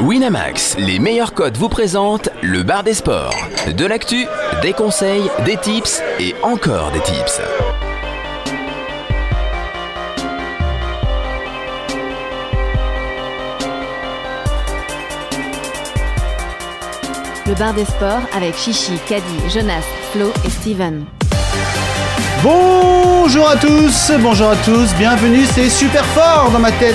Winamax, les meilleurs codes vous présentent le bar des sports. De l'actu, des conseils, des tips et encore des tips. Le bar des sports avec Chichi, Caddy, Jonas, Flo et Steven. Bonjour à tous, bonjour à tous, bienvenue, c'est super fort dans ma tête.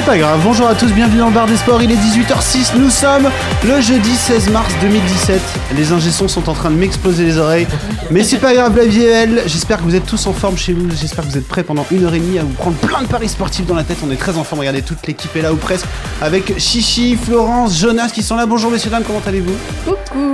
C'est pas grave, bonjour à tous, bienvenue dans le bar des sports, il est 18h06, nous sommes le jeudi 16 mars 2017. Les ingessons sont en train de m'exploser les oreilles, mais c'est pas grave, la vie est belle. J'espère que vous êtes tous en forme chez vous, j'espère que vous êtes prêts pendant une heure et demie à vous prendre plein de paris sportifs dans la tête. On est très en forme, regardez, toute l'équipe est là ou presque, avec Chichi, Florence, Jonas qui sont là. Bonjour messieurs, dames, comment allez-vous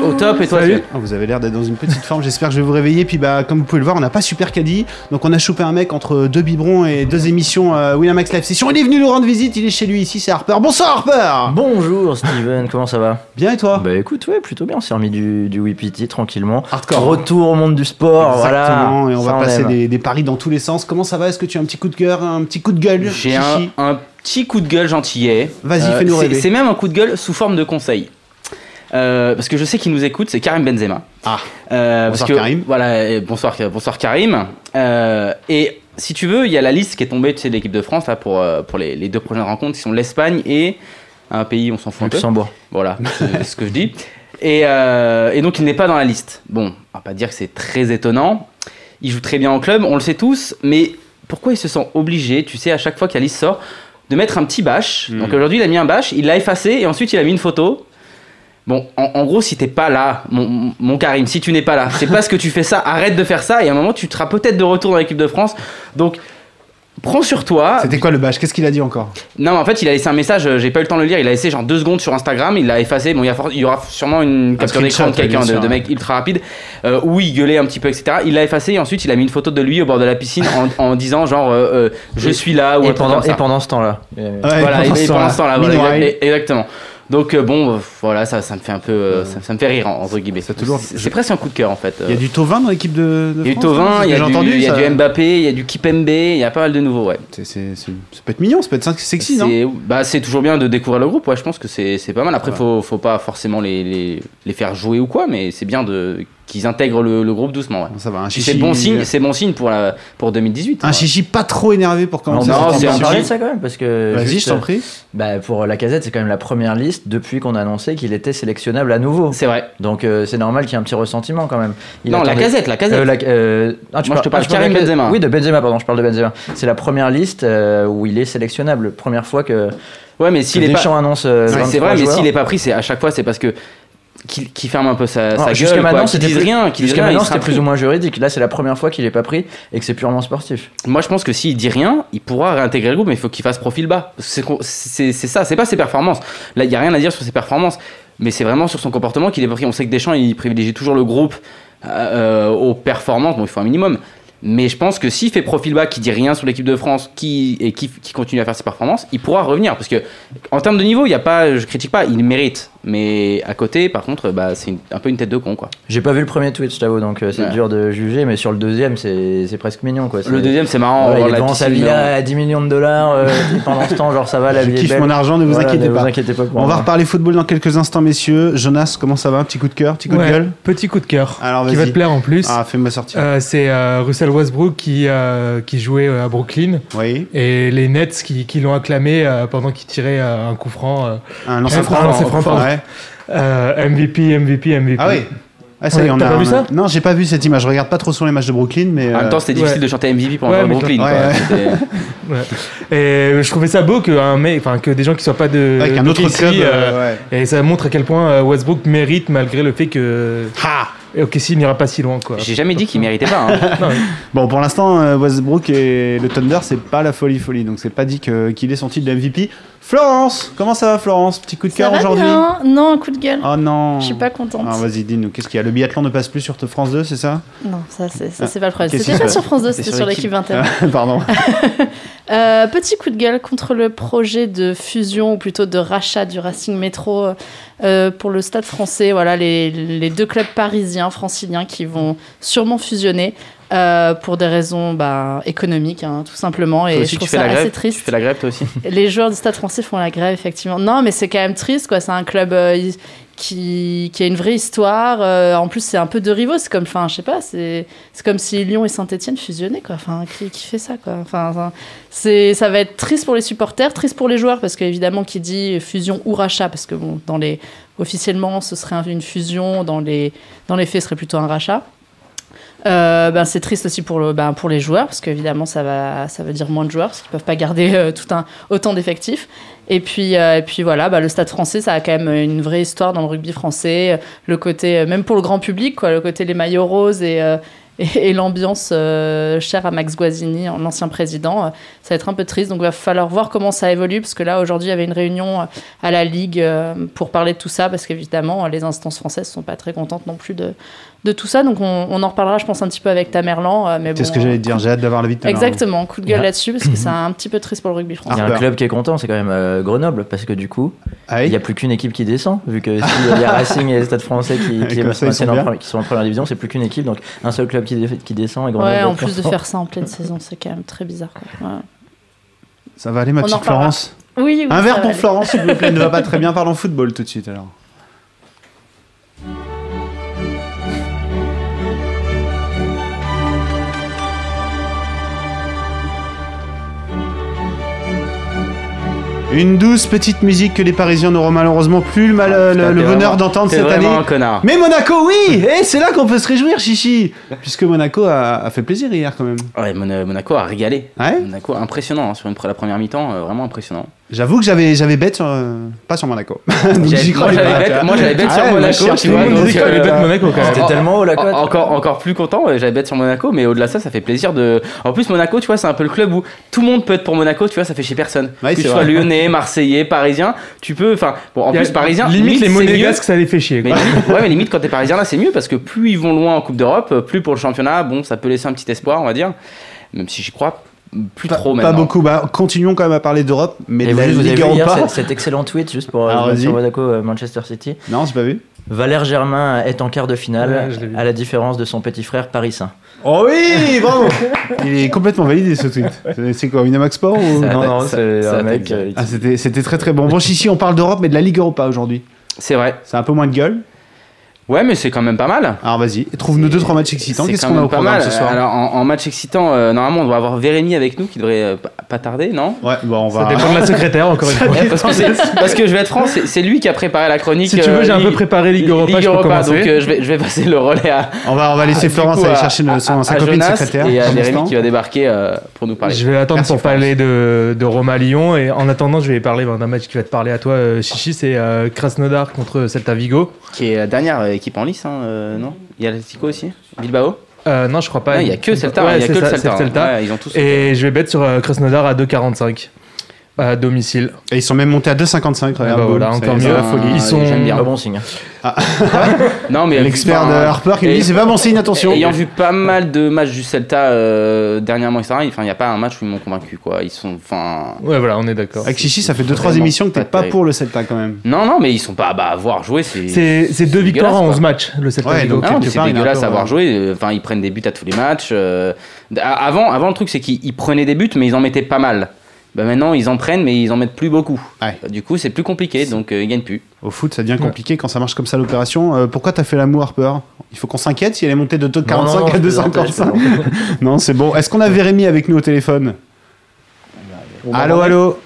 Au top, et toi Salut. Oh, vous avez l'air d'être dans une petite forme, j'espère que je vais vous réveiller. Puis bah, comme vous pouvez le voir, on n'a pas super caddie. Donc on a chopé un mec entre deux biberons et deux émissions euh, Winamax Live Session. Il est venu nous rendre visite, il est chez lui ici, c'est Harper. Bonsoir Harper Bonjour Steven, comment ça va? Bien et toi? Bah écoute, ouais, plutôt bien, on s'est remis du, du tranquillement. Hardcore. Retour au monde du sport, Exactement, voilà. et on Ça, va passer des, des paris dans tous les sens. Comment ça va? Est-ce que tu as un petit coup de cœur, un petit coup de gueule J'ai un, petit coup de gueule gentillet. Vas-y, Euh, fais-nous c'est- rêver. C'est même un coup de gueule sous forme de conseil. Euh, parce que je sais qu'il nous écoute, c'est Karim Benzema. Ah, Euh, Bonsoir, parce que, Karim. Voilà, bonsoir, bonsoir Karim. Euh, et si tu veux, il y a la liste qui est tombée tu sais, de l'équipe de France là, pour, pour les, les deux prochaines rencontres, qui sont l'Espagne et un pays, on s'en fout un peu. Luxembourg. Voilà, c'est ce que je dis. Et, euh, et donc il n'est pas dans la liste. Bon, on va pas dire que c'est très étonnant. Il joue très bien en club, on le sait tous, mais pourquoi il se sent obligé, tu sais, à chaque fois que la liste sort, de mettre un petit bâche Hmm. Donc aujourd'hui il a mis un bâche, il l'a effacé et ensuite il a mis une photo. Bon, en, en gros, si t'es pas là, mon, mon Karim, si tu n'es pas là, c'est parce que tu fais ça, arrête de faire ça et à un moment tu seras peut-être de retour dans l'équipe de France. Donc prends sur toi, c'était quoi le bâche? Qu'est-ce qu'il a dit encore? Non, mais en fait, il a laissé un message, euh, j'ai pas eu le temps de le lire, il a laissé genre deux secondes sur Instagram, il l'a effacé. Bon, il y, a for- il y aura sûrement une capture d'écran de screenshot, quelqu'un, bien de, sûr, de ouais. mec ultra rapide, euh, où il gueulait un petit peu, etc. Il l'a effacé et ensuite il a mis une photo de lui au bord de la piscine en, en disant genre euh, euh, je suis là ou un Et truc pendant, comme ça. et pendant ce temps-là. Ouais, Voilà, et, et pendant ce temps-là, voilà, Meanwhile. exactement. Donc euh, bon, euh, voilà, ça, ça me fait un peu, euh, ça, ça me fait rire entre guillemets. C'est toujours- presque un coup de cœur en fait. Il y a du Tovin dans l'équipe de, de Il y a du Tovin, hein, il y a j'ai du, entendu, il y a ça. du Mbappé, il y a du Kipembe, il y a pas mal de nouveaux, ouais. C'est- c'est- c'est- Ça peut être mignon, ça peut être sexy, non C'est bah, c'est toujours bien de découvrir le groupe, ouais, je pense que c'est pas mal. Après, faut, faut pas forcément les, les, les faire jouer ou quoi, mais c'est bien de qu'ils intègrent le, le groupe doucement. Ouais. Ça va, un chichi. C'est bon signe, c'est bon signe pour, la, pour 2018. Un ouais. chichi pas trop énervé pour commencer. Non, c'est un parler de ça quand même parce que. Vas-y, juste, je t'en prie. Bah, pour la casette, c'est quand même la première liste depuis qu'on a annoncé qu'il était sélectionnable à nouveau. C'est vrai. Donc euh, c'est normal qu'il y ait un petit ressentiment quand même. Il non, la casette, la casette. Euh, la- euh, ah, tu Moi, parles- je te parle ah, de Karim Benzema. Oui, de Benzema, pardon, je parle de Benzema. C'est la première liste euh, où il est sélectionnable. Première fois que, ouais, mais s'il est pas. Annonce. euh, C'est 23 c'est vrai, mais s'il est pas pris, c'est à chaque fois, c'est parce que. Qu'il ferme un peu sa, Non, sa Jusqu'à gueule, maintenant, c'était plus- rien, Jusqu'à maintenant, c'était plus ou moins juridique. Là, c'est la première fois qu'il est pas pris et que c'est purement sportif. Moi, je pense que s'il dit rien, il pourra réintégrer le groupe, mais il faut qu'il fasse profil bas. C'est ça, c'est pas ses performances. Là, il y a rien à dire sur ses performances, mais c'est vraiment sur son comportement qu'il est pas pris. On sait que Deschamps, il privilégie toujours le groupe euh, aux performances. Bon, il faut un minimum. Mais je pense que s'il fait profil bas, qui dit rien sur l'équipe de France, qui et qui, qui continue à faire ses performances, il pourra revenir. Parce que en termes de niveau, il y a pas, je critique pas, il mérite. Mais à côté, par contre, bah, c'est un peu une tête de con, quoi. J'ai pas vu le premier tweet, je t'avoue, donc euh, c'est Ouais. dur de juger, mais sur le deuxième, c'est c'est presque mignon quoi. Le deuxième, c'est marrant. Voilà, voir il est la sa villa à 10 millions de dollars, euh, pendant ce temps, genre ça va, la Je vie est kiffe belle. mon argent, ne vous Voilà, inquiétez ne pas. vous inquiétez pas pour On va reparler football dans quelques instants, messieurs. Jonas, comment ça va? Petit coup de cœur, petit coup de Ouais, gueule? Petit coup de cœur. Alors, qui va te plaire en plus? Ah, fais-moi sortir. Euh, c'est euh, Russell Westbrook qui, euh, qui jouait euh, à Brooklyn Oui, et les Nets qui, qui l'ont acclamé euh, pendant qu'il tirait un coup franc. euh, un lancer un franc. lancer franc. Ouais. euh, MVP, MVP, MVP. Ah oui ah, ça y est, Ouais, on t'as a, pas vu on ça? Non, j'ai pas vu cette image. Je regarde pas trop sur les matchs de Brooklyn, mais. En même temps, c'était difficile ouais. de chanter MVP pour Ouais, un Brooklyn. quoi. Et je trouvais ça beau que, un mec, enfin, que des gens qui soient pas de. avec un autre d'OKC, club. euh, ouais. Et ça montre à quel point Westbrook mérite malgré le fait que. Ha OKC n'ira pas si loin. Quoi. J'ai jamais dit qu'il méritait pas. hein. Non, Bon, pour l'instant, euh, Westbrook et le Thunder, c'est pas la folie folie. Donc, c'est pas dit que- qu'il ait son titre de MVP. Florence, comment ça va, Florence? Petit coup de cœur aujourd'hui? Non, un coup de gueule. Oh non Je suis pas contente. Ah, vas-y, dis-nous, qu'est-ce qu'il y a? Le biathlon ne passe plus sur France 2, c'est ça? Non, ça c'est ça, Ah, c'est pas le problème. C'était pas sur France 2, C'est c'était sur l'équipe. l'équipe 21. Ah, Pardon. Euh, petit coup de gueule contre le projet de fusion ou plutôt de rachat du Racing Métro euh, pour le Stade français. Voilà, les, les deux clubs parisiens, franciliens qui vont sûrement fusionner. Euh, pour des raisons bah, économiques, hein, tout simplement. Et aussi, je trouve ça assez triste. Tu fais la grève toi aussi? Les joueurs du Stade français font la grève, effectivement. Non, mais c'est quand même triste, quoi. C'est un club euh, qui, qui a une vraie histoire. Euh, en plus, c'est un peu de rivaux. C'est comme, enfin, je sais pas, c'est comme si Lyon et Saint-Etienne fusionnaient, quoi. Enfin, qui, qui fait ça, quoi? Enfin, ça va être triste pour les supporters, triste pour les joueurs, parce qu'évidemment, qui dit fusion ou rachat, parce que bon, dans les officiellement, ce serait une fusion. Dans les dans les faits, ce serait plutôt un rachat. Euh, ben, c'est triste aussi pour, le, ben, pour les joueurs, parce qu'évidemment, ça, va, ça veut dire moins de joueurs, parce qu'ils peuvent pas garder euh, tout un, autant d'effectifs. Et puis, euh, et puis voilà, bah, le stade français, ça a quand même une vraie histoire dans le rugby français. Le côté, même pour le grand public, quoi, le côté les maillots roses et, et, et l'ambiance euh, chère à Max Guazzini, l'ancien président, euh, ça va être un peu triste. Donc, il va falloir voir comment ça évolue, parce que là, aujourd'hui, il y avait une réunion euh, à la Ligue pour parler de tout ça, parce qu'évidemment, les instances françaises sont pas très contentes non plus de, de tout ça. Donc, on, on en reparlera, je pense, un petit peu avec Tamerlan. mais C'est bon, ce que j'allais te dire, j'ai hâte d'avoir la vie de. Exactement, coup de gueule là-dessus, parce que c'est un petit peu triste pour le rugby Il français. y a un club qui est content, c'est quand même euh, Grenoble, parce que du coup, Ah il oui n'y a plus qu'une équipe qui descend, vu que s'il y a Racing et le Stade français qui, ça, sont en qui sont en première division, c'est plus qu'une équipe, donc un seul club qui, descend et Grenoble. Ouais, en plus de faire ça en pleine saison, c'est quand même très bizarre. quoi. Ouais. Ça va aller, ma On petite. Florence? Oui, oui, Un verre pour aller. Florence, s'il vous plaît. Ne va pas très bien. Parlons football tout de suite alors. Une douce petite musique que les Parisiens n'auront malheureusement plus le, t'es bonheur d'entendre cette année. un connard. Mais Monaco, oui Et c'est là qu'on peut se réjouir, Chichi Puisque Monaco a, a fait plaisir hier quand même. Ouais, Mona- Monaco a régalé. Ouais Monaco, impressionnant hein, sur une, la première mi-temps, euh, vraiment impressionnant. J'avoue que j'avais j'avais bête sur... euh, pas sur Monaco. Donc j'y moi, croyais j'avais bête, moi, j'avais bête Ah sur ouais, moi, je Monaco, tu vois. donc, euh, battre Monaco, quand même. C'était tellement haut la cote. En- Encore, encore plus content, j'avais bête sur Monaco, mais au-delà de ça, ça fait plaisir de. En plus, Monaco, tu vois, c'est un peu le club où tout le monde peut être pour Monaco, tu vois, ça fait chez personne. Ouais, que tu sois vrai. lyonnais, marseillais, parisien, tu peux. Enfin, bon, en plus, parisien. Limite, les c'est mieux. monégasques, ça les fait chier. Mais quoi. limite, ouais, mais limite, quand t'es parisien, là, c'est mieux parce que plus ils vont loin en Coupe d'Europe, plus pour le championnat, bon, ça peut laisser un petit espoir, on va dire. Même si j'y crois plus Pas, trop pas beaucoup. Bah, continuons quand même à parler d'Europe, mais Et de vous, la vous avez Ligue vu hier Europa. cet, cet excellent tweet, juste pour Alors, euh, vas-y. sur Monaco euh, Manchester City. Non, j'ai pas vu. Valère Germain est en quart de finale, Ouais, à la différence de son petit frère Paris Saint. Oh oui, bravo Il est complètement validé ce tweet. C'est- C'est quoi, Winamax Sport ou... Non, non, c'est un a mec. euh, Ah, c'était c'était très très bon. Bon, Chichi, on parle d'Europe, mais de la Ligue Europa aujourd'hui. C'est vrai. C'est un peu moins de gueule. Ouais, mais c'est quand même pas mal. Alors vas-y, trouve-nous deux trois matchs excitants. Qu'est-ce qu'on a au pas programme mal. ce soir Alors, en, en match excitant, euh, normalement, on doit avoir Vérémy avec nous qui devrait euh, pas- tarder, non? Ouais, bon, on Ça va. dépend de la secrétaire, encore une fois. Ouais, parce, que c'est- parce que je vais être franc, c'est lui qui a préparé la chronique. Si tu veux, euh, j'ai un peu Ligue- préparé Ligue Europa, Ligue Europa, commencer. donc euh, je, vais, je vais passer le relais à, On va, on va laisser à- Florence coup, aller à- chercher son, à- sa copine Jonas secrétaire. Et à instant. qui va débarquer euh, pour nous parler. Je vais attendre pour parler de, de Roma-Lyon et en attendant, je vais parler ben, d'un match qui va te parler à toi, euh, Chichi, c'est euh, Krasnodar contre Celta Vigo. Qui est la dernière euh, équipe en lice, hein, euh, non Il y a l'Atlético aussi Bilbao Euh, non, je crois pas. Non, Il y a que Celta, Ouais, il y a que le Celta. Celta. Ouais, ils ont tous. Et je vais bet sur euh, Krasnodar à 2,45 à domicile. Et ils sont même montés à 2,55. Regarde, bah voilà, c'est- encore mieux. la folie. Ils sont- j'aime bien. Pas bon signe. Non, mais L'expert de Harper qui et- dit c'est pas bon signe, attention. Ayant vu pas mal de matchs du Celta euh, dernièrement, etc., enfin, il n'y a pas un match où ils m'ont convaincu. Quoi. Ils sont. Enfin. Ouais, voilà, on est d'accord. Avec Chichi, ça fait Vraiment 2-3 émissions que t'es pas pas pour le Celta quand même. Non, non, mais ils sont pas. Bah, à voir jouer, c'est. Deux victoires en dégueulasse, 11 quoi. matchs, le Celta Ouais, donc- Ah c'est dégueulasse à voir ouais. jouer. Enfin, ils prennent des buts à tous les matchs. euh, Avant, avant, le truc, c'est qu'ils ils prenaient des buts, mais ils en mettaient pas mal. Bah maintenant, ils en prennent, mais ils en mettent plus beaucoup. Ouais. Du coup, c'est plus compliqué, donc euh, ils gagnent plus. Au foot, ça devient compliqué quand ça marche comme ça l'opération. Euh, pourquoi t'as fait l'amour, Harper? Il faut qu'on s'inquiète si elle est montée de non, 2,45 non, à je plaisante, 2,55. Non, c'est bon. Est-ce qu'on a Vérémy avec nous au téléphone? Allô, allô?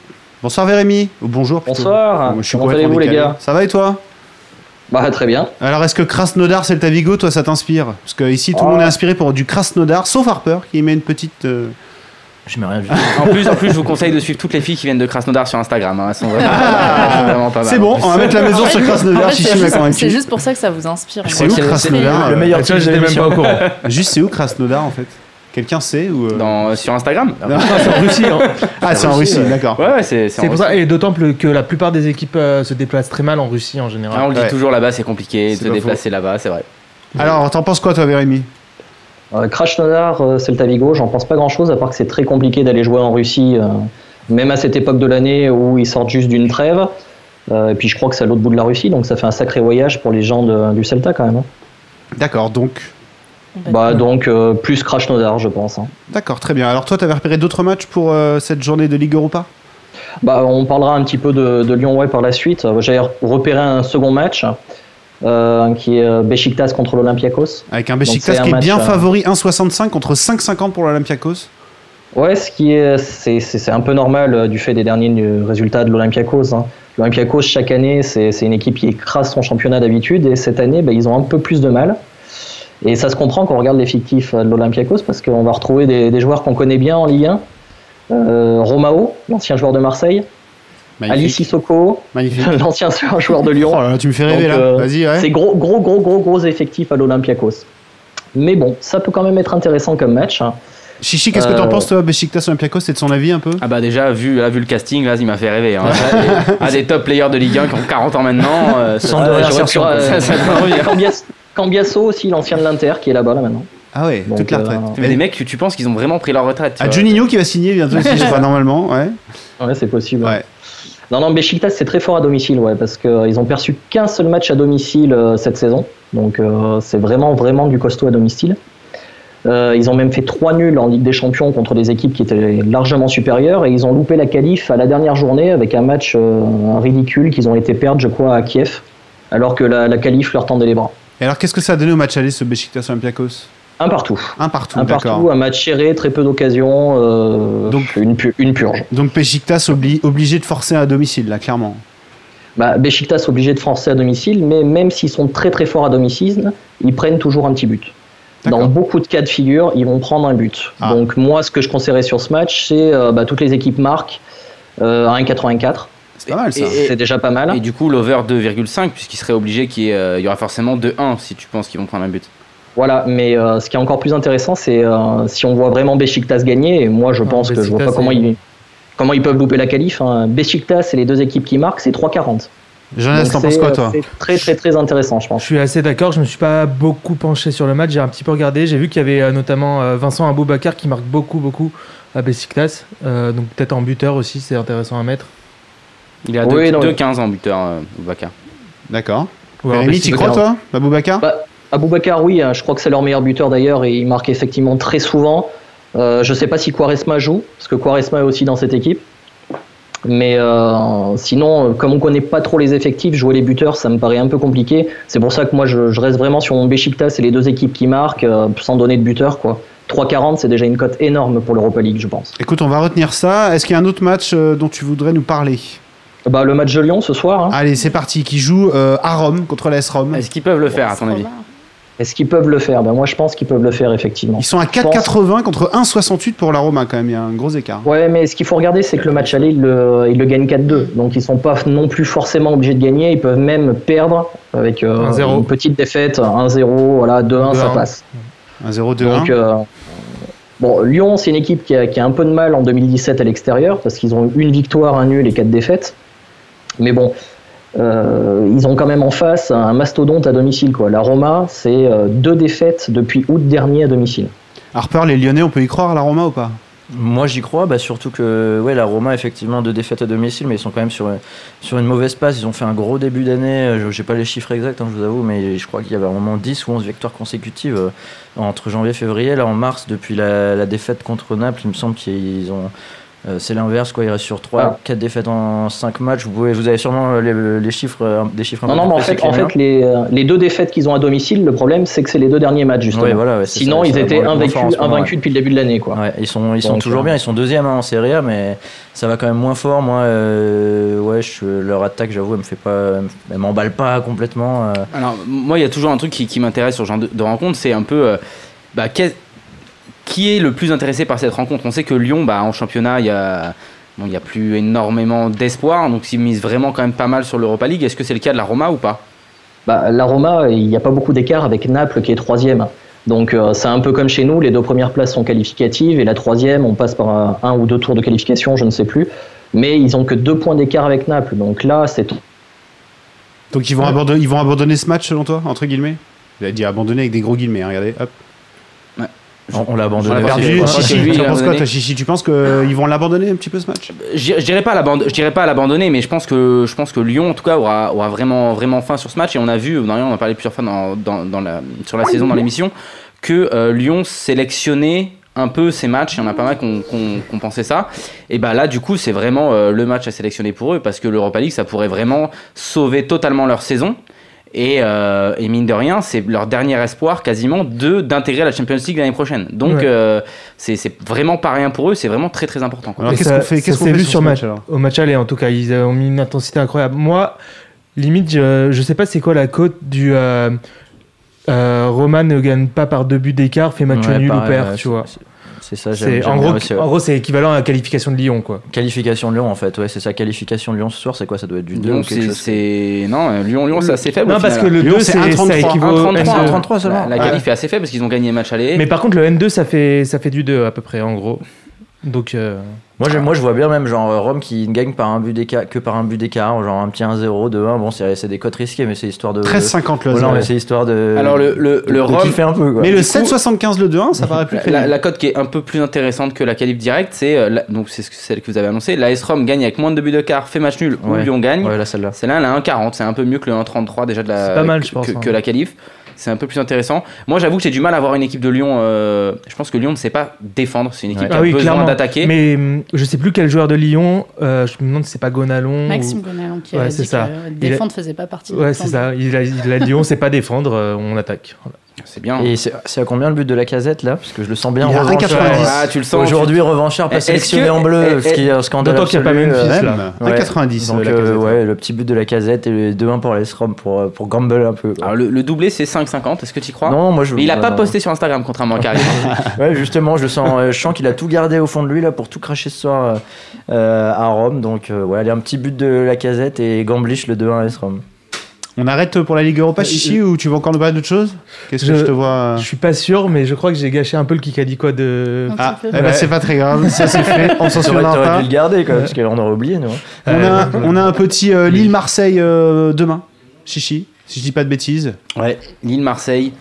Bonsoir Vérémy. Ou bonjour plutôt. Bonsoir, Je suis comment allez-vous les gars? Ça va et toi? Bah très bien. Alors, est-ce que Krasnodar, Celta Vigo, toi, ça t'inspire? Parce que ici, tout le Ah. monde est inspiré pour du Krasnodar, sauf Harper, qui met une petite. euh, Je mets rien du tout. En plus, en plus, je vous conseille de suivre toutes les filles qui viennent de Krasnodar sur Instagram. hein. Elles sont vraiment, elles sont vraiment pas mal. C'est bon, on va mettre la maison En fait, sur en Krasnodar, fait, c'est juste- pour ça que ça vous inspire. C'est où Krasnodar Le meilleur Ah, type j'étais même pas au courant. Juste, c'est où Krasnodar en fait? Quelqu'un sait ou euh, Dans, sur Instagram Non. C'est en Russie. hein. Ah, c'est en Russie, ouais. d'accord. Ouais, ouais, c'est pour ça, Russie. et d'autant que la plupart des équipes euh, se déplacent très mal en Russie en Ah, général. on le dit Ouais. toujours là-bas, c'est compliqué de se déplacer là-bas, c'est vrai. Alors, t'en penses quoi, toi, Vérémy? Euh, Krasnodar, euh, Celta Vigo, j'en pense pas grand-chose à part que c'est très compliqué d'aller jouer en Russie, euh, même à cette époque de l'année où ils sortent juste d'une trêve. Euh, et puis je crois que c'est à l'autre bout de la Russie, donc ça fait un sacré voyage pour les gens de- du Celta quand même. hein. D'accord, donc Bah, donc, euh, plus Krasnodar, je pense. hein. D'accord, très bien. Alors toi, tu avais repéré d'autres matchs pour euh, cette journée de Ligue Europa? Bah, on parlera un petit peu de, de Lyon ouais, par la suite. J'avais repéré un second match euh, qui est euh, Besiktas contre l'Olympiakos. Avec un Besiktas un qui est bien euh, favori, 1,65 contre 5,50 pour l'Olympiakos. Ouais, ce qui est, c'est, un peu normal du fait des derniers résultats de l'Olympiakos. Hein. L'Olympiakos, chaque année, c'est, une équipe qui écrase son championnat d'habitude et cette année, bah, ils ont un peu plus de mal. Et ça se comprend quand on regarde l'effectif de l'Olympiakos parce qu'on va retrouver des, des joueurs qu'on connaît bien en Ligue 1. Euh, Romao, l'ancien joueur de Marseille. Ali. Sissoko, l'ancien joueur de Lyon. Oh là là, tu me fais rêver Donc, là. euh, Vas-y, ouais. C'est gros, gros, gros, gros, gros effectif à l'Olympiakos. Mais bon, ça peut quand même être intéressant comme match. hein. Chichi, qu'est-ce que Euh, t'en penses toi, Besiktas Olympiakos C'est de son avis un peu? Ah bah déjà, vu, là, vu le casting, là, il m'a fait rêver. Hein. à des top players de Ligue 1 qui ont 40 ans maintenant. euh, Sans ça- de réinsertion. euh, Cambiasso aussi, l'ancien de l'Inter, qui est là-bas là maintenant. Ah ouais, Donc, toute la euh, retraite. Mais des mecs, tu, tu penses qu'ils ont vraiment pris leur retraite Ah. Juninho qui va signer bientôt, si je crois, normalement. Ouais. Ouais, c'est possible. Ouais. Non, non, Besiktas, c'est très fort à domicile, ouais, parce qu'ils ont perçu qu'un seul match à domicile euh, cette saison. Donc, euh, c'est vraiment, vraiment du costaud à domicile. Euh, ils ont même fait trois nuls en Ligue des Champions contre des équipes qui étaient largement supérieures et ils ont loupé la qualif à la dernière journée avec un match euh, ridicule qu'ils ont été perdre, je crois, à Kiev, alors que la, la qualif leur tendait les bras. Et alors, qu'est-ce que ça a donné au match aller, ce Besiktas Olympiakos? Un partout. Un partout, Un partout, un match serré, très peu d'occasions, euh, Donc- une, pu- une purge. Donc Besiktas obli- obligé de forcer à domicile, là, clairement. Bah, Besiktas obligé de forcer à domicile, mais même s'ils sont très très forts à domicile, ils prennent toujours un petit but. Dans beaucoup de cas de figure, ils vont prendre un but. Ah. Donc moi, ce que je conseillerais sur ce match, c'est euh, bah, toutes les équipes marquent euh, à 1,84. C'est pas mal, ça. C'est déjà pas mal. Et du coup, l'over 2,5, puisqu'il serait obligé qu'il y, ait, euh, il y aura forcément 2-1 si tu penses qu'ils vont prendre un but. Voilà, mais euh, ce qui est encore plus intéressant, c'est euh, si on voit vraiment Besiktas gagner, et moi je Ah, pense que je vois pas comment ils, comment ils peuvent louper la qualif. Hein. Besiktas et les deux équipes qui marquent, c'est 3,40. Jonas, t'en penses quoi, toi? C'est très très très intéressant, je Je pense. suis assez d'accord, je me suis pas beaucoup penché sur le match, j'ai un petit peu regardé, j'ai vu qu'il y avait euh, notamment euh, Vincent Aboubakar qui marque beaucoup beaucoup à Besiktas, euh, donc peut-être en buteur aussi, c'est intéressant à mettre. Il est à Oui, 2 non, 2-15 en buteur, euh, Boubacar. D'accord. Rémi, Beşiktaş. crois, toi Baboubacar Bah, Aboubakar, oui, hein, je crois que c'est leur meilleur buteur d'ailleurs et il marque effectivement très souvent. Euh, je sais pas si Quaresma joue, parce que Quaresma est aussi dans cette équipe. Mais euh, sinon, euh, comme on connaît pas trop les effectifs, jouer les buteurs, ça me paraît un peu compliqué. C'est pour ça que moi, je, je reste vraiment sur mon Besiktas et les deux équipes qui marquent, euh, sans donner de buteur. quoi. 3,40, c'est déjà une cote énorme pour l'Europa League, je pense. Écoute, on va retenir ça. Est-ce qu'il y a un autre match euh, dont tu voudrais nous parler? Bah, le match de Lyon ce soir, hein. Allez, c'est parti. Qui joue euh, à Rome contre l'AS Rome Est-ce qu'ils peuvent le faire, à ton avis? Est-ce qu'ils peuvent le faire? Bah, Moi, je pense qu'ils peuvent le faire, effectivement. Ils sont à 4,80 contre 1,68 pour la Roma, quand même. Il y a un gros écart. Ouais, mais ce qu'il faut regarder, c'est que le match aller, ils le, ils le gagnent 4-2. Donc, ils sont pas non plus forcément obligés de gagner. Ils peuvent même perdre avec euh, 1-0. une petite défaite, 1-0, voilà, 2-1, ça 2-1. passe. 1-0, 2-1. Donc, euh, bon, Lyon, c'est une équipe qui a, qui a un peu de mal en 2017 à l'extérieur parce qu'ils ont eu une victoire, un nul et quatre défaites. Mais bon, euh, ils ont quand même en face un mastodonte à domicile. Quoi. La Roma, c'est euh, deux défaites depuis août dernier à domicile. Harper, les Lyonnais, on peut y croire à la Roma ou pas? Moi j'y crois, bah, surtout que ouais, la Roma effectivement deux défaites à domicile, mais ils sont quand même sur, sur une mauvaise passe. Ils ont fait un gros début d'année, euh, je n'ai pas les chiffres exacts, hein, je vous avoue, mais je crois qu'il y avait vraiment 10 ou 11 victoires consécutives euh, entre janvier et février. Là en mars, depuis la, la défaite contre Naples, il me semble qu'ils ont. Euh, c'est l'inverse, quoi. Il reste sur 3, Ah. 4 défaites en 5 matchs. Vous, pouvez, vous avez sûrement euh, les, les chiffres, euh, des chiffres un Non, non, mais en fait, en fait les, les deux défaites qu'ils ont à domicile, le problème, c'est que c'est les deux derniers matchs, justement. Ouais, voilà, ouais, c'est Sinon, ça, ils étaient invaincus, moment, depuis le début de l'année. quoi. Ouais, ils sont, ils sont Donc, toujours bien, ils sont deuxième hein, en Serie A, mais ça va quand même moins fort. Moi, euh, ouais, je- leur attaque, j'avoue, elle me fait pas, elle m'emballe pas complètement. euh. Alors, moi, il y a toujours un truc qui, qui m'intéresse sur ce genre de, de rencontre, c'est un peu. euh, bah, qui est le plus intéressé par cette rencontre On sait que Lyon, bah, en championnat, il y a. Bon, il n'y a plus énormément d'espoir, donc ils misent vraiment quand même pas mal sur l'Europa League. Est-ce que c'est le cas de la Roma ou pas? Bah, la Roma, il n'y a pas beaucoup d'écart avec Naples qui est troisième. Donc euh, c'est un peu comme chez nous, les deux premières places sont qualificatives et la troisième, on passe par un, un ou deux tours de qualification, je ne sais plus. Mais ils ont que deux points d'écart avec Naples. Donc là, c'est Donc ils vont, abandonner, ils vont abandonner ce match, selon toi, entre guillemets? Il a dit abandonner avec des gros guillemets, hein, regardez, hop. On, l'a abandonné. Perdu. Tu penses qu'ils vont l'abandonner un petit peu ce match? Je dirais pas l'abandonner, mais je pense que je pense que Lyon en tout cas aura, aura vraiment vraiment faim sur ce match et on a vu, on en a parlé plusieurs fois dans, dans, dans la, sur la saison dans l'émission que euh, Lyon sélectionnait un peu ces matchs, il y en a pas mal qui ont, qui ont- qui ont pensé ça. Et bah là, du coup, c'est vraiment euh, le match à sélectionner pour eux parce que l'Europa League, ça pourrait vraiment sauver totalement leur saison. Et, euh, et mine de rien, c'est leur dernier espoir quasiment de d'intégrer la Champions League l'année prochaine. Donc Ouais. euh, c'est vraiment pas rien pour eux, c'est vraiment très très important. quoi. Alors Et qu'est-ce qu'on fait Qu'est-ce qu'on vu sur, match. match alors Au match aller, en tout cas, ils ont mis une intensité incroyable. Moi, limite, je, je sais pas c'est quoi la cote du. Euh, euh, Roman ne gagne pas par deux buts d'écart, fait match Ouais, nul ou perd, tu vois. C'est- ça, j'aime en, gros, aussi, ouais. en gros, c'est équivalent à la qualification de Lyon, quoi. Qualification de Lyon en fait, ouais, c'est ça. Qualification de Lyon ce soir, c'est quoi Ça doit être du 2 Lyon, ou quelque c'est- chose c'est. Non, euh, Lyon, Lyon c'est assez faible. Non, au parce que le Lyon, 2, c'est c'est, 1,33, ça équivaut au 1,33, N2. 1,33 seulement. La, la Ouais. qualif est assez faible parce qu'ils ont gagné le match aller. Mais par contre, le N2, ça fait, ça fait du 2 à peu près, en gros. Donc, euh, Moi, je, moi, je vois bien même genre euh, Rome qui ne gagne par un but d'écart, que par un but d'écart, genre un petit 1-0, 2-1. Bon, c'est c'est des cotes risquées, mais c'est histoire de. 13,50 le Voilà, 0. mais c'est histoire de. Alors le, le, de, le de Rome, un peu quoi. Mais le Du coup- 7,75 le 2-1, ça paraît plus la, crédible. la cote qui est un peu plus intéressante que la qualif directe, c'est euh, la- donc c'est celle que vous avez annoncée. La S Rome gagne avec moins de buts de quart, fait match nul ou Ouais. Lyon gagne. Ouais, là, celle-là. Celle-là, elle a 1,40. C'est un peu mieux que le 1,33 déjà de la. C'est pas mal, je pense, Que, hein. que la qualif. C'est un peu plus intéressant. Moi, j'avoue que j'ai du mal à voir une équipe de Lyon. euh, je pense que Lyon ne sait pas défendre. C'est une équipe Ouais. qui a Ah oui, besoin clairement. d'attaquer. Mais hum, je sais plus quel joueur de Lyon, euh, je me demande si c'est pas Gonalon. Maxime ou- Gonalon qui Ouais, a c'est dit ça. que Il défendre faisait pas partie. Ouais, c'est de- ça. Il a, il a Lyon, c'est pas défendre, euh, on attaque. Voilà. C'est bien. Et c'est à combien le but de la casette là? Parce que je le sens bien Il est à revanchard. 1,90. Ah, tu le sens. Aujourd'hui, revanchard pas Est-ce sélectionné que- en bleu, ce qui est un scandale. D'autant qu'il y a pas absolu, Memphis, euh, là. Même, Ouais. 1,90 Donc, euh, casette. ouais, le petit but de la casette et le 2-1 pour les Rom pour, euh, pour gamble un peu. Alors, le, le doublé, c'est 5,50. Est-ce que tu y crois? Non, moi je. Mais il a non, pas posté sur Instagram, contrairement à Karim. Ouais, justement, je sens, euh, je sens qu'il a tout gardé au fond de lui là pour tout cracher ce soir euh, euh, à Rome. Donc, euh, ouais, allez, un petit but de la casette et Gamblich le 2-1 AS Rome. On arrête pour la Ligue Europa, Euh, Chichi, ou tu veux encore nous parler d'autre chose? Qu'est-ce que Je- te vois? Je suis pas sûr, mais je crois que j'ai gâché un peu le Kikadi quoi de. Ah, ben, c'est pas très grave, ça c'est fait, on s'en souviendra pas. dû le garder quoi, parce qu'on aurait oublié nous. hein. On a, Euh, on a un petit euh, Lille-Marseille euh, demain, Chichi, si je dis pas de bêtises. ouais, Lille-Marseille.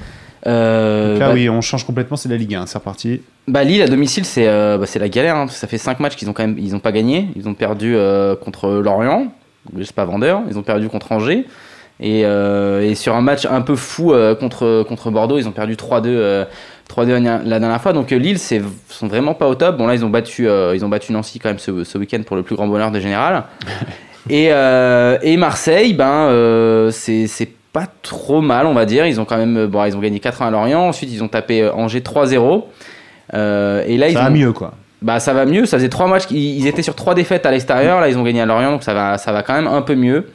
Euh, là, bah, oui, on change complètement, c'est la Ligue 1, c'est reparti. Bah Lille à domicile c'est euh, bah, c'est la galère hein, parce que ça fait 5 matchs qu'ils ont quand même ils ont pas gagné ils ont perdu euh, contre Lorient c'est pas vendeur ils ont perdu contre Angers et, euh, et sur un match un peu fou euh, contre contre Bordeaux ils ont perdu 3-2 euh, 3-2 la dernière fois donc Lille c'est sont vraiment pas au top bon là ils ont battu euh, ils ont battu Nancy quand même ce, ce week-end pour le plus grand bonheur des générales et, euh, et Marseille ben euh, c'est c'est pas trop mal on va dire ils ont quand même bon ils ont gagné 4-1 à Lorient ensuite ils ont tapé Angers 3-0 euh, et là, ils Ça va mieux, quoi. Bah, ça va mieux. Ça faisait trois matchs. Ils étaient sur trois défaites à l'extérieur. Là, ils ont gagné à Lorient, donc ça va, ça va quand même un peu mieux.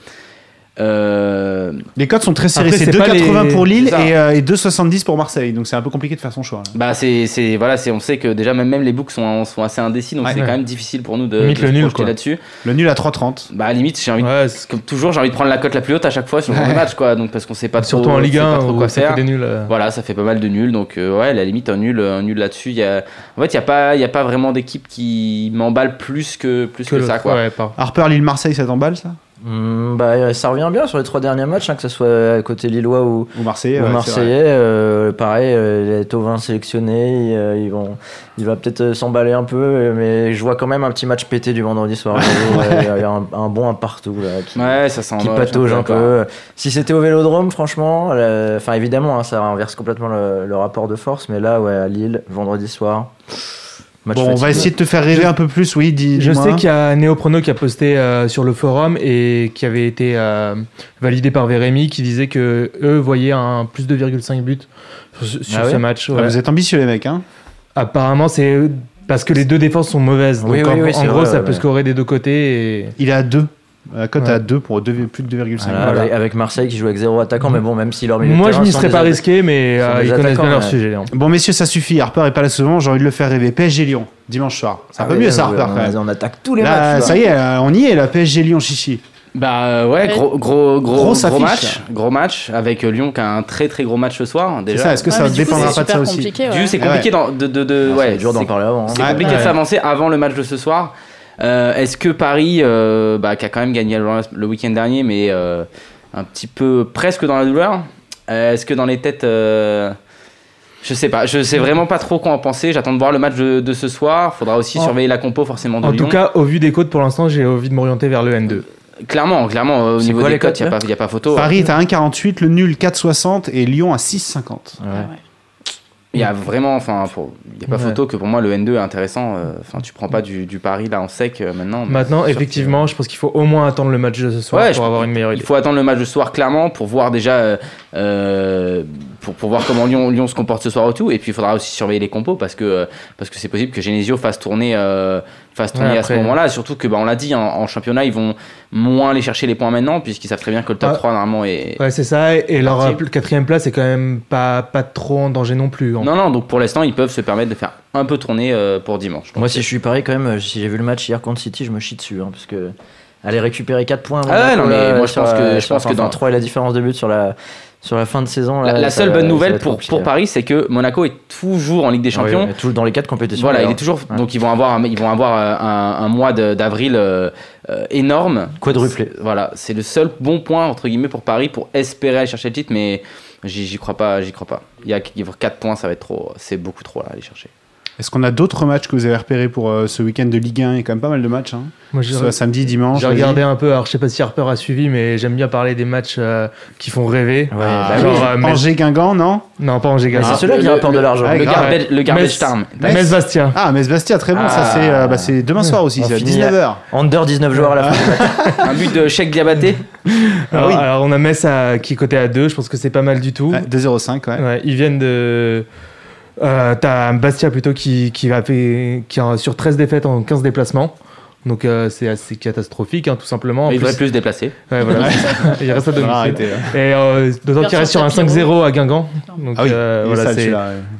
Euh, Les codes sont très serrés, Après, c'est c'est pas 2,80 les- pour Lille et, euh, et 2,70 pour Marseille, donc c'est un peu compliqué de faire son choix. là. bah, c'est, c'est, voilà, c'est, on sait que déjà même, même les books sont, sont assez indécis, donc Ouais. c'est Ouais. quand même difficile pour nous de, Limite de le nul, là-dessus. Le nul à 3,30. Bah, à la limite, j'ai envie, Ouais, comme toujours, j'ai envie de prendre la cote la plus haute à chaque fois sur le match, quoi. Donc parce qu'on sait pas trop, Surtout en Ligue sait pas 1 trop où quoi ça faire. fait des nuls. euh. Voilà, ça fait pas mal de nuls, donc euh, ouais, à la limite un nul, un nul là-dessus. Il y a, en fait, il y a pas, il y a pas vraiment d'équipe qui m'emballe plus que plus que, que ça, quoi. Harper, Lille-Marseille, ça t'emballe ça? Bah, ça revient bien sur les trois derniers matchs, hein, que ce soit côté Lillois ou, Ou Marseillais. euh, pareil, euh, les Tovin sélectionnés, ils, euh, ils vont, il va peut-être s'emballer un peu, mais je vois quand même un petit match pété du vendredi soir. Ouais, Il y a un, un bon un partout là, qui, Ouais, ça sent qui patauge un peu. Si c'était au Vélodrome, franchement, enfin évidemment, hein, ça renverse complètement le, le rapport de force, mais là, ouais, à Lille, vendredi soir. Match Bon, on va essayer de te faire rêver un peu plus, oui, dis Je sais qu'il y a Néoprono qui a posté euh, sur le forum et qui avait été euh, validé par Vérémy qui disait que eux voyaient un plus 2,5 buts sur, ce- sur Ah ce ouais match. Ah, vous êtes ambitieux, les mecs, hein Apparemment, c'est parce que les deux défenses sont mauvaises. Donc Oui, en, oui, gros, vrai, ça ouais, peut scorer des deux côtés. Et... Il est à 2. La cote Ouais. à 2 pour plus de 2,5. Voilà, Voilà. Avec, avec Marseille qui joue avec zéro attaquant, mais bon, même si leur milieu Moi, je sont serais pas risqué, mais euh, ils connaissent bien leur sujet. hein. Bon, messieurs, ça suffit. Harper est pas là souvent. J'ai envie de le faire rêver. PSG Lyon, dimanche soir. C'est un Ah peu oui, mieux, ça, Harper, on, quand même. on attaque tous les Là, matchs. là. ça y est, là, on y est, la PSG Lyon, chichi. Bah euh, ouais, gros gros gros match, gros match avec euh, Lyon qui a un très très gros match ce soir C'est déjà. ça, est-ce que Ouais, ça dépendra pas de ça aussi Du c'est Ah compliqué de, de, Ah, ouais, d'en parler avant. C'est compliqué de s'avancer avant le match de ce soir. Euh, Est-ce que Paris, euh, bah, qui a quand même gagné le, week-end dernier, mais euh, un petit peu presque dans la douleur, est-ce que dans les têtes, euh, je sais pas, je sais vraiment pas trop quoi en penser. J'attends de voir le match de, de ce soir. Faudra aussi En- surveiller la compo forcément de En Lyon. tout cas, au vu des côtes, pour l'instant, j'ai envie de m'orienter vers le N2. clairement, clairement, au niveau quoi des les cotes, il n'y a, pas- y a pas photo. Paris est à 1,48, le nul 4,60 et Lyon à 6,50. Ouais. Ah ouais. Il y a vraiment, enfin, il n'y a pas Ouais. photo que pour moi le N2 est intéressant. euh, Enfin, tu prends pas du, du pari là en sec euh, maintenant. Maintenant, effectivement, je pense qu'il faut au moins attendre le match de ce soir Ouais, pour avoir une meilleure Il idée. faut attendre le match de ce soir clairement pour voir déjà euh, pour, pour voir comment Lyon, Lyon se comporte ce soir et tout. Et puis il faudra aussi surveiller les compos parce que parce que c'est possible que Genesio fasse tourner euh, fasse tourner Ouais, à ce moment-là. Surtout que bah, on l'a dit en, en championnat ils vont moins aller chercher les points maintenant puisqu'ils savent très bien que le top Ah. 3 normalement est Ouais, c'est ça. Et leur Parti. quatrième place est quand même pas, pas trop en danger non plus. hein. non non donc pour l'instant ils peuvent se permettre de faire un peu tourner euh, pour dimanche. Moi, si je suis Paris, quand même, euh, si j'ai vu le match hier contre City, je me chie dessus. hein, parce que aller récupérer 4 points. Ah ouais, non, mais moi, je pense que- je pense que dans- 3 et la différence de but sur la, sur la fin de saison. La, là, la ça seule va- bonne nouvelle pour, pour là. Paris, c'est que Monaco est toujours en Ligue des Ah Champions. oui, dans les quatre compétitions. Voilà, il est toujours. Ouais. Donc ils vont avoir, un- ils vont avoir euh, un, un mois d'avril euh, euh, énorme. Quadruplé. Voilà, c'est le seul bon point entre guillemets pour Paris pour espérer aller chercher le titre, mais j'y j'y crois pas, j'y crois pas. Il y a 4 points, ça va être trop, c'est beaucoup trop là à aller chercher. Est-ce qu'on a d'autres matchs que vous avez repérés pour euh, ce week-end de Ligue 1 Il y a quand même pas mal de matchs. Hein. Moi, soit samedi, dimanche. j'ai regardé un peu. Alors, je sais pas si Harper a suivi, mais j'aime bien parler des matchs euh, qui font rêver. Ouais, Ah, bah Genre, oui. euh, Metz- Angers Guingamp, non? Non, pas Angers Mais Gazette. c'est ceux-là qui le- rapportent de l'argent. Le, garbage, le garbage Metz- time. Metz. Metz Bastia. Ah, Metz Bastia, très bon. Ça, Ah. c'est euh, bah, c'est demain soir aussi, c'est à finit 19h. Under 19 joueurs à la fin. Un but de Cheikh Diabaté. Alors, oui. alors, on a Metz à- qui est coté à 2, je pense que c'est pas mal du tout. Ouais, 2,05, ouais. Ouais, ils viennent de. Euh, T'as Bastia plutôt qui, qui, va fait, qui a sur 13 défaites en 15 déplacements. Donc euh, c'est assez catastrophique, hein, tout simplement. En Il plus- devrait plus se déplacer. Ouais, voilà. Il reste à domicile. Et euh, d'autant qu'il reste sur un 5-0 à Guingamp. Donc Ah oui, euh, voilà, ouais.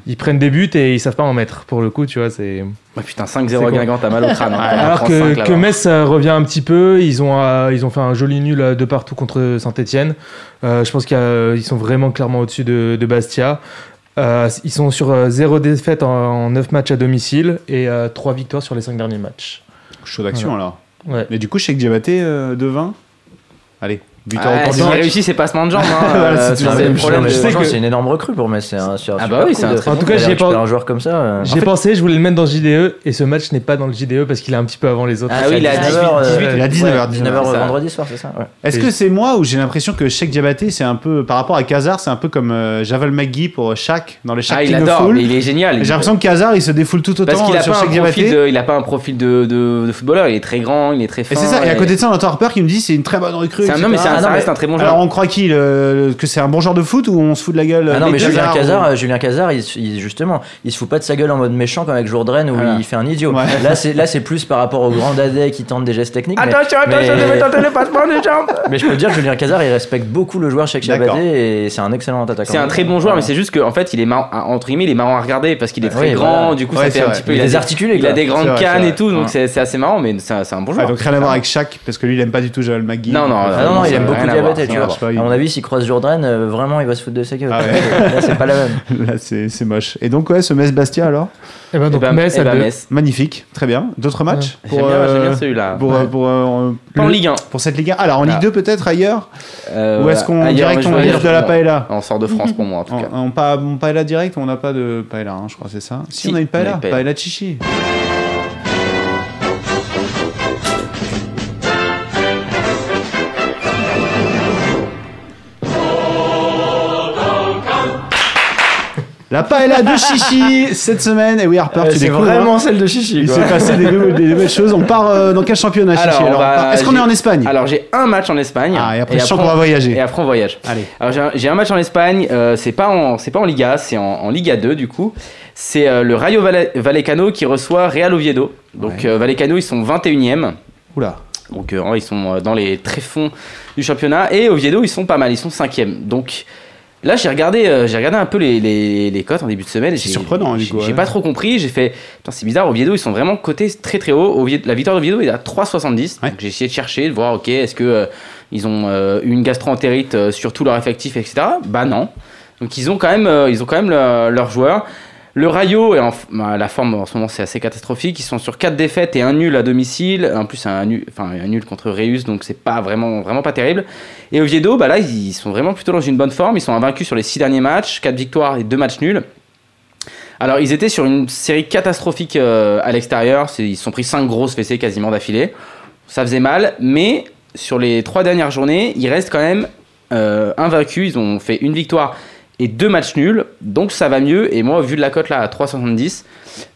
ils prennent des buts et ils savent pas en mettre. Pour le coup, tu vois, c'est. Ouais, putain, 5-0 C'est à Guingamp, t'as mal au crâne. hein. Alors que, que. Metz euh, revient un petit peu, ils ont, euh, ils ont fait un joli nul de partout contre Saint-Etienne. je pense qu'ils sont vraiment clairement au-dessus de, de Bastia. Euh, ils sont sur euh, zéro défaite en, 9 matchs à domicile et 3 victoires sur les 5 derniers matchs. Chaud d'action, alors. Ouais. Mais du coup, Cheikh Diabaté, euh, de 20. Allez, buteur du S'il match. réussit ses passements de jambes, hein, Voilà, euh, c'est le mais problème. je de- sais que- c'est une énorme recrue pour Metz. C'est un, c'est un Ah super bah oui, coup c'est un de- très bon En tout cas, j'y ai récupérer pas- un joueur comme ça. euh. J'y ai pensé, je voulais le mettre dans le JDE et ce match n'est pas dans le JDE parce qu'il est un petit peu avant les autres. Ah oui, il est à 18, 18, Il est à 19h, 19h c'est ça. vendredi soir, c'est ça ouais. Est-ce que c'est moi ou j'ai l'impression que Cheikh Diabaté, c'est un peu, par rapport à Kazar, c'est un peu comme euh, Javal McGee pour Shaq dans les Shaq Ah, il adore, mais il est génial. J'ai l'impression que Kazar, il se défoule tout autant Parce qu'il a sur pas un profil Diabaté. de, il a pas un profil de, de, de footballeur. Il est très grand, il est très fin. Et c'est ça, et à côté de ça, on entend Harper qui me dit c'est une très bonne recrue. C'est un, c'est Ah, ça non, reste mais- un très bon Alors joueur. on croit qu'il euh, que c'est un bon joueur de foot ou on se fout de la gueule Ah non, mais des Julien Cazard, ou- euh, Julien Cazard, il, il- justement, il se fout pas de sa gueule en mode méchant comme avec Jourdain où il fait un idiot. Ouais. Là, c'est là, c'est plus par rapport au grand dadais qui tente des gestes techniques. mais- Attention, attention, mais- je vais tenter le passement des jambes. Mais je peux te dire que Julien Cazard, il respecte beaucoup le joueur Cheikh. Diabaté et c'est un excellent attaquant. C'est un très bon joueur, mais c'est juste qu'en fait, il est marrant, entre guillemets, il est marrant à regarder parce qu'il est très grand. Du coup, ça fait un petit peu. Il est a des- désarticulé, Il a des grandes cannes et tout, donc c'est assez marrant, mais c'est un bon Ouais, joueur. donc rien à voir avec Shaq parce que lui il aime pas du tout Javal McGee. Non, non, Donc, Ah non, non, ça il aime n'a beaucoup ça tu vois. À mon avis, s'il croise Jourdain, euh, vraiment, il va se foutre de sa gueule. Ah ouais. Là, c'est pas la même. Là c'est c'est moche. Et donc ouais, ce Metz Bastia alors Et ben, Et donc ben- Metz et à ben. Metz. Magnifique, très bien. D'autres matchs J'aime bien, euh, j'aime bien celui-là. pour, euh, pour, euh, Pas en Ligue 1. pour cette Ligue 1. Alors en Ligue Ah. 2 peut-être ailleurs Euh, Ou est-ce qu'on qu'on veux livre de la paella On sort de France pour moi, en tout cas. on, on, pas, on paella direct ou on n'a pas de paella, hein, je crois, c'est ça Si, Si, on a une paella, on a une paella. paella chichi. La paella de chichi cette semaine. Et oui, Harper, tu Euh, c'est découvres. hein. vraiment celle de Chichi. Il s'est passé des, nou- des nouvelles choses. On part euh, dans quel championnat, Alors, Chichi part- Est-ce qu'on est en Espagne? Alors, j'ai un match en Espagne. Ah, et après, je sens on- qu'on va voyager. Et après, on voyage. Allez. Alors j'ai un, match en Espagne, euh, c'est pas en pas en Liga, c'est en, en Liga 2 du coup. C'est le Rayo Valle- Vallecano qui reçoit Real Oviedo. Donc Ouais. Vallecano ils sont 21e. Oula. Donc euh, ils sont dans les tréfonds du championnat et Oviedo ils sont pas mal, ils sont 5e. Donc là j'ai regardé euh, j'ai regardé un peu les, les, les cotes en début de semaine. et C'est j'ai- surprenant, du j'ai- ouais. pas trop compris, j'ai fait c'est bizarre Oviedo ils sont vraiment cotés très très haut. Oviedo- la victoire d'Oviedo est à 3,70. Ouais. Donc j'ai essayé de chercher, de voir ok est-ce que euh, ils ont euh, une gastro-entérite euh, sur tout leur effectif, etc. Bah non. Donc ils ont quand même, euh, ils ont quand même le- leurs joueurs. Le Rayo, bah, la forme en ce moment c'est assez catastrophique. Ils sont sur 4 défaites et un nul à domicile. En plus un nul, nul contre Reus, donc c'est pas vraiment, pas terrible. Et Oviedo, bah là ils sont vraiment plutôt dans une bonne forme. Ils sont invaincus sur les 6 derniers matchs, 4 victoires et 2 matchs nuls. Alors ils étaient sur une série catastrophique euh, à l'extérieur. Ils se sont pris 5 grosses fessées quasiment d'affilée. Ça faisait mal, mais sur les 3 dernières journées, ils restent quand même euh, invaincus. Ils ont fait une victoire et deux matchs nuls, donc ça va mieux. Et moi, vu de la cote là à 3,70,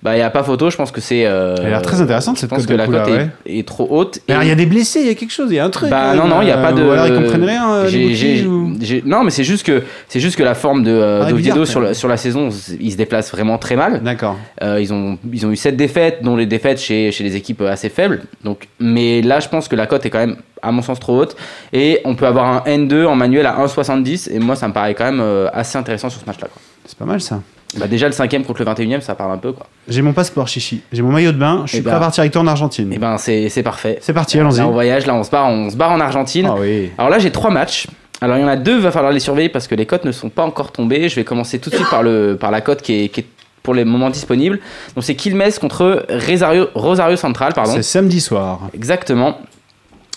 bah il y a pas photo. Je pense que c'est. euh, Elle a l'air très intéressante, cette Je pense cote que de la cote là, est, ouais. est trop haute. Mais alors, Et- il y a des blessés, il y a quelque chose, il y a un truc. bah non non, il n'y a pas euh, de. Ou alors ils comprennent rien, euh, les ou- Non, mais c'est juste que juste que la forme de euh, Ah, sur, la- sur la saison, il se déplace vraiment très mal. D'accord. Euh, ils, ont, ils ont eu 7 défaites, dont les défaites chez, chez des équipes assez faibles. Donc, mais là, je pense que la cote est quand même, à mon sens, trop haute. Et on peut avoir un N2 en manuel à 1,70. Et moi, ça me paraît quand même assez intéressant sur ce match-là. C'est pas mal ça. Bah, déjà, le 5 contre le 21 e ça parle un peu. Quoi. J'ai mon passeport, chichi. J'ai mon maillot de bain. Je suis Eh prêt ben- à partir avec toi en Argentine. Et ben, c'est c'est parfait. C'est parti, allons-y. Là, on voyage, là, on se barre, on se barre en Argentine. Ah oui. Alors là, j'ai trois matchs. Alors il y en a deux, va falloir les surveiller parce que les cotes ne sont pas encore tombées. Je vais commencer tout de suite par, le, par la cote qui est, qui est pour les moments disponible. Donc c'est Quilmes contre Rosario, Rosario Central, pardon. C'est samedi soir. Exactement.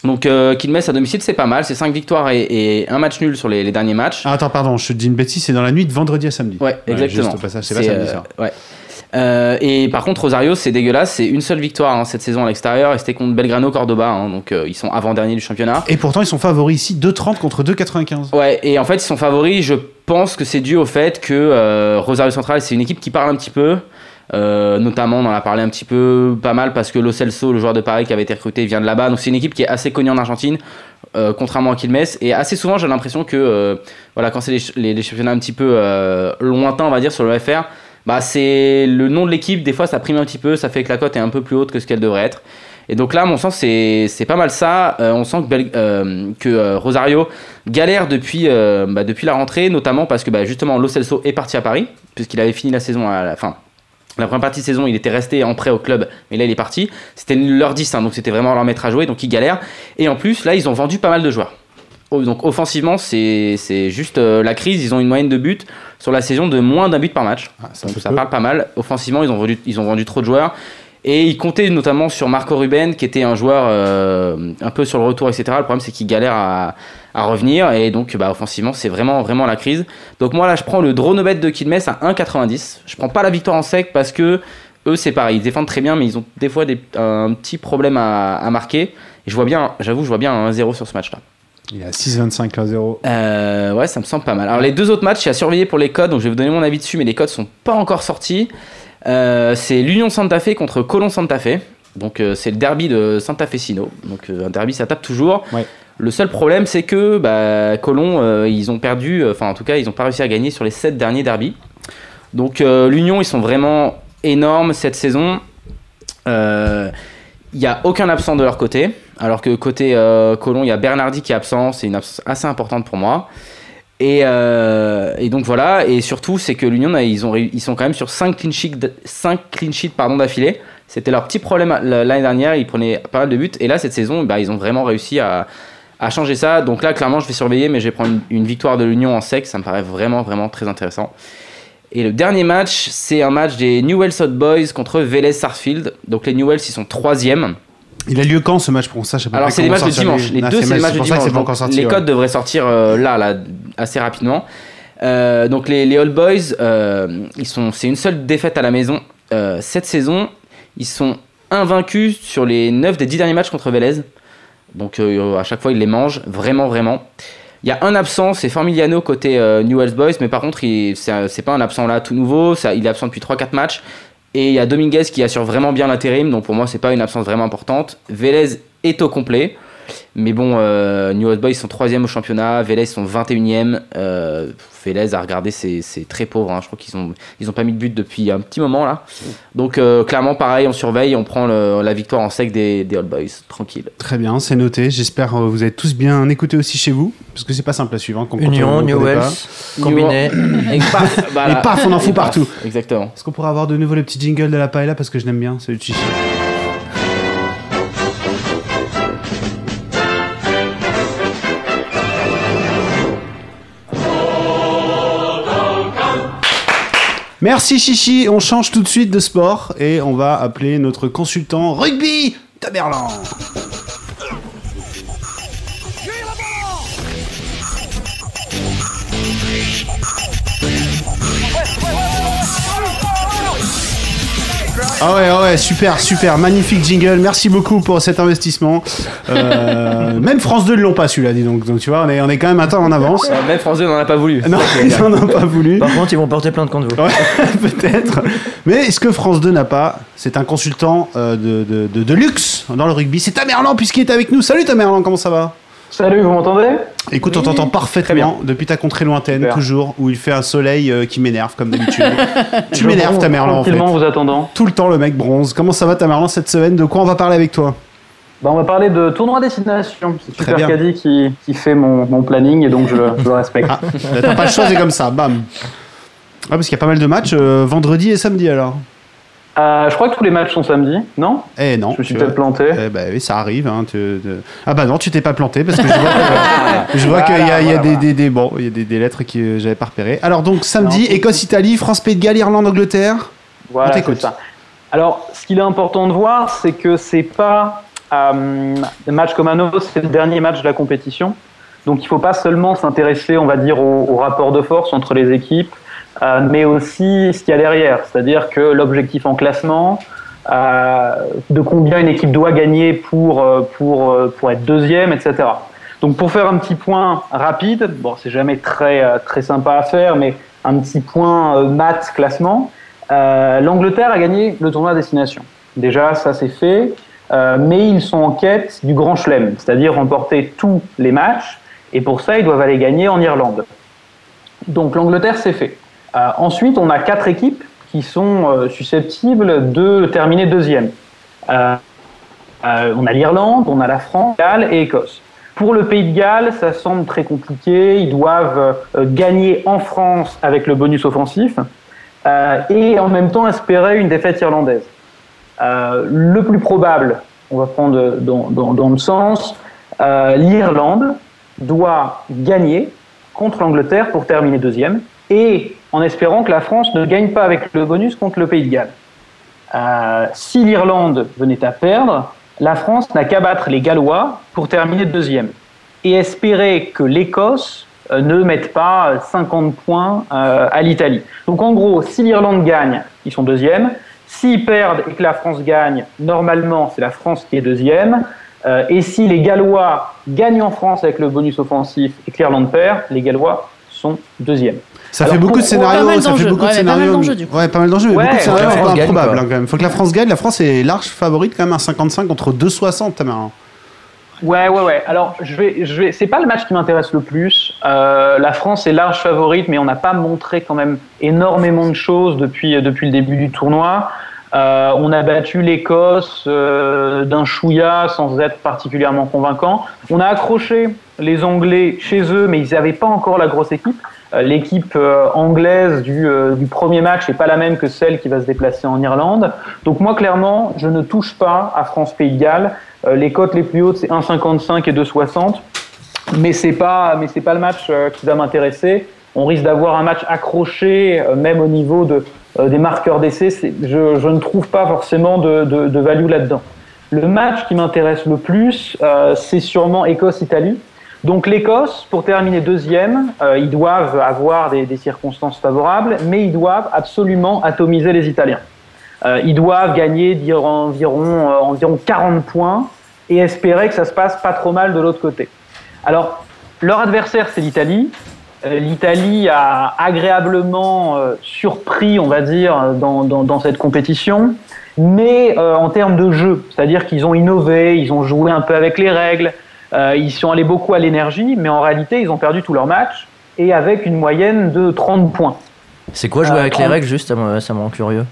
Donc euh, Quilmes à domicile, c'est pas mal. C'est 5 victoires et, et un match nul sur les, les derniers matchs. Ah, attends, pardon, je te dis une bêtise, c'est dans la nuit de vendredi à samedi. Ouais, exactement. Juste au passage, c'est pas samedi euh, soir. ouais. Euh, et par contre, Rosario, c'est dégueulasse. C'est une seule victoire hein, cette saison à l'extérieur et c'était contre Belgrano Cordoba. hein, donc euh, ils sont avant-derniers du championnat. Et pourtant, ils sont favoris ici 2,30 contre 2,95. Ouais, et en fait, ils sont favoris. Je pense que c'est dû au fait que euh, Rosario Central, c'est une équipe qui parle un petit peu. Euh, notamment, on en a parlé un petit peu pas mal parce que Lo Celso, le joueur de Paris qui avait été recruté, vient de là-bas. Donc, c'est une équipe qui est assez connue en Argentine, euh, contrairement à Quilmes. Et assez souvent, j'ai l'impression que euh, voilà, quand c'est les, championnats un petit peu lointains, on va dire, sur le FR, bah, c'est le nom de l'équipe. Des fois, ça prime un petit peu, ça fait que la cote est un peu plus haute que ce qu'elle devrait être. Et donc là, à mon sens, c'est pas mal ça. On sent que, Rosario galère depuis, bah, depuis la rentrée, notamment parce que bah, justement Lo Celso est parti à Paris, puisqu'il avait fini la saison à la fin. La première partie de saison, il était resté en prêt au club, mais là il est parti. C'était leur 10, hein, donc c'était vraiment leur mettre à jouer, donc ils galèrent. Et en plus, là, ils ont vendu pas mal de joueurs. Oh, Donc offensivement, c'est juste euh, la crise. Ils ont une moyenne de buts sur la saison de moins d'un but par match. Ah, ça Donc fait ça peu. parle pas mal. Offensivement, ils ont vendu, ils ont vendu trop de joueurs. Et ils comptaient notamment sur Marco Ruben, qui était un joueur euh, un peu sur le retour, etc. Le problème, c'est qu'il galère à, à revenir. Et donc, bah, offensivement, c'est vraiment, vraiment la crise. Donc, moi, là, je prends le drone bet de Kilmes à 1,90. Je prends pas la victoire en sec parce que eux, c'est pareil. Ils défendent très bien, mais ils ont des fois des, un petit problème à, à marquer. Et je vois bien, j'avoue, je vois bien un 1-0 sur ce match-là. Il est à 6,25 à 0. Euh, ouais, ça me semble pas mal. Alors les deux autres matchs, j'ai à surveiller pour les codes, donc je vais vous donner mon avis dessus, mais les codes sont pas encore sortis. Euh, c'est l'Union Santa Fe contre Colon Santa Fe. Donc euh, c'est le derby de Santa Fecino. Donc euh, un derby, ça tape toujours. Ouais. Le seul problème, c'est que bah, Colon, ils ont perdu, enfin en tout cas, ils ont pas réussi à gagner sur les sept derniers derbys. Donc l'Union, ils sont vraiment énormes cette saison. Il n'y a aucun absent de leur côté. Alors que côté Colon, il y a Bernardi qui est absent. C'est une absence assez importante pour moi. Et, euh, et donc voilà. Et surtout, c'est que l'Union, réu- ils sont quand même sur 5 clean sheets, clean sheets pardon, d'affilée. C'était leur petit problème l- l'année dernière. Ils prenaient pas mal de buts. Et là, cette saison, bah, ils ont vraiment réussi à, changer ça. Donc là, clairement, je vais surveiller, mais je vais prendre une, victoire de l'Union en sec. Ça me paraît vraiment, vraiment très intéressant. Et le dernier match, c'est un match des Newell's Old Boys contre Vélez Sarsfield. Donc les Newells, ils sont troisième. Il a lieu quand ce match? Pour qu'on sache à peu Alors c'est les matchs de dimanche. les- Les Ah, deux, c'est les matchs de ça dimanche. pas Donc, sorti. les ouais. codes devraient sortir euh, là, là, assez rapidement. Euh, donc les, les Old Boys, euh, ils sont, c'est une seule défaite à la maison cette saison. Ils sont invaincus sur les 9 des 10 derniers matchs contre Vélez. Donc à chaque fois, ils les mangent, vraiment, vraiment. Il y a un absent, c'est Formiliano côté Newell's Boys, mais par contre, c'est pas un absent là tout nouveau, ça, il est absent depuis 3-4 matchs. Et il y a Dominguez qui assure vraiment bien l'intérim, donc pour moi, c'est pas une absence vraiment importante. Vélez est au complet, mais bon, euh, Newell's Boys sont 3 au championnat, Vélez sont 21e. Euh, Vélez, à regarder, c'est c'est très pauvre, hein. je crois qu'ils ont, ils ont pas mis de but depuis un petit moment là. Donc euh, clairement, pareil, on surveille, on prend le- la victoire en sec des, des Old Boys, tranquille. Très bien, c'est noté. J'espère que vous avez tous bien écouté aussi chez vous, parce que c'est pas simple à suivre. hein, Union, Newells, pas. combiné. Et paf, voilà. Et paf, on en fout partout. Exactement. Est-ce qu'on pourrait avoir de nouveau les petits jingles de la paella parce que je l'aime bien, celui de Chichi? Merci Chichi, on change tout de suite de sport et on va appeler notre consultant rugby Tamerlan. Ah ouais, ah ouais, super, super, magnifique jingle. Merci beaucoup pour cet investissement. Euh, même France 2 ne l'ont pas celui-là, dis donc. Donc tu vois, on est, on est quand même un temps en avance. Euh, Même France 2 n'en a pas voulu. Non, ils n'en ont pas voulu. Par contre, ils vont porter plainte contre vous. Ouais, peut-être. Mais ce que France 2 n'a pas, c'est un consultant euh, de, de, de- de luxe dans le rugby. C'est Tamerlan, puisqu'il est avec nous. Salut Tamerlan, comment ça va? Salut, vous m'entendez? Écoute, on t'entend parfaitement depuis ta contrée lointaine, Super. toujours, où il fait un soleil euh, qui m'énerve, comme d'habitude. tu m'énerves, bronze Tamerlan, en fait. Vous attendant. Tout le temps, le mec bronze. Comment ça va, Tamerlan, cette semaine? De quoi on va parler avec toi? Bah, on va parler de tournoi destination. C'est Super bien. Caddy qui, qui fait mon, mon planning et donc je, je le respecte. Ah, t'as pas le choix, c'est comme ça, bam. Ah, parce qu'il y a pas mal de matchs euh, vendredi et samedi alors. Euh, je crois que tous les matchs sont samedi, non Eh non. Je me suis peut-être planté. Eh bah oui, ça arrive. Hein, tu- tu- Ah bah non, tu t'es pas planté parce que je vois, que- je vois qu'il y a, il y a des, des, des- bon, il y a des, des lettres que j'avais pas repérées. Alors donc samedi. Écosse-Italie, France-Pays de Galles, Irlande-Angleterre. Voilà, On t'écoute. c'est ça. Alors, ce qu'il est important de voir, c'est que c'est pas euh, un match comme un autre, c'est le dernier match de la compétition. Donc, il faut pas seulement s'intéresser, on va dire, au, au rapport de force entre les équipes, euh, mais aussi ce qu'il y a derrière. C'est-à-dire que l'objectif en classement, euh, de combien une équipe doit gagner pour, euh, pour, euh, pour être deuxième, etc. Donc, pour faire un petit point rapide, bon, c'est jamais très, très sympa à faire, mais un petit point maths classement. Euh, L'Angleterre a gagné le tournoi à destination. Déjà, ça c'est fait, mais ils sont en quête du grand chelem, c'est-à-dire remporter tous les matchs, et pour ça, ils doivent aller gagner en Irlande. Donc l'Angleterre, c'est fait. Euh, ensuite, on a quatre équipes qui sont euh, susceptibles de terminer deuxième. Euh, on a l'Irlande, on a la France, Galles et Écosse. Pour le Pays de Galles, ça semble très compliqué. Ils doivent gagner en France avec le bonus offensif et en même temps espérer une défaite irlandaise. Le plus probable, on va prendre dans, dans, dans le sens, l'Irlande doit gagner contre l'Angleterre pour terminer deuxième et en espérant que la France ne gagne pas avec le bonus contre le Pays de Galles. Euh, si l'Irlande venait à perdre, la France n'a qu'à battre les Gallois pour terminer deuxième et espérer que l'Écosse euh, ne mette pas 50 points euh, à l'Italie. Donc en gros, si l'Irlande gagne, ils sont deuxième. S'ils perdent et que la France gagne, normalement c'est la France qui est deuxième. Et si les Gallois gagnent en France avec le bonus offensif et que l'Irlande perd, les Gallois sont deuxième. Ça Alors, fait beaucoup de scénarios. Pas mal Ça fait d'enjeux. beaucoup de Ouais, pas mal scénarios. d'enjeux, du coup. Ouais, pas mal d'enjeux, mais Ouais, beaucoup de scénarios gagne, improbables hein, quand même. Faut que la France gagne. La France est large favorite quand même à 55 contre 2,60 Tamerlan. Ouais, ouais, ouais. Alors, je vais, je vais. C'est pas le match qui m'intéresse le plus. Euh, la France est large favorite, mais on n'a pas montré quand même énormément de choses depuis depuis le début du tournoi. Euh, on a battu l'Écosse euh, d'un chouïa sans être particulièrement convaincant. On a accroché les Anglais chez eux, mais ils n'avaient pas encore la grosse équipe. Euh, L'équipe euh, anglaise du, euh, du premier match n'est pas la même que celle qui va se déplacer en Irlande. Donc moi, clairement, je ne touche pas à France-Pays Galles. Les cotes les plus hautes, c'est 1,55 et 2,60. Mais c'est pas, mais pas le match qui va m'intéresser. On risque d'avoir un match accroché, même au niveau de, des marqueurs d'essai. Je, ne trouve pas forcément de, de, value là-dedans. Le match qui m'intéresse le plus, c'est sûrement Écosse-Italie. Donc l'Écosse, pour terminer deuxième, euh, ils doivent avoir des, des circonstances favorables, mais ils doivent absolument atomiser les Italiens. Euh, ils doivent gagner environ, euh, environ 40 points et espérer que ça se passe pas trop mal de l'autre côté. Alors, leur adversaire, c'est l'Italie. Euh, L'Italie a agréablement euh, surpris, on va dire, dans, dans, dans cette compétition, mais euh, en termes de jeu, c'est-à-dire qu'ils ont innové, ils ont joué un peu avec les règles, euh, ils sont allés beaucoup à l'énergie, mais en réalité, ils ont perdu tous leurs matchs et avec une moyenne de 30 points. C'est quoi jouer Euh, avec les règles juste Ça me, rend curieux.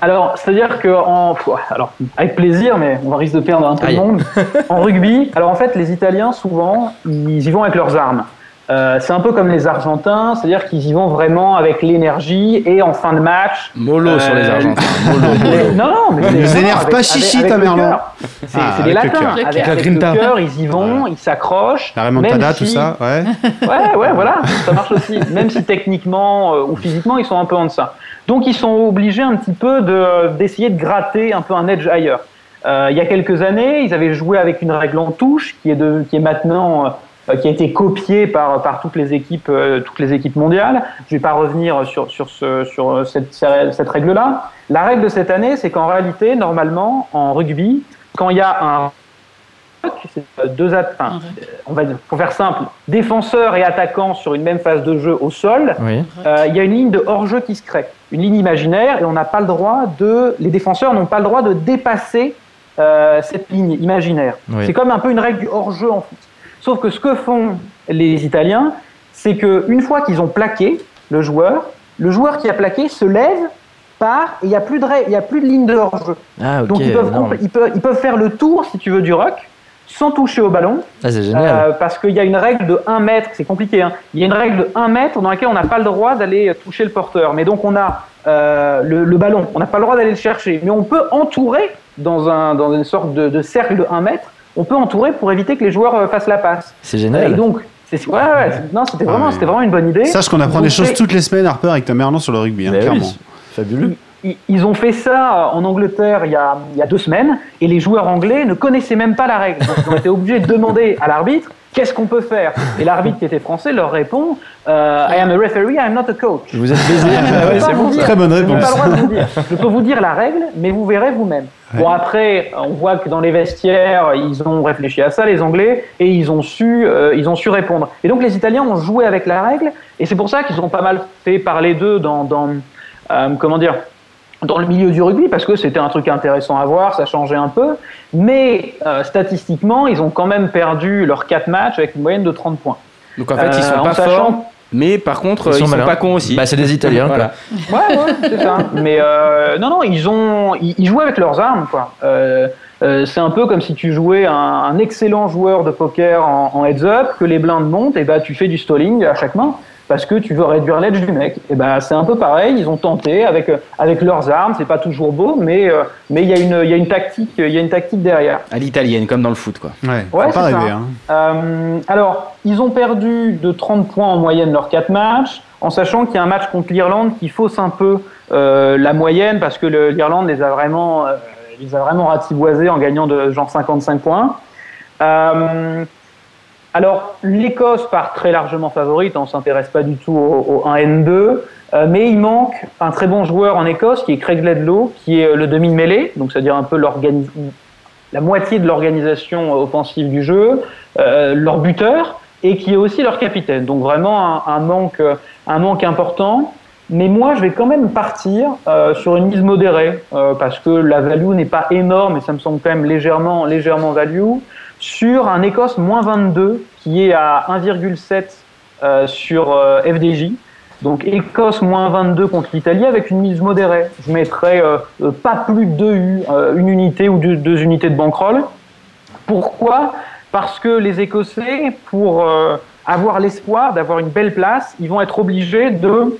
Alors, c'est-à-dire que en, alors avec plaisir, mais on risque de perdre un peu de monde. En rugby, alors en fait, les Italiens souvent, ils y vont avec leurs armes. Euh, c'est un peu comme les Argentins, c'est-à-dire qu'ils y vont vraiment avec l'énergie et en fin de match. Mollo sur les Euh, Argentins. Mollo, mollo. Non, non, mais c'est Ne non, énerve avec- pas avec- Chichi, avec ta mère. C'est Ah, c'est des latins. Avec, Avec le cœur, ils y vont, ils s'accrochent. La remontada, tout si- ça, ouais. Ouais, ouais, voilà, ça marche aussi. Même si techniquement euh, ou physiquement, ils sont un peu en deçà. Donc, ils sont obligés un petit peu de- d'essayer de, gratter un peu un edge ailleurs. Euh, il y a quelques années, ils avaient joué avec une règle en touche qui est, de, qui est maintenant qui a été copié par, par toutes, les équipes, euh, toutes les équipes mondiales. Je ne vais pas revenir sur, sur, ce, sur cette, cette règle-là. La règle de cette année, c'est qu'en réalité, normalement, en rugby, quand il y a un deux enfin, on va dire, pour faire simple, défenseur et attaquant sur une même phase de jeu au sol, Oui. euh, il y a une ligne de hors-jeu qui se crée, une ligne imaginaire, et on n'a pas le droit de, les défenseurs n'ont pas le droit de dépasser euh, cette ligne imaginaire. Oui. C'est comme un peu une règle du hors-jeu en foot. Sauf que ce que font les Italiens, c'est que une fois qu'ils ont plaqué le joueur, le joueur qui a plaqué se lève, part, et il n'y a plus de il y a plus de ligne de hors-jeu. Ah. Donc ils peuvent, ils, peuvent, ils peuvent faire le tour, si tu veux, du rock, sans toucher au ballon. Ah, c'est génial. Euh, parce qu'il y a une règle de 1 mètre, c'est compliqué, hein. il y a une règle de 1 mètre dans laquelle on n'a pas le droit d'aller toucher le porteur. Mais donc on a euh, le, le ballon, on n'a pas le droit d'aller le chercher. Mais on peut entourer dans, un, dans une sorte de, de cercle de 1 mètre, on peut entourer pour éviter que les joueurs euh, fassent la passe. c'est Et génial. donc, c'est, ouais, ouais, c'est- non, c'était vraiment, Ah, c'était vraiment une bonne idée. Sache qu'on apprend des choses toutes les semaines, Harper, avec ta Merlan sur le rugby, hein, oui, clairement. c'est fabuleux. Ils, ils ont fait ça en Angleterre il y, a, il y a deux semaines et les joueurs anglais ne connaissaient même pas la règle. Donc ils ont été obligés de demander à l'arbitre qu'est-ce qu'on peut faire. Et l'arbitre qui était français leur répond euh, I am a referee, I am not a coach. Vous êtes baisé. Ah Je ouais, c'est bon. Très bonne Je réponse. pas le droit de vous dire. Je peux vous dire la règle, mais vous verrez vous-même. Bon, après, on voit que dans les vestiaires, ils ont réfléchi à ça, les Anglais, et ils ont su, euh, ils ont su répondre. Et donc, les Italiens ont joué avec la règle, et c'est pour ça qu'ils ont pas mal fait parler d'eux dans, dans euh, comment dire, dans le milieu du rugby, parce que c'était un truc intéressant à voir, ça changeait un peu. Mais euh, statistiquement, ils ont quand même perdu leurs 4 matchs avec une moyenne de 30 points. Donc en fait, ils Euh, sont en pas sachant- forts, mais par contre, Ils ils sont malins. pas cons aussi. Bah, c'est des Italiens. Voilà. quoi. Ouais, ouais, c'est ça. Mais euh, non, non, ils ont, ils, ils jouent avec leurs armes, quoi. Euh, euh, c'est un peu comme si tu jouais un, un excellent joueur de poker en, en heads up, que les blindes montent, et bah tu fais du stalling à chaque main parce que tu veux réduire l'edge du mec. Et ben c'est un peu pareil. Ils ont tenté avec euh, avec leurs armes. C'est pas toujours beau, mais euh, mais il y a une il y a une tactique il y a une tactique derrière. À l'italienne, comme dans le foot, quoi. Ouais, Ouais, faut pas c'est ça. rêver. Hein. Euh, alors, ils ont perdu de 30 points en moyenne leurs 4 matchs, en sachant qu'il y a un match contre l'Irlande qui fausse un peu euh, la moyenne parce que le- l'Irlande les a vraiment, euh, les a vraiment ratiboisés en gagnant de genre 55 points. Euh, alors, l'Écosse part très largement favorite, on s'intéresse pas du tout au, au 1N2, euh, mais il manque un très bon joueur en Écosse qui est Craig Ledlow, qui est le demi de mêlée, donc c'est-à-dire un peu la moitié de l'organisation offensive du jeu, euh, leur buteur, et qui est aussi leur capitaine. Donc vraiment un, manque, euh, important. Mais moi, je vais quand même partir euh, sur une mise modérée, euh, parce que la value n'est pas énorme, et ça me semble quand même légèrement, légèrement value, sur un Écosse moins 22, qui est à 1,7 euh, sur euh, FDJ. Donc Écosse moins 22 contre l'Italie avec une mise modérée. Je mettrais euh, pas plus de 2 U, une unité ou deux, unités de bankroll. Pourquoi? Parce que les Écossais, pour avoir l'espoir d'avoir une belle place, ils vont être obligés de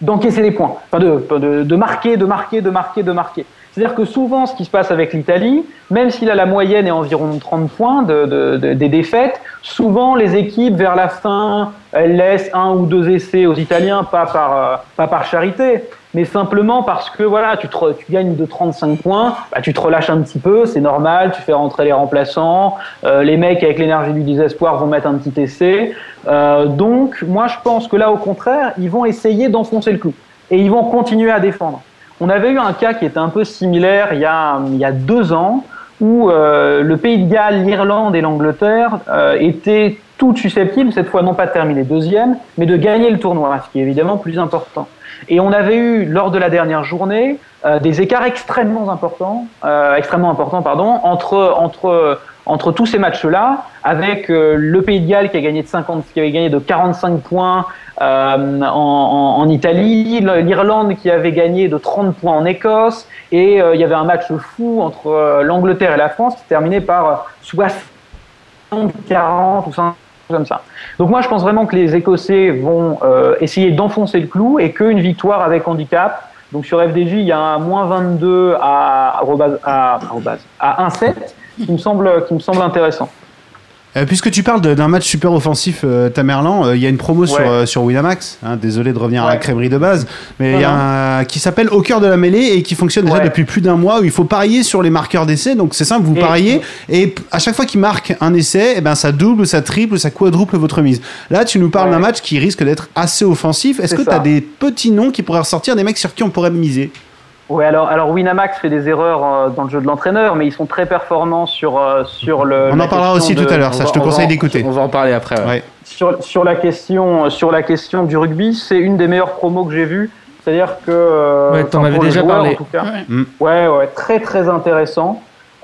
d'encaisser les points, enfin de, de, de marquer, de marquer, de marquer, de marquer. C'est-à-dire que souvent, ce qui se passe avec l'Italie, même si là la moyenne est environ de 30 points de, de, de- des défaites, souvent les équipes vers la fin, elles laissent un ou deux essais aux Italiens, pas par, euh, pas par charité, mais simplement parce que voilà, tu, te tu gagnes de 35 points, bah, tu te relâches un petit peu, c'est normal, tu fais rentrer les remplaçants, euh, les mecs avec l'énergie du désespoir vont mettre un petit essai. Euh, donc moi je pense que là au contraire, ils vont essayer d'enfoncer le clou et ils vont continuer à défendre. On avait eu un cas qui était un peu similaire il y a, il y a deux ans où euh, le Pays de Galles, l'Irlande et l'Angleterre euh, étaient toutes susceptibles, cette fois non pas de terminer deuxième, mais de gagner le tournoi, ce qui est évidemment plus important. Et on avait eu lors de la dernière journée euh, des écarts extrêmement importants, euh, extrêmement importants pardon, entre entre entre tous ces matchs-là, avec euh, le Pays de Galles qui a gagné de 50, qui avait gagné de 45 points euh, en, Italie, l'Irlande qui avait gagné de 30 points en Écosse, et euh, il y avait un match fou entre l'Angleterre et la France qui terminait par euh, 60, 40 ou 50 comme ça. Donc moi je pense vraiment que les Écossais vont essayer d'enfoncer le clou et qu'une victoire avec handicap. Donc sur FDJ il y a un moins 22 à, à, arrobase, à 1,7 qui me semble qui me semble intéressant. Euh, puisque tu parles d'un match super offensif, euh, Tamerlan, euh, il y a une promo sur, Ouais. euh, sur Winamax. hein, désolé de revenir à la crèmerie de base, mais il y a un qui s'appelle Au cœur de la mêlée et qui fonctionne déjà depuis plus d'un mois où il faut parier sur les marqueurs d'essai. Donc c'est simple, vous Et- pariez et à chaque fois qu'il marque un essai, eh ben ça double, ça triple, ça quadruple votre mise. Là, tu nous parles d'un match qui risque d'être assez offensif. Est-ce que tu as des petits noms qui pourraient ressortir, des mecs sur qui on pourrait miser? Ouais, alors, alors Winamax fait des erreurs euh, dans le jeu de l'entraîneur, mais ils sont très performants sur, euh, sur le. On la en parlera question aussi de- tout à l'heure, ça je te conseille d'écouter. On va en parler après. ouais. Ouais. Sur, sur, la question, sur la question du rugby, c'est une des meilleures promos que j'ai vues. C'est-à-dire que. euh, Ouais, t'en avais déjà joueur, parlé. En tout cas. Ouais. Mm. Ouais, ouais, très très intéressant.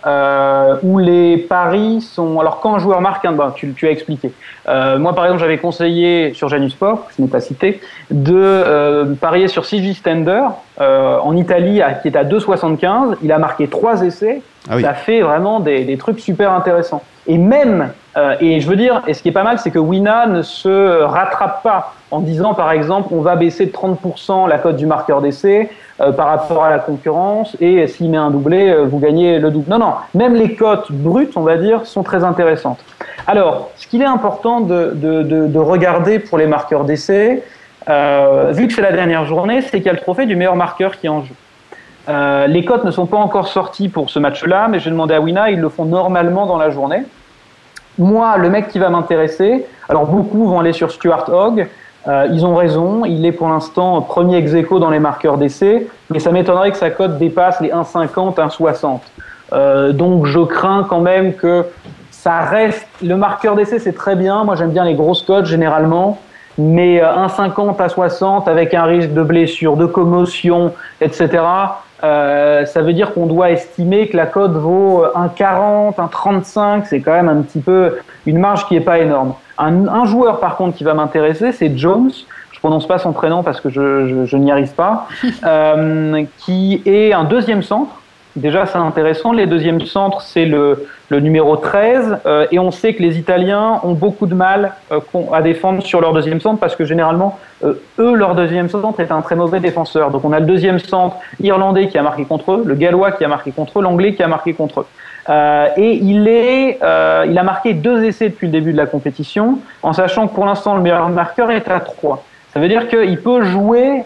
Euh, où les paris sont. Alors, quand un joueur marque un. Bah, tu, tu as expliqué. Euh, moi, par exemple, j'avais conseillé sur Janus Sport, je n'ai pas cité, de euh, parier sur CG Stender euh, en Italie, qui est à 2,75. Il a marqué trois essais. Ah. Ça fait vraiment des, des trucs super intéressants. Et même, euh, et je veux dire, et ce qui est pas mal, c'est que Wina ne se rattrape pas en disant, par exemple, on va baisser de 30% la cote du marqueur d'essai euh, par rapport à la concurrence, et s'il met un doublé, euh, vous gagnez le double. Non, non, même les cotes brutes, on va dire, sont très intéressantes. Alors, ce qu'il est important de, de, de, de regarder pour les marqueurs d'essai, euh, vu que c'est la dernière journée, c'est qu'il y a le trophée du meilleur marqueur qui est en jeu. Euh, les cotes ne sont pas encore sorties pour ce match-là, mais j'ai demandé à Wina, ils le font normalement dans la journée. Moi, le mec qui va m'intéresser, alors beaucoup vont aller sur Stuart Hogg, euh, ils ont raison, il est pour l'instant premier ex dans les marqueurs d'essai, mais ça m'étonnerait que sa cote dépasse les 1,50, 1,60. Euh, donc je crains quand même que ça reste. Le marqueur d'essai, c'est très bien, moi j'aime bien les grosses cotes généralement, mais euh, 1,50 à 60 avec un risque de blessure, de commotion, etc. Euh, ça veut dire qu'on doit estimer que la cote vaut euh, 1,40, 1,35, c'est quand même un petit peu une marge qui n'est pas énorme. Un, un joueur par contre qui va m'intéresser, c'est Jones. Je prononce pas son prénom parce que je, je, je n'y arrive pas, euh, qui est un deuxième centre. Déjà, c'est intéressant. Les deuxièmes centres, c'est le, le numéro 13. euh, et on sait que les Italiens ont beaucoup de mal euh, à défendre sur leur deuxième centre parce que généralement, euh, eux, leur deuxième centre est un très mauvais défenseur. Donc on a le deuxième centre irlandais qui a marqué contre eux, le gallois qui a marqué contre eux, l'anglais qui a marqué contre eux. Euh, et il, est, euh, il a marqué deux essais depuis le début de la compétition, en sachant que pour l'instant, le meilleur marqueur est à 3. Ça veut dire qu'il peut jouer,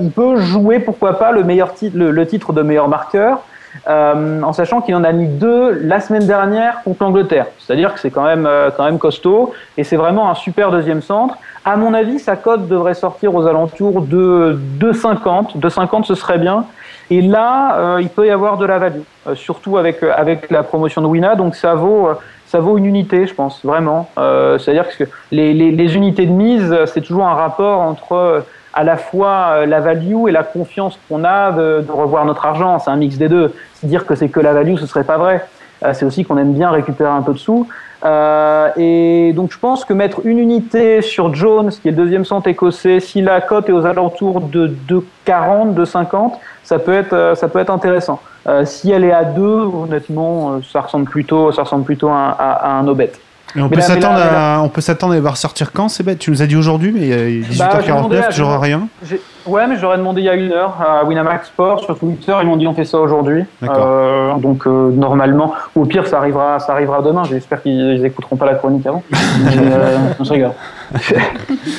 il peut jouer, pourquoi pas, le, meilleur titre, le, le titre de meilleur marqueur. Euh, en sachant qu'il en a mis deux la semaine dernière contre l'Angleterre. C'est-à-dire que c'est quand même, euh, quand même costaud et c'est vraiment un super deuxième centre. À mon avis, sa cote devrait sortir aux alentours de 2,50. 2,50, ce serait bien. Et là, euh, il peut y avoir de la value, surtout avec, avec la promotion de Wina. Donc ça vaut, ça vaut une unité, je pense, vraiment. C'est-à-dire que les, les, unités de mise, c'est toujours un rapport entre à la fois euh, la value et la confiance qu'on a de, de revoir notre argent. C'est un mix des deux. Dire que c'est que la value, ce serait pas vrai. Euh, C'est aussi qu'on aime bien récupérer un peu de sous. Euh, et donc je pense que mettre une unité sur Jones, qui est le deuxième centre écossais, si la cote est aux alentours de 2,40, 2,50, ça peut être, euh, ça peut être intéressant. Euh, si elle est à 2, honnêtement, ça ressemble plutôt, ça ressemble plutôt à, à- à un no-bet. Et on, Mais peut là- mais s'attendre là- à, on peut s'attendre à les voir sortir quand, c'est bête Tu nous as dit aujourd'hui, mais il est Bah, j'ai demandé 18h49, à- toujours rien? J'ai- Ouais, mais j'aurais demandé il y a une heure à Winamax Sport sur Twitter. Ils m'ont dit on fait ça aujourd'hui. D'accord. Euh, donc euh, normalement, ou au pire ça arrivera, ça arrivera demain. J'espère qu'ils ils écouteront pas la chronique avant. Mais, euh, je rigole.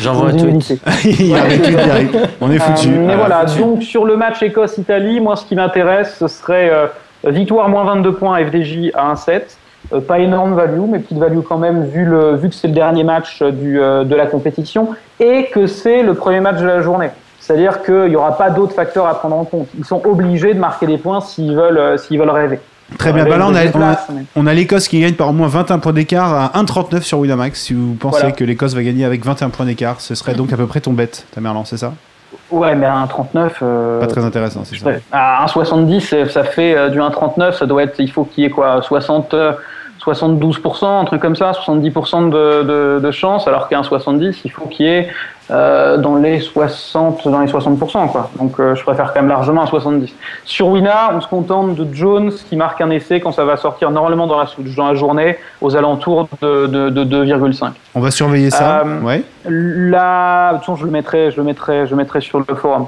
J'envoie un Une tweet. il y a un tweet direct. On est foutu. Euh, mais Ah, voilà, foutu. donc sur le match Écosse-Italie, moi ce qui m'intéresse, ce serait euh, victoire moins 22 points FDJ à 1-7. Euh, pas énorme value, mais petite value quand même, vu, le, vu que c'est le dernier match euh, du, euh, de la compétition et que c'est le premier match de la journée. C'est-à-dire qu'il n'y aura pas d'autres facteurs à prendre en compte. Ils sont obligés de marquer des points s'ils veulent, euh, s'ils veulent rêver. Très bien, bah là on a, deuxième on a- place, mais- on a l'Écosse qui gagne par au moins 21 points d'écart à 1,39 sur Winamax. Si vous pensez Voilà. que l'Écosse va gagner avec 21 points d'écart, ce serait donc à peu près ton bet, Tamerlan, c'est ça? Ouais, mais à 1,39. euh, Pas très intéressant, c'est ça. À 1,70, c'est- ça fait euh, du 1,39, ça doit être, il faut qu'il y ait quoi, 60, euh, 72%, un truc comme ça, 70% de, de, de chance, alors qu'à 1,70, il faut qu'il y ait euh, dans les 60, dans les 60%, quoi. Donc euh, je préfère quand même largement un 70. Sur Wina, on se contente de Jones qui marque un essai quand ça va sortir normalement dans la, dans la journée aux alentours de, de, de 2,5. On va surveiller ça. Euh, ouais. Là, de toute façon, je le mettrai, je le mettrai, je le mettrai sur le forum.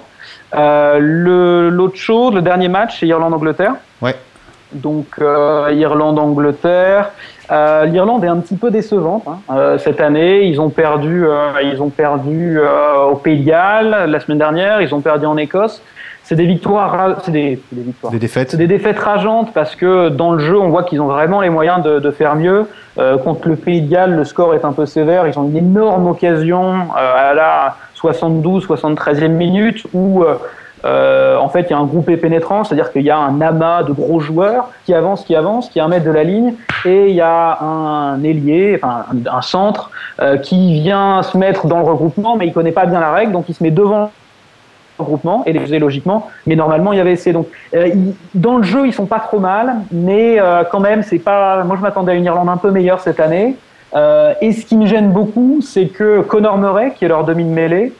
Euh, L'autre chose, le dernier match, c'est Irlande-Angleterre. Ouais. Donc euh, Irlande-Angleterre. Euh, L'Irlande est un petit peu décevante hein. Euh, cette année. Ils ont perdu, euh, ils ont perdu euh, au Pays de Galles la semaine dernière. Ils ont perdu en Écosse. C'est des victoires, c'est des, des victoires. Des défaites. C'est des défaites rageantes parce que dans le jeu, on voit qu'ils ont vraiment les moyens de, de faire mieux. Euh, contre le Pays de Galles, le score est un peu sévère. Ils ont une énorme occasion euh, à la 72, 73e minute où euh, en fait il y a un groupé pénétrant, c'est-à-dire qu'il y a un amas de gros joueurs qui avancent, qui avancent, qui est un mètre de la ligne, et il y a un ailier, enfin un, centre euh, qui vient se mettre dans le regroupement, mais il connaît pas bien la règle, donc il se met devant regroupement et les faisait logiquement mais normalement il y avait essai donc euh, dans le jeu ils sont pas trop mal mais euh, quand même c'est pas moi je m'attendais à une Irlande un peu meilleure cette année. Euh, et ce qui me gêne beaucoup c'est que Conor Murray qui est leur demi de mêlée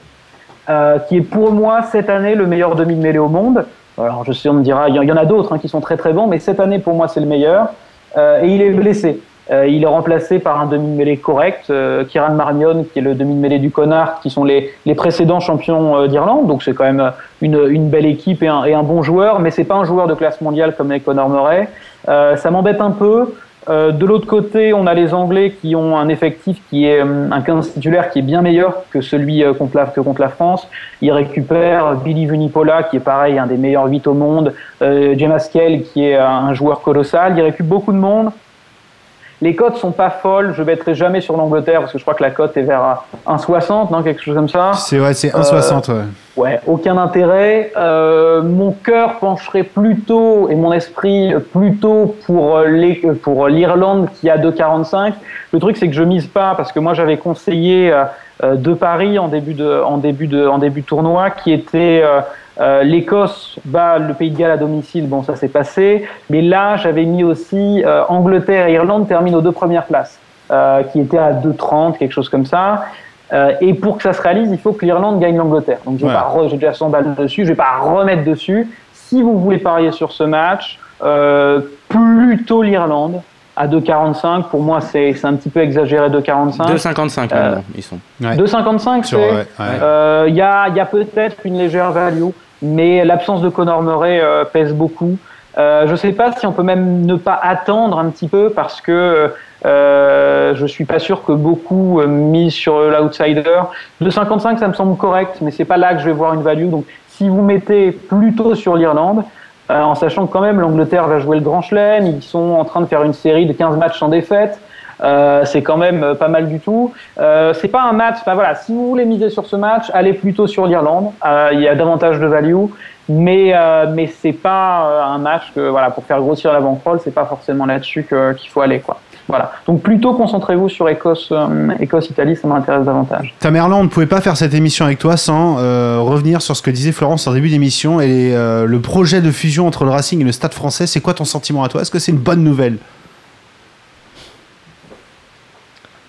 euh, qui est pour moi cette année le meilleur demi de mêlée au monde alors je sais on me dira il y, en a d'autres hein, qui sont très très bons mais cette année pour moi c'est le meilleur Euh, et il est blessé euh, il est remplacé par un demi-mêlée correct, euh, Kieran Marmion, qui est le demi-mêlée du Connard, qui sont les, les précédents champions d'Irlande. Donc c'est quand même une, une belle équipe et un, bon joueur, mais c'est pas un joueur de classe mondiale comme les Conor Murray. Ça m'embête un peu. Euh, de l'autre côté, on a les Anglais qui ont un effectif qui est euh, un 15 titulaire qui est bien meilleur que celui euh, contre la, que contre la France. Ils récupèrent Billy Vunipola, qui est pareil, un des meilleurs 8 au monde, euh, James qui est un joueur colossal. Ils récupèrent beaucoup de monde. Les cotes sont pas folles. Je mettrai jamais sur l'Angleterre parce que je crois que la cote est vers 1,60, non, quelque chose comme ça. C'est ouais, c'est 1,60. ouais. Ouais, aucun intérêt. Euh, mon cœur pencherait plutôt et mon esprit plutôt pour euh, les, euh, pour l'Irlande qui a 2,45. Le truc c'est que je mise pas parce que moi j'avais conseillé euh, deux paris en début de en début de en début de tournoi qui était euh, euh, l'Écosse bat le Pays de Galles à domicile. Bon, ça s'est passé. Mais là, j'avais mis aussi euh, Angleterre et Irlande terminent aux deux premières places, euh, qui étaient à 2,30, quelque chose comme ça. Et pour que ça se réalise, il faut que l'Irlande gagne l'Angleterre. Donc, je vais Ouais. j'ai déjà 100 balles dessus, je vais pas remettre dessus. Si vous voulez parier sur ce match, plutôt l'Irlande à 2,45. Pour moi, c'est c'est un petit peu exagéré 2,45. 2,55 Euh, ils sont. Ouais. 2,55, Sur- c'est? ouais, ouais. Euh, Il y a, il y a peut-être une légère value, mais l'absence de Conor Murray euh, pèse beaucoup. Euh, je ne sais pas si on peut même ne pas attendre un petit peu parce que euh, je suis pas sûr que beaucoup euh, misent sur l'outsider. 2,55 ça me semble correct, mais c'est pas là que je vais voir une value. Donc si vous mettez plutôt sur l'Irlande, euh, en sachant que quand même l'Angleterre va jouer le Grand Chelem, ils sont en train de faire une série de 15 matchs sans défaite. Euh, c'est quand même euh, pas mal du tout. Euh, c'est pas un match. Enfin voilà, si vous voulez miser sur ce match, allez plutôt sur l'Irlande. Euh, il y a davantage de value, mais euh, mais c'est pas euh, un match que voilà pour faire grossir la bankroll, c'est pas forcément là-dessus qu'il faut aller quoi. Voilà. Donc plutôt concentrez-vous sur Écosse, euh, Écosse Italie, ça m'intéresse davantage. Tamerlan, on ne pouvait pas faire cette émission avec toi sans euh, revenir sur ce que disait Florence en début d'émission et euh, le projet de fusion entre le Racing et le Stade français. C'est quoi ton sentiment à toi? Est-ce que c'est une bonne nouvelle?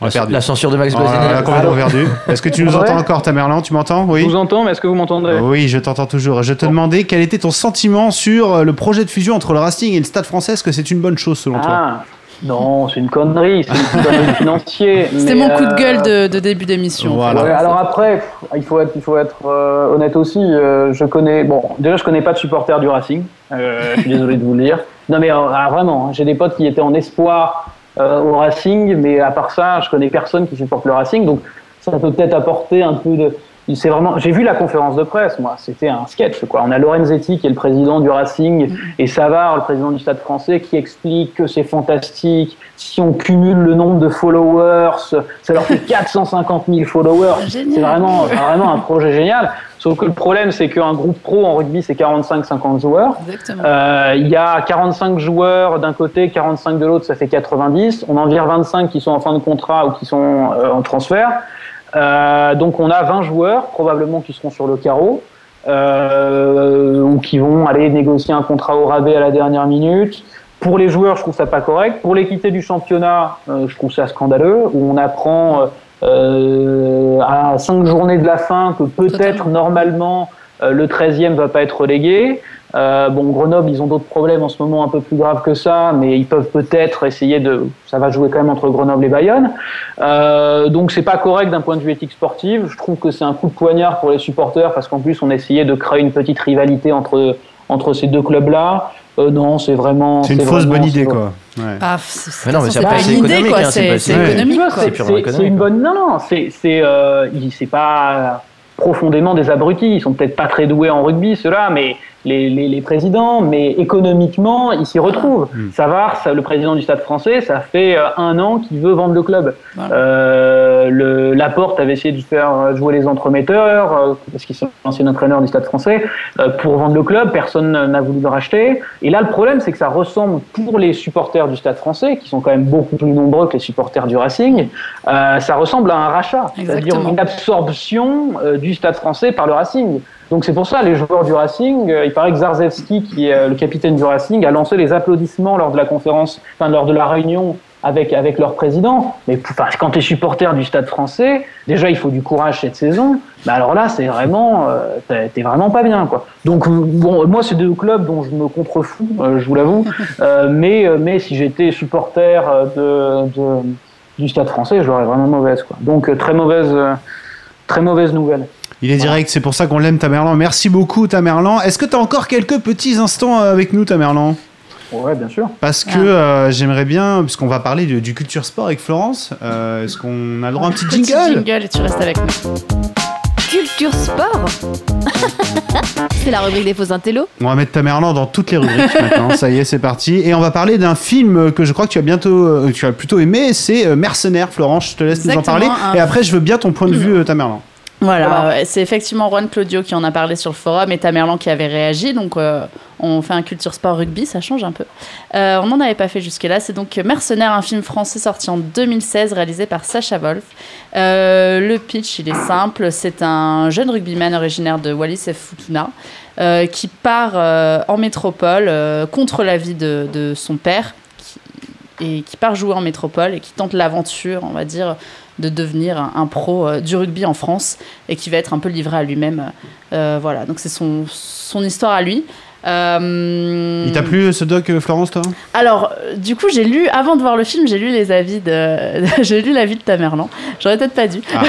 On l'a perdu. La censure de Max Oh là, complètement perdu. Est-ce que tu nous entends encore, Tamerlan Tu m'entends? Je Oui. vous entends, mais est-ce que vous m'entendrez? Oui, je t'entends toujours. Je te demandais quel était ton sentiment sur euh, le projet de fusion entre le Racing et le Stade français. Est-ce que c'est une bonne chose selon toi? Ah non, c'est une connerie, c'est une connerie financière. C'était mon coup de euh, gueule de, de début d'émission. Voilà. Ouais, alors après, pff, il faut être, il faut être euh, honnête aussi. euh, je connais, bon, déjà je connais pas de supporters du Racing. Euh, je suis désolé de vous le dire. Non mais euh, ah, vraiment, hein, j'ai des potes qui étaient en espoir euh, au Racing, mais à part ça, je connais personne qui supporte le Racing. Donc ça peut peut-être apporter un peu de. C'est vraiment. J'ai vu la conférence de presse, moi. C'était un sketch, quoi. On a Lorenzetti qui est le président du Racing et Savard, le président du Stade Français, qui explique que c'est fantastique. Si on cumule le nombre de followers, ça leur fait 450 000 followers. C'est vraiment, vraiment un projet génial. Sauf que le problème, c'est qu'un groupe pro en rugby, c'est 45-50 joueurs. Euh, Il y a 45 joueurs d'un côté, 45 de l'autre, ça fait 90. On en vire 25 qui sont en fin de contrat ou qui sont euh, en transfert. Euh, donc on a 20 joueurs, probablement qui seront sur le carreau, euh, ou qui vont aller négocier un contrat au rabais à la dernière minute. Pour les joueurs, je trouve ça pas correct. Pour l'équité du championnat, euh, je trouve ça scandaleux, où on apprend euh, à 5 journées de la fin que peut-être normalement le 13e va pas être relégué. Euh, bon, Grenoble, ils ont d'autres problèmes en ce moment un peu plus graves que ça, mais ils peuvent peut-être essayer de. Ça va jouer quand même entre Grenoble et Bayonne. Euh, donc c'est pas correct d'un point de vue éthique sportive. Je trouve que c'est un coup de poignard pour les supporters parce qu'en plus on essayait de créer une petite rivalité entre entre ces deux clubs-là. Euh, non, c'est vraiment. C'est une fausse bonne idée, quoi. Ouais. Ah, c'est c'est- Mais non, mais c'est c'est pas pas- une idée, quoi. hein, c'est économique, quoi. c'est- C'est une bonne. Non, non, c'est c'est euh, c'est pas profondément des abrutis. Ils sont peut-être pas très doués en rugby, ceux-là, mais les, les, les présidents, mais économiquement, ils s'y retrouvent. Savard, ça, le président du Stade Français, ça fait euh, un an qu'il veut vendre le club. Voilà. Euh, le Laporte avait essayé de faire jouer les entremetteurs euh, parce qu'ils sont ancien entraîneur du Stade Français euh, pour vendre le club. Personne n'a voulu le racheter. Et là, le problème, c'est que ça ressemble pour les supporters du Stade Français, qui sont quand même beaucoup plus nombreux que les supporters du Racing, ça ressemble à un rachat, c'est-à-dire une absorption du Stade Français par le Racing. Donc c'est pour ça les joueurs du Racing, euh, il paraît que Zarzewski, qui est euh, le capitaine du Racing, a lancé les applaudissements lors de la conférence, enfin lors de la réunion avec avec leur président. Mais enfin, quand tu es supporter du Stade Français, déjà il faut du courage cette saison. Mais alors là, c'est vraiment, euh, t'es- vraiment pas bien quoi. Donc bon, moi c'est deux clubs dont je me contrefous, euh, je vous l'avoue. Euh, mais mais si j'étais supporter de, de- du Stade Français, je l'aurais vraiment mauvaise quoi. Donc très mauvaise très mauvaise nouvelle. Il est direct, c'est pour ça qu'on l'aime, Tamerlan. Merci beaucoup, Tamerlan. Est-ce que tu as encore quelques petits instants euh, avec nous, Tamerlan? Ouais, bien sûr. Parce que Ah. euh, j'aimerais bien, puisqu'on va parler de- du culture sport avec Florence, euh, est-ce qu'on a le droit à un petit Petit jingle? jingle et tu restes avec nous. Culture sport C'est la rubrique des faux intellos. On va mettre Tamerlan dans toutes les rubriques maintenant. Ça y est, c'est parti. Et on va parler d'un film que je crois que tu as bientôt, euh, tu as plutôt aimé. C'est Mercenaires. Florence, je te laisse nous en parler. un- Et après, je veux bien ton point de vue, Tamerlan. Voilà, c'est effectivement Juan Claudio qui en a parlé sur le forum et Tamerlan qui avait réagi. Donc, euh, on fait un culture sport rugby, ça change un peu. Euh, on n'en avait pas fait jusque-là. C'est donc Mercenaires, un film français sorti en 2016, réalisé par Sacha Wolf. Euh, le pitch, il est simple. C'est un jeune rugbyman originaire de Wallis et Futuna qui part en métropole contre l'avis de, son père et qui part jouer en métropole et qui tente l'aventure, on va dire, de devenir un, un pro euh, du rugby en France et qui va être un peu livré à lui-même. Euh, voilà, donc c'est son, son histoire à lui. Euh, Il t'a plu ce doc, euh, Florence, toi? Alors, euh, du coup, j'ai lu, avant de voir le film, j'ai lu les avis de. j'ai lu l'avis de Tamerlan. J'aurais peut-être pas dû. Ah.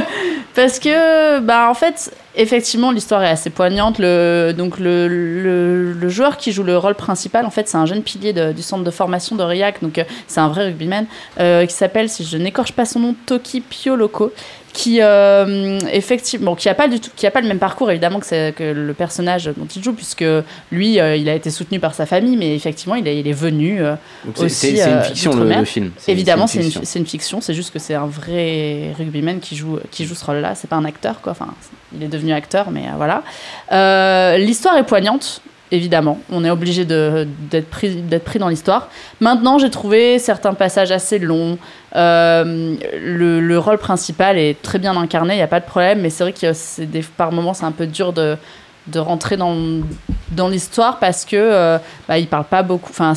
Parce que, bah, en fait, effectivement, l'histoire est assez poignante. Le, joueur qui joue le rôle principal, en fait, c'est un jeune pilier du centre de formation d'Aurillac. Donc, euh, c'est un vrai rugbyman euh, qui s'appelle, si je n'écorche pas son nom, Toki Pioloco. Qui, euh, effectivement, qui a pas du tout, qui a pas le même parcours évidemment que, le personnage dont il joue, puisque lui, euh, il a été soutenu par sa famille, mais effectivement, il est, il est venu euh, aussi, C'est une euh, fiction le, le film. Évidemment, c'est une, fiction. c'est une fiction, c'est juste que c'est un vrai rugbyman qui joue, qui joue ce rôle-là. C'est pas un acteur, quoi. Enfin, il est devenu acteur, mais euh, voilà. L'histoire est poignante, évidemment. On est obligé d'être pris, dans l'histoire. Maintenant, j'ai trouvé certains passages assez longs. Euh, le, le rôle principal est très bien incarné, il n'y a pas de problème, mais c'est vrai que par moments, c'est un peu dur de rentrer dans, l'histoire parce que euh, bah, parle pas beaucoup enfin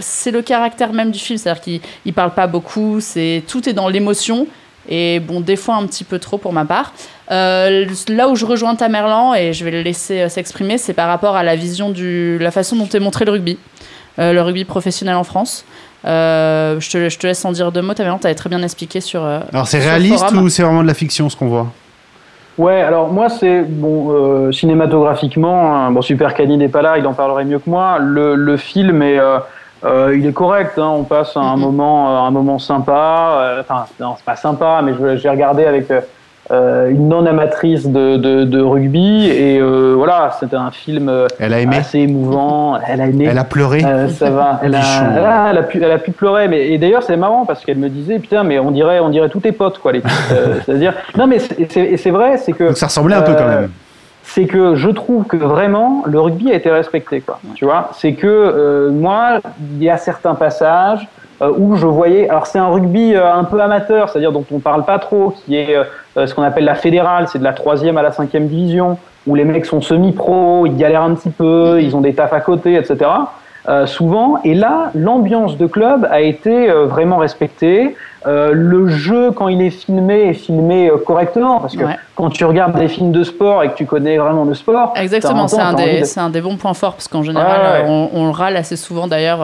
c'est le caractère même du film c'est-à-dire qu'il il parle pas beaucoup tout est dans l'émotion et bon des fois un petit peu trop pour ma part Euh, là où je rejoins Tamerlan et je vais le laisser euh, s'exprimer c'est par rapport à la vision du la façon dont est montré le rugby Euh, le rugby professionnel en France Euh, je, te, je te laisse en dire deux mots Tamerlan t'avais très bien expliqué sur euh, Alors, c'est réaliste ou c'est vraiment de la fiction ce qu'on voit? Ouais, alors moi c'est bon euh, cinématographiquement, hein, bon Super Cani n'est pas là, il en parlerait mieux que moi. Le, le film est euh, euh, il est correct, hein, on passe un Mhm. moment euh, un moment sympa. euh, Enfin non c'est pas sympa, mais j'ai regardé avec euh, une non amatrice de, de, de rugby et euh, voilà c'était un film euh, Elle a aimé assez émouvant. Elle a aimé. Elle a pleuré Euh, ça va. Elle a, Bichon. ah, elle, a pu, elle a pu pleurer. Mais, et d'ailleurs, c'est marrant parce qu'elle me disait, putain, mais on dirait, on dirait tous tes potes, quoi. les filles. Euh, C'est-à-dire, non, mais c'est- c'est c'est vrai, c'est que Donc ça ressemblait un peu quand même. c'est que je trouve que vraiment le rugby a été respecté quoi. Tu vois, c'est que moi il y a certains passages où je voyais alors c'est un rugby euh, un peu amateur, c'est-à-dire dont on parle pas trop, qui est euh, ce qu'on appelle la fédérale, c'est de la troisième à la cinquième division où les mecs sont semi-pro, ils galèrent un petit peu, ils ont des tafs à côté, etc. Euh, souvent. Et là, l'ambiance de club a été euh, vraiment respectée. Euh, le jeu, quand il est filmé, est filmé euh, correctement. Parce que Ouais. quand tu regardes des films de sport et que tu connais vraiment le sport, Exactement, c'est un, de- un des bons points forts parce qu'en général, ouais. euh, on, on le râle assez souvent d'ailleurs.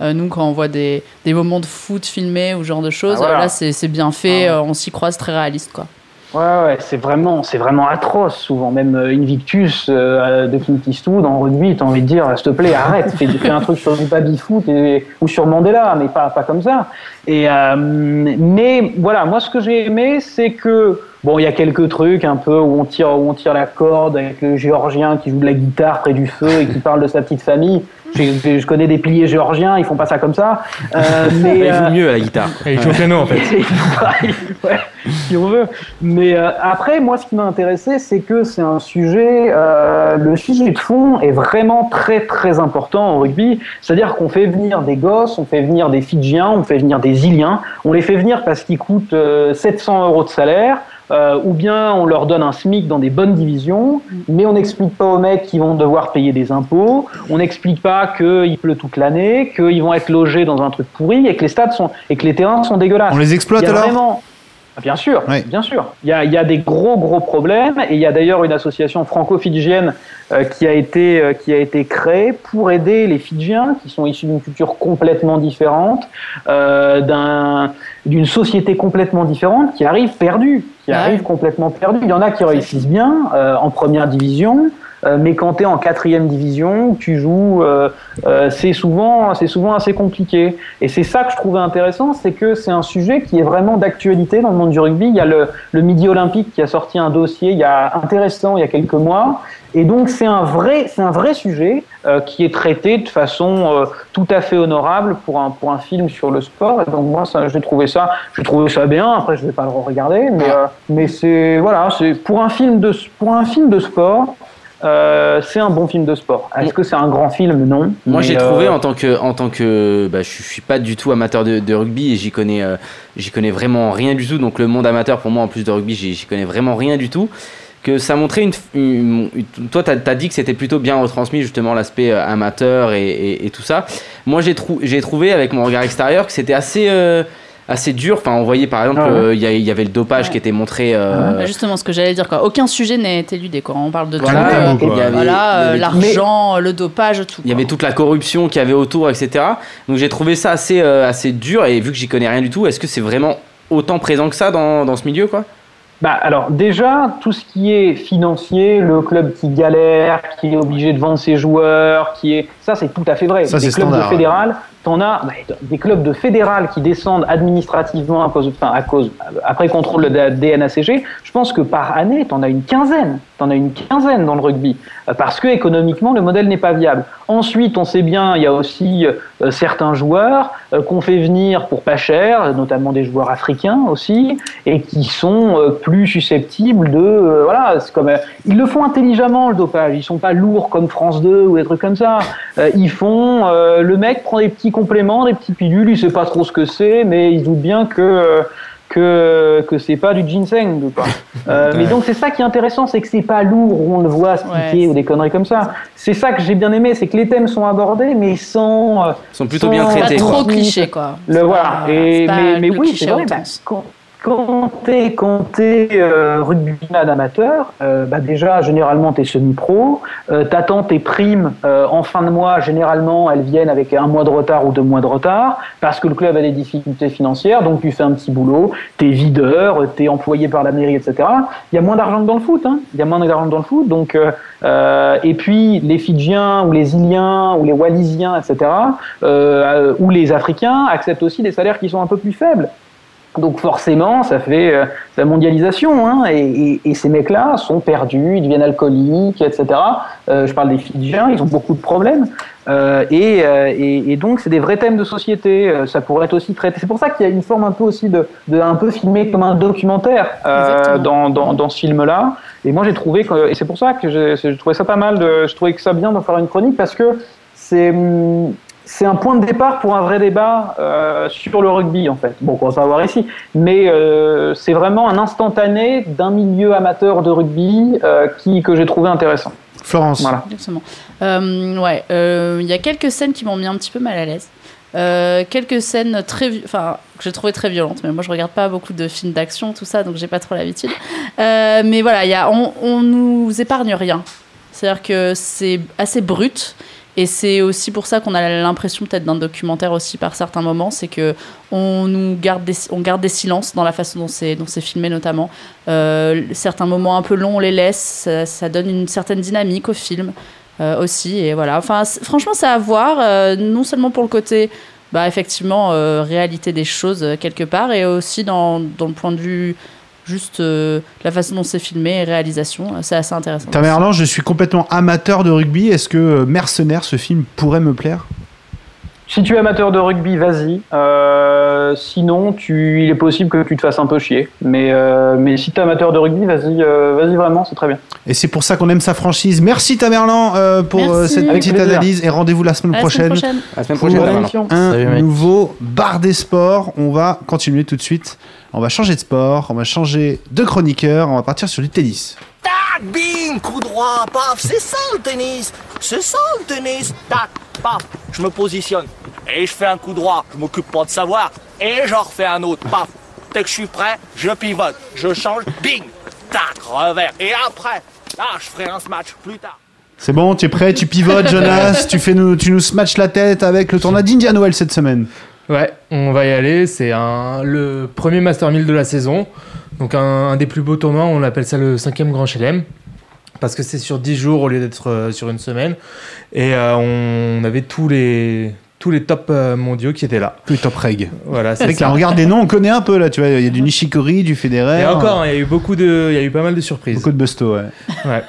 euh, nous, quand on voit des, des moments de foot filmés ou ce genre de choses, Ah, voilà. là c'est bien fait, Ah, on s'y croise très réaliste quoi. Ouais, ouais, c'est vraiment, c'est vraiment atroce. Souvent, même euh, Invictus euh, de Clint Eastwood en rugby, t'as envie de dire, s'il te plaît, arrête, fais, fais un truc sur du baby foot et, ou sur Mandela, mais pas, pas comme ça. Et euh, mais voilà, moi, ce que j'ai aimé, c'est que bon, il y a quelques trucs un peu où on tire, où on tire la corde avec le Géorgien qui joue de la guitare près du feu et qui parle de sa petite famille. Je connais des pliés géorgiens, ils font pas ça comme ça. Euh, mais Il euh, joue mieux à la guitare. Et il joue au piano en fait. ouais, si on veut. Mais euh, après, moi, ce qui m'a intéressé, c'est que c'est un sujet. euh, le sujet de fond est vraiment très très important au rugby. C'est-à-dire qu'on fait venir des gosses, on fait venir des Fidjiens, on fait venir des Iliens. On les fait venir parce qu'ils coûtent euh, 700 euros de salaire. Euh, ou bien on leur donne un SMIC dans des bonnes divisions, mais on n'explique pas aux mecs qu'ils vont devoir payer des impôts, on n'explique pas qu'il pleut toute l'année, qu'ils vont être logés dans un truc pourri et que les stades sont et que les terrains sont dégueulasses. On les exploite alors? vraiment- Bien sûr, Oui. bien sûr. Il y, a, il y a des gros gros problèmes et il y a d'ailleurs une association franco-fidjienne euh, qui a été euh, qui a été créée pour aider les Fidjiens qui sont issus d'une culture complètement différente, euh, d'un d'une société complètement différente, qui arrivent perdus, qui Ouais. arrivent complètement perdus. Il y en a qui réussissent bien euh, en première division. Euh, mais quand tu es en quatrième division, tu joues, euh, euh, c'est souvent, c'est souvent assez compliqué. Et c'est ça que je trouvais intéressant, c'est que c'est un sujet qui est vraiment d'actualité dans le monde du rugby. Il y a le, le Midi Olympique qui a sorti un dossier il y a intéressant il y a quelques mois, et donc c'est un vrai, c'est un vrai sujet euh, qui est traité de façon euh, tout à fait honorable pour un pour un film sur le sport. Et donc moi, ça, j'ai trouvé ça, j'ai trouvé ça bien. Après, je vais pas le regarder, mais euh, mais c'est voilà, c'est pour un film de pour un film de sport. Euh, c'est un bon film de sport. Est-ce que c'est un grand film? Non. Moi, j'ai euh, trouvé en tant que, en tant que, bah, je, suis pas du tout amateur de, de rugby et j'y connais, euh, j'y connais vraiment rien du tout. Donc le monde amateur, pour moi, en plus de rugby, j'y connais vraiment rien du tout. Que ça montrait une, une- une- toi, t'as as dit que c'était plutôt bien retransmis justement l'aspect amateur et, et- et tout ça. Moi, j'ai trou- j'ai trouvé avec mon regard extérieur que c'était assez, assez dur. Enfin, on voyait par exemple, Ah ouais. euh, il y, avait le dopage qui était montré. euh, Bah, justement, ce que j'allais dire, quoi. Aucun sujet n'est éludé, quoi. On parle de Voilà, tout. euh, voilà, euh, l'argent, le dopage, tout. Il y avait toute la corruption qu'il y avait autour, etc. Donc j'ai trouvé ça assez, euh, assez dur et vu que j'y connais rien du tout, est-ce que c'est vraiment autant présent que ça dans, dans ce milieu quoi? Bah, alors déjà, tout ce qui est financier, le club qui galère, qui est obligé de vendre ses joueurs, qui est ça c'est tout à fait vrai. Ça, des clubs standard, de fédéral, t'en as bah, des clubs de fédéral qui descendent administrativement à cause, enfin à cause après contrôle de la DNACG. Je pense que par année, t'en as une quinzaine, t'en as une quinzaine dans le rugby euh, parce que économiquement le modèle n'est pas viable. Ensuite, on sait bien, il y a aussi euh, certains joueurs euh, qu'on fait venir pour pas cher, notamment des joueurs africains aussi, et qui sont euh, plus susceptibles de voilà, c'est comme ils le font intelligemment le dopage, ils sont pas lourds comme France 2 ou des trucs comme ça. Euh, ils font euh, le mec prend des petits compléments, des petits pilules, il sait pas trop ce que c'est, mais il se doute bien que euh, que, que c'est pas du ginseng quoi. Euh, mais donc c'est ça qui est intéressant, c'est que c'est pas lourd où on le voit se Ouais, piquer ou des conneries comme ça. C'est ça que j'ai bien aimé, c'est que les thèmes sont abordés mais sans Ils sont plutôt Sans- bien Pas trop quoi. cliché, quoi. le voilà. pas- Et pas mais, oui, c'est vrai. bah, quand quand t'es euh, rugbyman amateur, euh, bah déjà généralement t'es semi-pro. Euh, T'attends tes primes euh, en fin de mois. Généralement, elles viennent avec un mois de retard ou deux mois de retard parce que le club a des difficultés financières. Donc tu fais un petit boulot. T'es videur, t'es employé par la mairie, etc. Il y a moins d'argent que dans le foot. Hein. Il y a moins d'argent dans le foot. Donc euh, euh, et puis les Fidjiens ou les Iliens ou les Wallisiens, etc. ou les Africains acceptent aussi des salaires qui sont un peu plus faibles. Donc forcément, ça fait euh, la mondialisation, hein, et, et- et ces mecs-là sont perdus, ils deviennent alcooliques, etc. Euh, je parle des Fidjiens, ils ont beaucoup de problèmes, Euh, et, euh, et- et donc c'est des vrais thèmes de société. Euh, ça pourrait être aussi traité. C'est pour ça qu'il y a une forme un peu aussi de, de un peu filmé comme un documentaire euh, dans, dans, dans ce film-là. Et moi j'ai trouvé que, et c'est pour ça que j'ai j'ai trouvé ça pas mal. De, je trouvais que ça bien d'en faire une chronique parce que c'est hum, c'est un point de départ pour un vrai débat euh, sur le rugby en fait. Bon, qu'on va voir ici, mais euh, c'est vraiment un instantané d'un milieu amateur de rugby euh, qui que j'ai trouvé intéressant. Florence. Voilà. Exactement. Euh, ouais, euh, il y a quelques scènes qui m'ont mis un petit peu mal à l'aise. Euh, quelques scènes très, enfin, que j'ai trouvé très violentes. Mais moi, je regarde pas beaucoup de films d'action, tout ça, donc j'ai pas trop l'habitude. Euh, mais voilà, il y a, on, on nous épargne rien. C'est-à-dire que c'est assez brut. Et c'est aussi pour ça qu'on a l'impression peut-être d'un documentaire aussi par certains moments, c'est que on nous garde des, on garde des silences dans la façon dont c'est filmé notamment. Euh, certains moments un peu longs, on les laisse, ça, donne une certaine dynamique au film euh, aussi. Et voilà. Enfin, franchement, c'est à voir, euh, non seulement pour le côté, bah, effectivement, réalité des choses quelque part, et aussi dans, dans le point de vue juste euh, la façon dont c'est filmé et réalisation. Euh, C'est assez intéressant. Tamerlan, je suis complètement amateur de rugby. Est-ce que euh, Mercenaire, ce film, pourrait me plaire? Si tu es amateur de rugby, vas-y. Euh, sinon, tu, il est possible que tu te fasses un peu chier. Mais, euh, mais si tu es amateur de rugby, vas-y euh, vas-y vraiment, c'est très bien. Et c'est pour ça qu'on aime sa franchise. Merci Tamerlan euh, pour Merci. cette Avec petite plaisir. analyse et rendez-vous la semaine À la prochaine. semaine prochaine. À la semaine Pour prochaine, émission. un Salut, nouveau bar des sports. On va continuer tout de suite. On va changer de sport, on va changer de chroniqueur, on va partir sur du tennis. Tac, bing, coup droit, paf, c'est ça le tennis, c'est ça le tennis, tac, paf, je me positionne, et je fais un coup droit, je m'occupe pas de savoir, et j'en refais un autre, paf, dès que je suis prêt, je pivote, je change, bing, tac, revers, et après, ah, je ferai un smash plus tard. C'est bon, tu es prêt, tu pivotes Jonas, tu, fais nous, tu nous smatches la tête avec le tournoi d'Indian Wells cette semaine. Ouais, on va y aller. C'est un, le premier Master 1000 de la saison. Donc un, un des plus beaux tournois, on appelle ça le cinquième Grand Chelem. Parce que c'est sur 10 jours au lieu d'être euh, sur une semaine. Et euh, on avait tous les, tous les tops euh, mondiaux qui étaient là. Tous les top reg. Voilà, C'est là, ça. on regarde des noms, on connaît un peu là, tu vois. Il y a du Nishikori, du Federer. Et encore, hein, il y a eu beaucoup de, il y a eu pas mal de surprises. Beaucoup de busto, ouais. Ouais.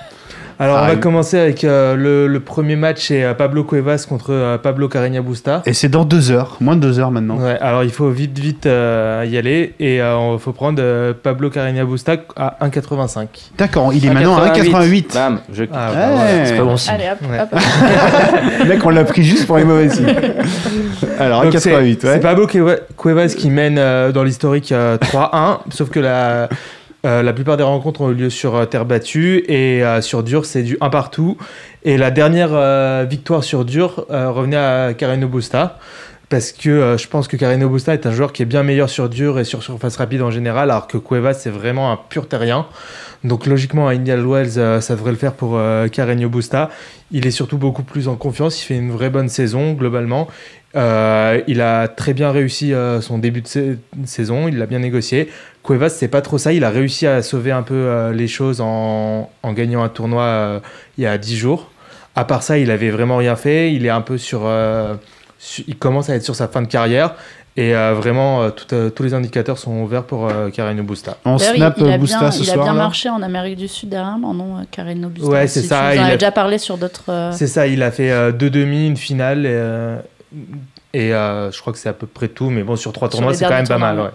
Alors on va commencer avec euh, le, le premier match, c'est euh, Pablo Cuevas contre euh, Pablo Carreño Busta. Et c'est dans deux heures, moins de deux heures maintenant. Ouais, alors il faut vite vite euh, y aller et il faut prendre euh, Pablo Carreño Busta à 1,85. D'accord, il est maintenant à 1,88. Bam, je Ah, Ouais. bah, voilà. C'est pas bon signe. Allez, hop, Ouais. hop. Mec, on l'a pris juste pour les mauvais signes. Alors, Donc, c'est- 1,88, C'est ouais. Pablo Cueva- Cuevas qui mène euh, dans l'historique euh, 3-1, sauf que la, euh, la plupart des rencontres ont eu lieu sur euh, terre battue et euh, sur dur c'est du 1 partout. Et la dernière victoire sur dur revenait à Carreno Busta. Parce que euh, je pense que Carreno Busta est un joueur qui est bien meilleur sur dur et sur surface rapide en général, alors que Cuevas c'est vraiment un pur terrien. Donc logiquement à Indian Wells, euh, ça devrait le faire pour euh, Busta. Il est surtout beaucoup plus en confiance, il fait une vraie bonne saison globalement. Euh, il a très bien réussi son début de sa- saison, il l'a bien négocié. Cuevas, c'est pas trop ça, il a réussi à sauver un peu les choses en, gagnant un tournoi il y a 10 jours. À part ça, il avait vraiment rien fait, il est un peu sur... il commence à être sur sa fin de carrière. Et euh, vraiment, euh, tout, euh, tous les indicateurs sont ouverts pour euh, Carreño Busta. On D'ailleurs, snap il, Busta bien, ce il a soir. bien là. marché en Amérique du Sud dernièrement, non Carreno Busta Ouais, c'est ça, Tu il en a- déjà parlé sur d'autres. euh, C'est ça, il a fait euh, deux demi, une finale, et, euh, et euh, je crois que c'est à peu près tout. Mais bon, sur trois Sur tournois, c'est quand même pas mal. Ouais.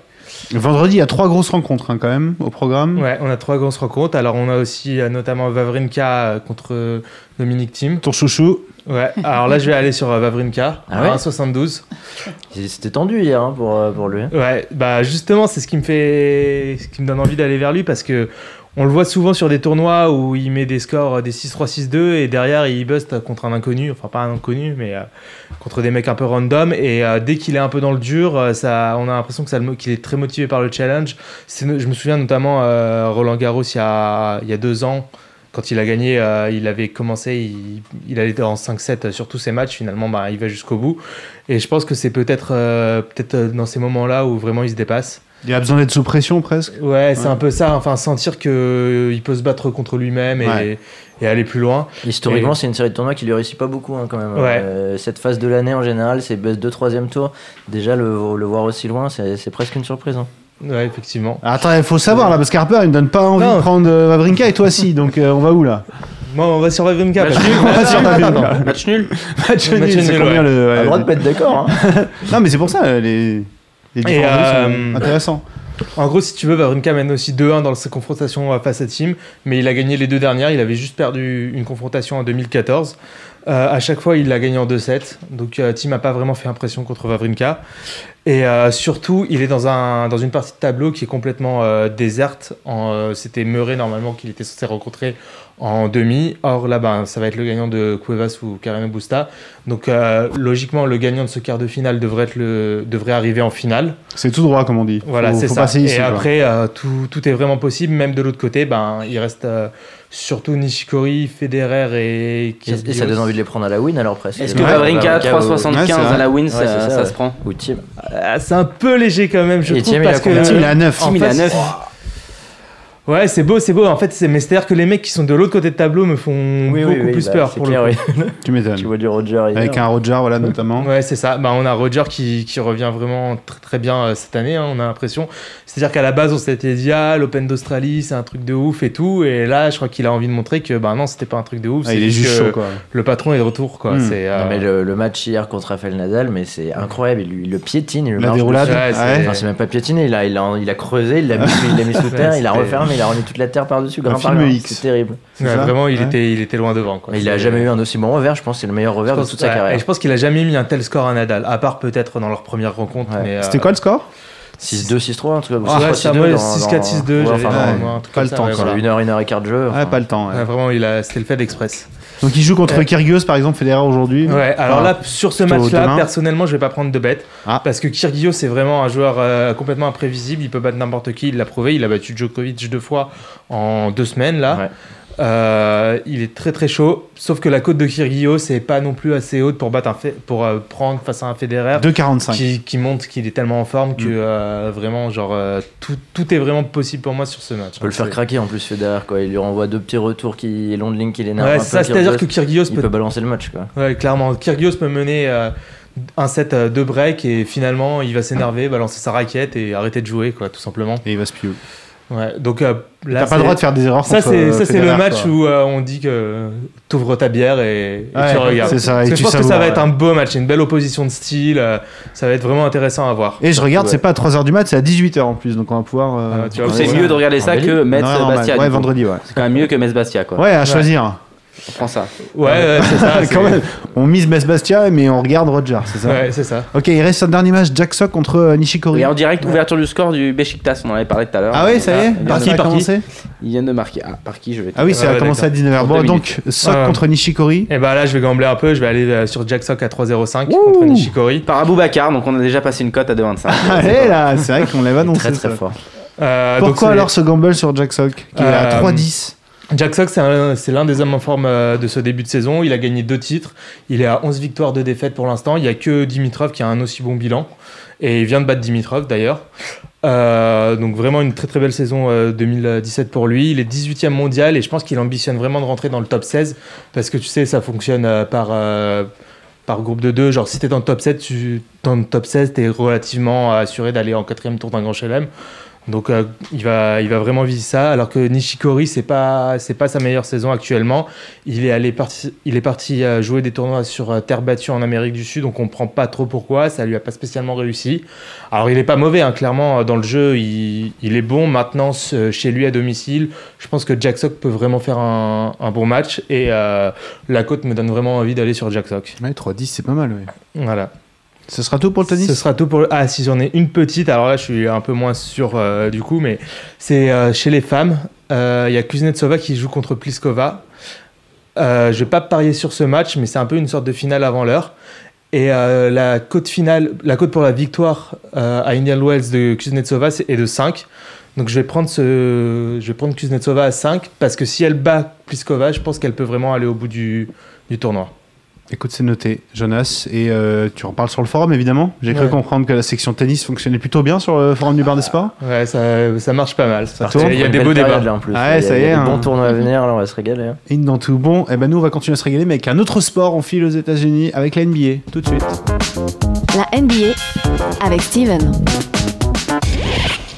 Vendredi, il y a trois grosses rencontres hein, quand même au programme. Ouais, on a trois grosses rencontres. Alors, on a aussi euh, notamment Vavrinka euh, contre Dominic Thiem. Ton chouchou. Ouais, alors là, je vais aller sur euh, Vavrinka, Ah ouais à 1,72. C'était tendu hier hein, pour, euh, pour lui. Ouais, bah justement, c'est ce qui me fait, ce qui me donne envie d'aller vers lui parce que on le voit souvent sur des tournois où il met des scores euh, des 6-3, 6-2 et derrière il bust contre un inconnu, enfin pas un inconnu, mais euh, contre des mecs un peu random. Et euh, dès qu'il est un peu dans le dur, euh, ça, on a l'impression que ça le mo- qu'il est très motivé par le challenge. C'est- Je me souviens notamment euh, Roland Garros il y a, il y a deux ans. Quand il a gagné, euh, il avait commencé, il, il allait en 5-7 sur tous ses matchs. Finalement, bah, il va jusqu'au bout. Et je pense que c'est peut-être euh, peut-être euh, dans ces moments-là où vraiment il se dépasse. Il a besoin d'être sous pression presque. Ouais, c'est Ouais. un peu ça. Enfin, sentir que il peut se battre contre lui-même et, Ouais. et aller plus loin. Historiquement, Et- c'est une série de tournois qui lui réussit pas beaucoup hein, quand même. Ouais. Euh, cette phase de l'année en général, c'est best 2 3 tour. Déjà, le, le voir aussi loin, c'est c'est presque une surprise. hein. Ouais, effectivement. Alors, attends, il faut savoir là, parce qu'Harper il me donne pas envie Non. de prendre euh, Vavrinka et toi si, donc euh, on va où là? Bon, on va sur Vavrinka. Match nul, On va sur Vavrinka. Attends. Match nul. Match nul, c'est nul, combien ouais. le. Le droit de pas être d'accord. hein. Non, mais c'est pour ça, euh, les, les différents euh, sont intéressants. En gros, si tu veux, Vavrinka mène aussi 2-1 dans sa confrontation euh, face à Team, mais il a gagné les deux dernières. Il avait juste perdu une confrontation en 2014. Euh, à chaque fois, il l'a gagné en 2-7. Donc, euh, Team n'a pas vraiment fait impression contre Vavrinka. Et euh, surtout, il est dans, un, dans une partie de tableau qui est complètement euh, déserte. Euh, C'était Murray, normalement, qu'il était censé rencontrer en demi. Or, là, ben, ça va être le gagnant de Cuevas ou Carreno Busta. Donc, euh, logiquement, le gagnant de ce quart de finale devrait, être le, devrait arriver en finale. C'est tout droit, comme on dit. Voilà, c'est ça. ici. et quoi. après, euh, tout, tout est vraiment possible. Même de l'autre côté, ben, il reste euh, surtout Nishikori, Federer et Et, Kyrgios. et ça donne envie de les prendre à la win alors presque. Est-ce que Ouais. Ou- 3,75 Ouais, c'est vrai. à la win, Ouais, ça, c'est ça, ça ouais. se prend Ou Tim. Ah, c'est un peu léger quand même, je Et trouve, Thiem, il a parce que combien Tim, il est à 9. en Tim, il fait, 9. Ouais, c'est beau, c'est beau. En fait, c'est mais c'est-à-dire que les mecs qui sont de l'autre côté de tableau me font Oui, beaucoup oui, oui, plus bah, peur c'est pour clair, le coup. oui. Tu m'étonnes. Tu vois du Roger hier. Avec un Roger, voilà, notamment. Ouais, c'est ça. Bah, on a Roger qui, qui revient vraiment tr- très bien euh, cette année, hein, on a l'impression. C'est-à-dire qu'à la base, on s'était dit, ah, l'Open d'Australie, c'est un truc de ouf et tout. Et là, je crois qu'il a envie de montrer que, bah non, c'était pas un truc de ouf. Ah, c'est il est juste chaud, quoi. Le patron est de retour, quoi. Hmm. C'est, euh, Non, mais le, le match hier contre Rafael Nadal, mais c'est incroyable. Il, le piétine, il le La déroulade. Ouais, c'est- Ouais. Enfin, c'est même pas piétiné, il a, il a, il a creusé, il l'a mis, il l'a mis sous terre, il a refermé, il a remis toute la terre par-dessus, Un grain par grain. C'est terrible. Ouais, vraiment, il, Ouais. était, il était loin devant, quoi. Mais il a jamais eu un aussi bon revers, je pense que c'est le meilleur revers de toute sa ouais, et carrière. je pense qu'il a jamais mis un tel score à Nadal, à part peut-être dans leur première rencontre. Euh, C'était quoi le score? 6-2, 6-3, en tout cas. Ah, 6-3, ouais, ça, 6-2 moi, dans- 6-4, 6-2, dans- ouais, j'avais Pas le ça, temps, ouais, quoi. dans voilà. une heure, une heure et quart de jeu. Ouais, enfin. pas le temps. ouais. Ouais, vraiment, il a, c'était le fait d'express. Donc il joue contre Ouais. Kyrgios, par exemple, Federer aujourd'hui. Ouais, alors Enfin, là, sur ce match-là, personnellement, je vais pas prendre de bête. Ah. Parce que Kyrgios, c'est vraiment un joueur euh, complètement imprévisible. Il peut battre n'importe qui, il l'a prouvé. Il a battu Djokovic deux fois en deux semaines, là. Ouais. Euh, il est très très chaud. Sauf que la côte de Kyrgios, c'est pas non plus assez haute pour, battre un fait, pour euh, prendre face à un Federer. 2,45. Qui, qui montre qu'il est tellement en forme que Mm. euh, vraiment, genre, euh, tout, tout est vraiment possible pour moi sur ce match. On peut le faire craquer en plus, Federer, quoi. Il lui renvoie deux petits retours qui long de ligne qui l'énervent. Ouais, un c'est peu, ça, c'est-à-dire que Kyrgios. Peut peut balancer le match, quoi. Ouais, clairement. Kyrgios peut mener euh, un set de break et finalement il va s'énerver, balancer sa raquette et arrêter de jouer, quoi, tout simplement. Et il va se piou. Ouais, donc euh, là, T'as pas le droit de faire des erreurs Ça, c'est euh, ça, c'est le match quoi. où euh, on dit que t'ouvres ta bière et, et Ouais, tu regardes. c'est ça, et tu je pense que ça va être un beau match, une belle opposition de style. euh, ça va être vraiment intéressant à voir. Et je regarde, Ouais. c'est pas à 3h du mat, c'est à 18h en plus, donc on va pouvoir. euh, Ah, c'est Ouais. mieux de regarder ça En que Belgique Metz non, normal. Bastia. Ouais, vendredi, ouais. C'est quand même mieux que Metz Bastia, quoi. Ouais, à choisir. On prend ça. Ouais, ouais, c'est ça. Quand même, on mise Bastia, mais on regarde Roger, c'est ça Ouais, c'est ça. Ok, il reste un dernier match, Jack Sock contre euh, Nishikori. Et en direct, ouverture du score du Besiktas, on en avait parlé tout à l'heure. Ah ouais, ça y est Par qui, par qui Ils viennent de marquer. Ah, par qui je vais Ah oui, ça a commencé à d'accord. 19h. Pour Bon, donc, Sock Ah. contre Nishikori. Et bah là, je vais gambler un peu. Je vais aller euh, sur Jack Sock à 3,05 contre Nishikori. Par Aboubacar, donc on a déjà passé une cote à 2,25. Allez là, c'est vrai qu'on l'avait annoncé. Très très fort. Euh, donc Pourquoi alors ce gamble sur Jack Sock qui est à Euh, 3,10 Jack Sock, c'est un- c'est l'un des hommes en forme euh, de ce début de saison. Il a gagné deux titres. Il est à 11 victoires, de défaites pour l'instant. Il n'y a que Dimitrov qui a un aussi bon bilan. Et il vient de battre Dimitrov d'ailleurs. Euh, donc vraiment une très très belle saison euh, 2017 pour lui. Il est 18e mondial et je pense qu'il ambitionne vraiment de rentrer dans le top 16 parce que tu sais, ça fonctionne euh, par, euh, groupe de deux. Genre si tu es dans le top 7, tu, dans le top 16, tu es relativement assuré d'aller en quatrième tour d'un grand chelem. Donc euh, il, va, il va vraiment viser ça, alors que Nishikori, c'est pas, c'est pas sa meilleure saison actuellement. Il est, allé parti, il est parti euh, jouer des tournois sur euh, terre battue en Amérique du Sud, on comprend pas trop pourquoi, ça lui a pas spécialement réussi. Alors il est pas mauvais, hein, clairement, dans le jeu, il, il est bon. Maintenant, chez lui à domicile, je pense que Jack Sock peut vraiment faire un, un bon match, et euh, la côte me donne vraiment envie d'aller sur Jack Sock. Ouais, 3,10 c'est pas mal, ouais. Voilà. Ce sera tout pour le tennis Ce sera tout pour le... Ah, si j'en ai une petite, alors là, je suis un peu moins sûr euh, du coup, mais c'est euh, chez les femmes. Euh, Il y a Kuznetsova qui joue contre Pliskova. Je vais pas parier sur ce match, mais c'est un peu une sorte de finale avant l'heure. Et la cote finale, la cote pour la victoire à Indian Wells de Kuznetsova est de 5. Donc je vais prendre ce, je vais prendre Kuznetsova à 5 parce que si elle bat Pliskova, je pense qu'elle peut vraiment aller au bout du, du tournoi. Écoute, c'est noté, Jonas. Et euh, tu en parles sur le forum, évidemment. J'ai cru Ouais. comprendre que la section tennis fonctionnait plutôt bien sur le forum du bar des sports. Ouais, ça, ça marche pas mal. Ça Il y a- il y a des beaux débats. Là, en plus. Ah ouais, il y a, ça y il y est, a hein. des bons tournois à venir, là, on va se régaler. hein. Et dans tout bon, eh ben nous, on va continuer à se régaler, mais avec un autre sport. On file aux États-Unis avec la NBA. Tout de suite. La NBA avec Steven.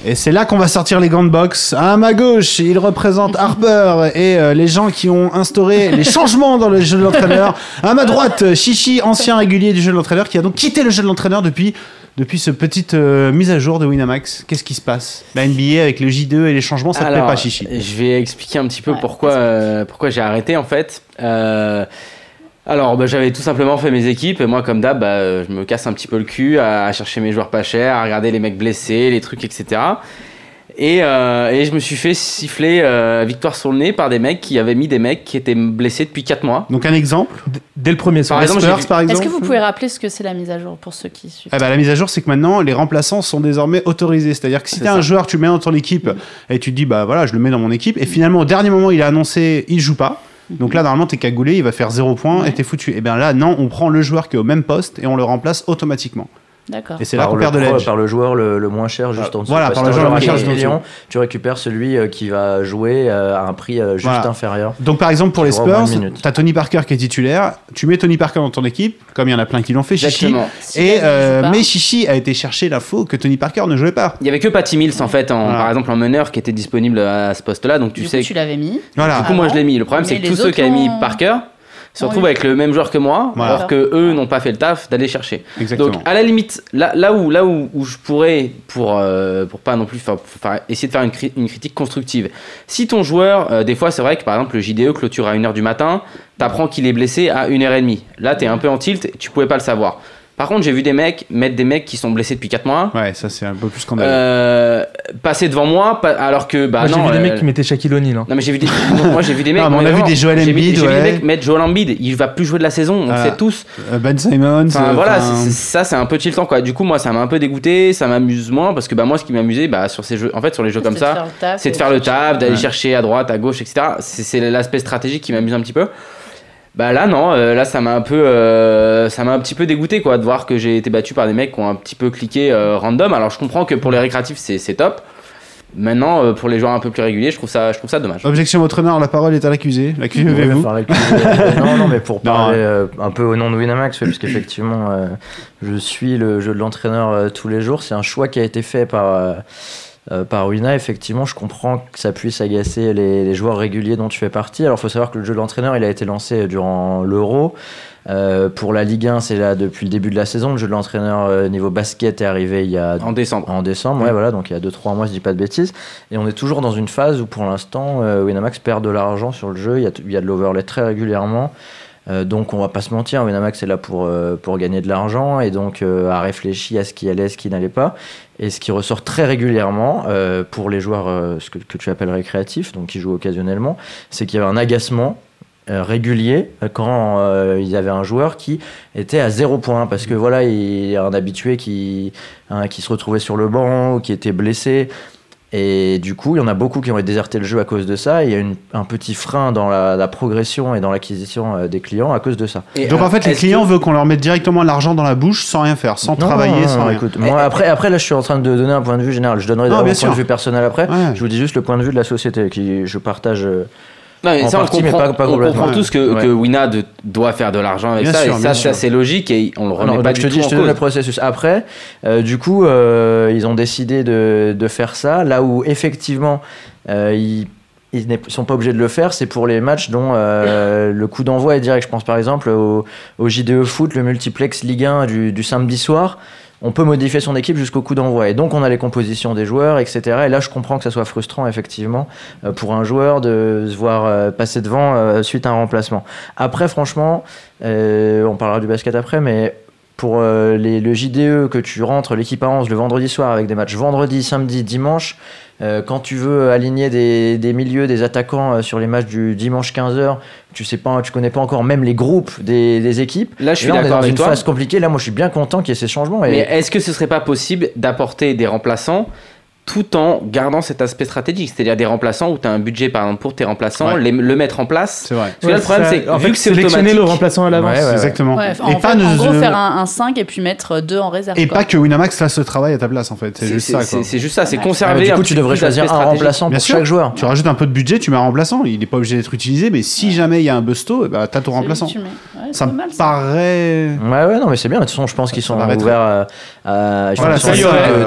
Et c'est là qu'on va sortir les gants de boxe. À ma gauche, il représente Harper et euh, les gens qui ont instauré les changements dans le jeu de l'entraîneur. À ma droite, Chichi, ancien régulier du jeu de l'entraîneur, qui a donc quitté le jeu de l'entraîneur depuis, depuis ce petite euh, mise à jour de Winamax. Qu'est-ce qui se passe? La NBA avec le J2 et les changements, ça te plaît pas, Chichi Je vais expliquer un petit peu Ouais, pourquoi, euh, pourquoi j'ai arrêté en fait. Euh, alors, bah, j'avais tout simplement fait mes équipes et moi, comme d'hab, bah, je me casse un petit peu le cul à, à chercher mes joueurs pas chers, à regarder les mecs blessés, les trucs, etc. Et, euh, et je me suis fait siffler euh, victoire sur le nez par des mecs qui avaient mis des mecs qui étaient blessés depuis 4 mois. Donc un exemple Dès le premier Par soir. exemple, Spurs, par exemple. Est-ce que vous pouvez rappeler ce que c'est la mise à jour pour ceux qui suivent Eh ben, la mise à jour, c'est que maintenant, les remplaçants sont désormais autorisés. C'est-à-dire que si C'est tu as un joueur, tu le mets dans ton équipe et tu te dis, bah voilà, je le mets dans mon équipe. Et finalement, au dernier moment, il a annoncé, il joue pas. Donc là, normalement, t'es cagoulé, il va faire zéro point et t'es foutu. Et bien là, non, on prend le joueur qui est au même poste et on le remplace automatiquement. D'accord. Et c'est là Par qu'on le perd de l'edge. Par le joueur le, le moins cher, juste en dessous. voilà, par le joueur le moins cher, juste en million, dessous. Tu récupères celui euh, qui va jouer euh, à un prix euh, juste Voilà. inférieur. Donc par exemple, pour les Spurs, minute. t'as Tony Parker qui est titulaire. Tu mets Tony Parker dans ton équipe, comme il y en a plein qui l'ont fait, Chichi. Exactement. Si Et euh, mais Chichi a été chercher l'info que Tony Parker ne jouait pas. Il y avait que Patty Mills en fait, en, Voilà. par exemple en meneur qui était disponible à ce poste-là. Donc tu du sais. coup, tu l'avais mis. Voilà. Du coup, moi je l'ai mis. Le problème, c'est que tous ceux qui avaient mis Parker se retrouvent avec le même joueur que moi, Voilà. alors que eux n'ont pas fait le taf d'aller chercher. Exactement. Donc à la limite, là, là où là où, où je pourrais pour euh, pour pas non plus faire, pour faire- essayer de faire une, cri- une critique constructive. Si ton joueur, euh, des fois c'est vrai que par exemple le JDE clôture à 1h du matin, t'apprends qu'il est blessé à 1h30. Là t'es un peu en tilt, tu pouvais pas le savoir. Par contre, j'ai vu des mecs mettre des mecs qui sont blessés depuis 4 mois. Ouais, ça c'est un peu plus scandaleux. euh, passer devant moi pa- alors que bah Moi, j'ai non vu des euh, mecs qui mettaient Shaquille O'Neal. hein. non mais j'ai vu des non, moi j'ai vu des mecs Ah, mais on a vu des Joel Embiid, j'ai vu ouais. des mecs mettre Joel Embiid il va plus jouer de la saison on le Ah. sait tous Euh, Ben Simons. enfin voilà ça c'est un peu tiltant quoi du coup moi ça m'a un peu dégoûté ça m'amuse moins parce que bah moi ce qui m'amusait bah sur ces jeux en fait sur les jeux comme ça c'est de faire le taf d'aller chercher à droite à gauche etc c'est l'aspect stratégique qui m'amuse un petit peu bah là non euh, là ça m'a un peu euh, ça m'a un petit peu dégoûté quoi de voir que j'ai été battu par des mecs qui ont un petit peu cliqué euh, random. Alors je comprends que pour les récréatifs c'est c'est top. Maintenant euh, pour les joueurs un peu plus réguliers je trouve ça je trouve ça dommage. Objection, votre honneur, la parole est à l'accusé. L'accusé, vous. non, non, mais pour parler euh, un peu au nom de Winamax, ouais, parce qu'effectivement, euh, je suis le jeu de l'entraîneur euh, tous les jours. C'est un choix qui a été fait par, euh, par Wina. Effectivement, je comprends que ça puisse agacer les, les joueurs réguliers dont tu fais partie. Alors, il faut savoir que le jeu de l'entraîneur, il a été lancé durant l'Euro. Euh, pour la Ligue 1, c'est là depuis le début de la saison. Le jeu de l'entraîneur euh, niveau basket est arrivé il y a en décembre en décembre, ouais, voilà, donc il y a 2-3 mois, je dis pas de bêtises. Et on est toujours dans une phase où pour l'instant, euh, Winamax perd de l'argent sur le jeu, il y a, il y a de l'overlay très régulièrement. Euh, donc on va pas se mentir, Winamax est là pour, euh, pour gagner de l'argent et donc euh, a réfléchi à ce qui allait, ce qui n'allait pas. Et ce qui ressort très régulièrement euh, pour les joueurs ce que, tu appelles récréatifs, donc qui jouent occasionnellement, c'est qu'il y avait un agacement régulier quand euh, il y avait un joueur qui était à zéro point parce que voilà il y a un habitué qui hein, qui se retrouvait sur le banc ou qui était blessé et du coup il y en a beaucoup qui ont déserté le jeu à cause de ça il y a une- un petit frein dans la, la progression et dans l'acquisition euh, des clients à cause de ça Et, Donc en euh, fait, les clients que- veulent qu'on leur mette directement l'argent dans la bouche sans rien faire, sans Non, travailler, non, sans non, rien. écoute, moi après après là je suis en train de donner un point de vue général je donnerai mon sûr. point de vue personnel après Ouais. je vous dis juste le point de vue de la société qui je partage euh, Non, mais En ça, partie, on mais comprend, pas- pas on complètement. comprend tous que, Ouais. que Winad doit faire de l'argent avec Bien ça, sûr, et ça, ça c'est logique et on le remet Non, pas du je te tout dis, en je te donne cause. le processus. Après, euh, du coup, euh, ils ont décidé de, de faire ça. Là où effectivement, euh, ils ils ne sont pas obligés de le faire, c'est pour les matchs dont euh, le coup d'envoi est direct. Je pense par exemple au, au JDE Foot, le multiplex Ligue 1 du, du samedi soir. On peut modifier son équipe jusqu'au coup d'envoi. Et donc, on a les compositions des joueurs, etc. Et là, je comprends que ça soit frustrant, effectivement, euh, pour un joueur de se voir euh, passer devant euh, suite à un remplacement. Après, franchement, on parlera du basket après, mais pour euh, les- le JDE que tu rentres l'équipe à 11 le vendredi soir avec des matchs vendredi, samedi, dimanche, euh, quand tu veux aligner des, des milieux, des attaquants euh, sur les matchs du dimanche 15h, tu sais pas, tu connais pas encore même les groupes des, des équipes. Là, je suis d'accord avec une toi. phase compliquée. Là, moi, je suis bien content qu'il y ait ces changements. Et Mais est-ce que ce serait pas possible d'apporter des remplaçants tout en gardant cet aspect stratégique C'est-à-dire des remplaçants où tu as un budget, par exemple, pour tes remplaçants, Ouais. les- le mettre en place. C'est vrai. Parce que là, le problème, c'est en vu fait, que c'est sélectionner automatique, le remplaçant à l'avance. Ouais, ouais, ouais. Exactement. Ouais, Et en, pas fait, de- en gros, de- faire un, un 5 et puis mettre deux en réserve. Et quoi. pas que Winamax fasse ce travail à ta place en fait. C'est juste ça. c'est- juste ça, c'est Ouais. Ah, conserver. du un coup, tu devrais choisir un remplaçant Bien pour sûr. chaque joueur. Tu rajoutes un peu de budget, tu mets un remplaçant. Il n'est pas obligé d'être utilisé, mais si jamais il y a un busto, eh ben, t'as ton Celui que remplaçant. tu Ça me paraît. Ouais, ouais, non, mais c'est bien. De toute façon, je pense qu'ils sont ouverts en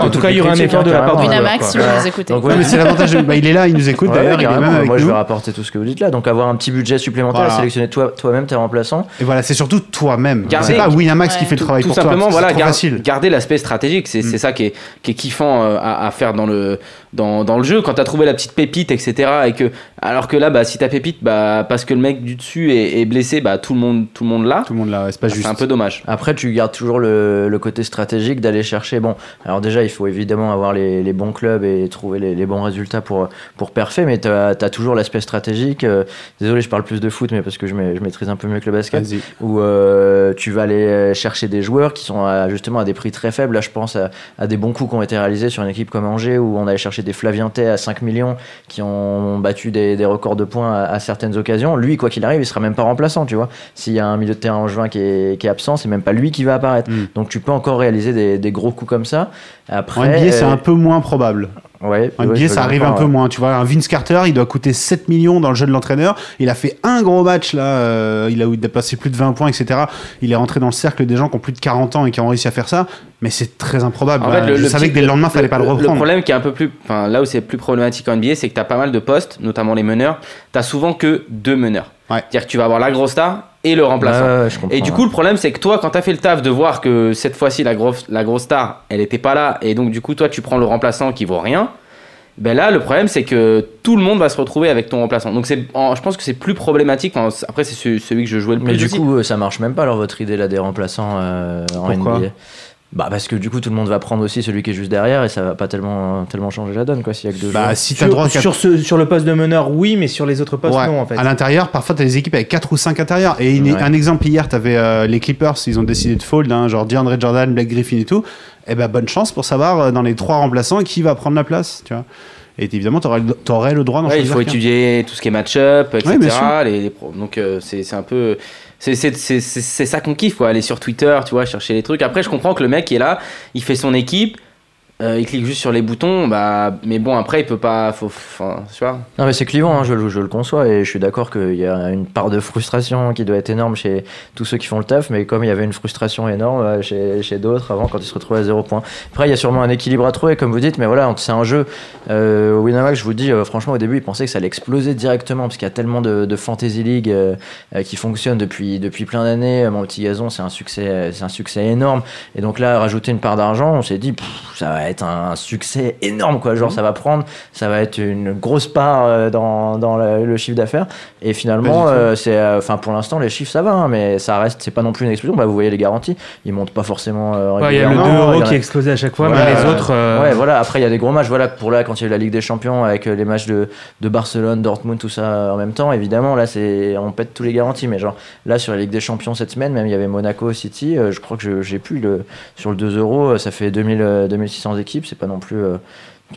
de- tout de cas, il y aura un effort de la part du Winamax, si vous nous écoutez. Donc, Ouais, mais c'est l'avantage. bah, il est là, il nous écoute Ouais, d'ailleurs. il est même avec Moi, je vais rapporter tout ce que vous dites là. Donc, avoir un petit budget supplémentaire Voilà. et sélectionner toi- toi-même tes remplaçants. Et voilà, c'est surtout toi-même. Garder- C'est pas Winamax qui fait le travail tout pour simplement toi. voilà c'est trop gar- facile. garder l'aspect stratégique c'est Mm. c'est ça qui est, qui est kiffant euh, à, à faire dans le dans, dans le jeu. Quand tu as trouvé la petite pépite, etc. Et que, alors que là, bah, si ta pépite, bah, parce que le mec du dessus est, est blessé, bah, tout le monde, tout le monde là. Tout le monde là, c'est pas C'est juste. un peu dommage. Après, tu gardes toujours le, le côté stratégique d'aller chercher. Bon, alors déjà, il faut évidemment avoir les, les bons clubs et trouver les, les bons résultats pour, pour perfer, mais tu as, toujours l'aspect stratégique. Euh, désolé, je parle plus de foot, mais parce que je, ma- je maîtrise un peu mieux que le basket. Vas-y. Où euh, tu vas aller chercher des joueurs qui sont à- justement à des prix très faibles. Là, je pense à, à des bons coups qui ont été réalisés sur une équipe comme Angers, où on allait chercher des Flavientais à 5 millions qui ont battu des, des records de points à, à certaines occasions. Lui, quoi qu'il arrive, il sera même pas remplaçant, tu vois. S'il y a un milieu de terrain angevin qui est, qui est absent, c'est même pas lui qui va apparaître. Mm. Donc tu peux encore réaliser des, des gros coups comme ça. Après, En NBA, c'est euh, un peu moins probable. Ouais, En NBA, ça arrive un peu ouais. moins. Tu vois, un Vince Carter, il doit coûter 7 millions dans le jeu de l'entraîneur. Il a fait un gros match là. euh, il a il a passé plus de 20 points, etc. Il est rentré dans le cercle des gens qui ont plus de 40 ans et qui ont réussi à faire ça. Mais c'est très improbable. En Bah, fait, le, je le savais petit- que dès le lendemain, fallait pas le Le reprendre. problème qui est un peu plus, enfin là où c'est plus problématique en NBA, c'est que tu as pas mal de postes, notamment les meneurs. T'as souvent que deux meneurs. Ouais. C'est-à-dire que tu vas avoir la grosse star et le remplaçant. Ouais, ouais, Et du coup, le problème, c'est que toi, quand t'as fait le taf de voir que cette fois-ci, la grosse, la grosse star, elle était pas là, et donc du coup, toi, tu prends le remplaçant qui vaut rien. Ben là, le problème, c'est que tout le monde va se retrouver avec ton remplaçant. Donc, c'est, en- je pense que c'est plus problématique. Enfin, après, c'est celui, que je jouais le Mais plus du aussi. coup, euh, ça marche même pas alors votre idée là des remplaçants euh, en Pourquoi NBA. Bah parce que du coup tout le monde va prendre aussi celui qui est juste derrière et ça va pas tellement tellement changer la donne quoi s'il y a que deux Bah, joueurs. si Sur, droit sur, ce- sur le poste de meneur, oui, mais sur les autres postes, Ouais. non, en fait. À l'intérieur, parfois, tu as des équipes avec 4 ou 5 intérieurs. Et une- Ouais. un exemple hier, tu avais les Clippers, ils ont décidé de fold, hein, genre DeAndre Jordan, Blake Griffin et tout. Et ben bonne chance pour savoir euh, dans les trois remplaçants qui va prendre la place, tu vois. Et évidemment, tu aurais, le droit d'en Ouais, il faut étudier tout ce qui est match-up, etc. Les, les pro- donc euh, c'est c'est un peu. C'est ça qu'on kiffe, quoi. Aller sur Twitter, tu vois, chercher les trucs. Après, je comprends que le mec est là, il fait son équipe, euh, il clique juste sur les boutons, bah, mais bon, après, il peut pas. Faut, enfin, tu vois. Non mais c'est clivant, hein, je, je le conçois et je suis d'accord qu'il y a une part de frustration qui doit être énorme chez tous ceux qui font le taf, mais comme il y avait une frustration énorme euh, chez, chez d'autres avant quand ils se retrouvaient à zéro point. Après il y a sûrement un équilibre à trouver comme vous dites, mais voilà c'est un jeu. Euh, Winamax je vous dis euh, franchement au début ils pensaient que ça allait exploser directement parce qu'il y a tellement de, fantasy league qui fonctionnent depuis depuis plein d'années. Mon petit gazon c'est un succès un succès énorme et donc là rajouter une part d'argent on s'est dit ça va être un succès énorme quoi genre ça va prendre ça va être une grosse part euh, dans, dans le, le chiffre d'affaires et finalement euh, c'est euh, enfin pour l'instant les chiffres ça va hein, mais ça reste c'est pas non plus une explosion bah, vous voyez les garanties ils montent pas forcément euh, Ouais, il y a le 2 régulièrement, il y euros a- qui explose à chaque fois, mais les autres. euh, Ouais, voilà. Après, il y a des gros matchs. Voilà, pour là, quand il y a eu la Ligue des Champions avec euh, les matchs de, de Barcelone, Dortmund, tout ça en même temps, évidemment, là, c'est on pète tous les garanties. Mais genre, là, sur la Ligue des Champions cette semaine, même il y avait Monaco City. euh, je crois que j'ai plus le sur le 2 euros. Ça fait 2000, euh, 2600 équipes. C'est pas non plus. euh,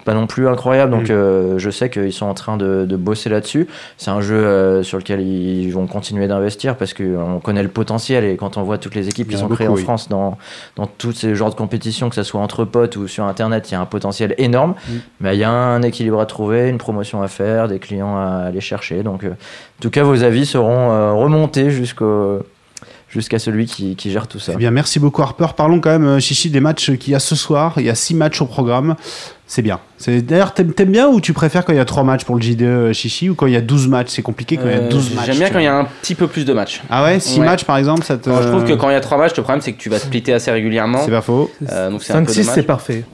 pas non plus incroyable, donc Mm. euh, je sais qu'ils sont en train de, de bosser là-dessus. C'est un jeu euh, sur lequel ils vont continuer d'investir parce qu'on connaît le potentiel et quand on voit toutes les équipes qui sont créées en oui. France dans, dans tous ces genres de compétitions, que ce soit entre potes ou sur Internet, il y a un potentiel énorme. Mm. Mais il y a un équilibre à trouver, une promotion à faire, des clients à aller chercher. Donc, euh, en tout cas, vos avis seront remontés jusqu'au jusqu'à celui qui, qui gère tout ça. Eh bien, merci beaucoup Harper. Parlons quand même, euh, Chichi, des matchs qu'il y a ce soir. Il y a 6 matchs au programme. C'est bien. C'est- D'ailleurs, t'aimes t'aimes bien ou tu préfères quand il y a 3 matchs pour le JDE, euh, Chichi, ou quand il y a 12 matchs? C'est compliqué quand il y a Euh, 12 matchs. J'aime bien quand il y a un petit peu plus de matchs. Ah ouais? 6 Ouais. matchs par exemple ça te... Alors, je trouve que quand il y a trois matchs, le problème c'est que tu vas splitter assez régulièrement. C'est pas faux. Euh, donc c'est un peu 5-6, dommage. c'est parfait.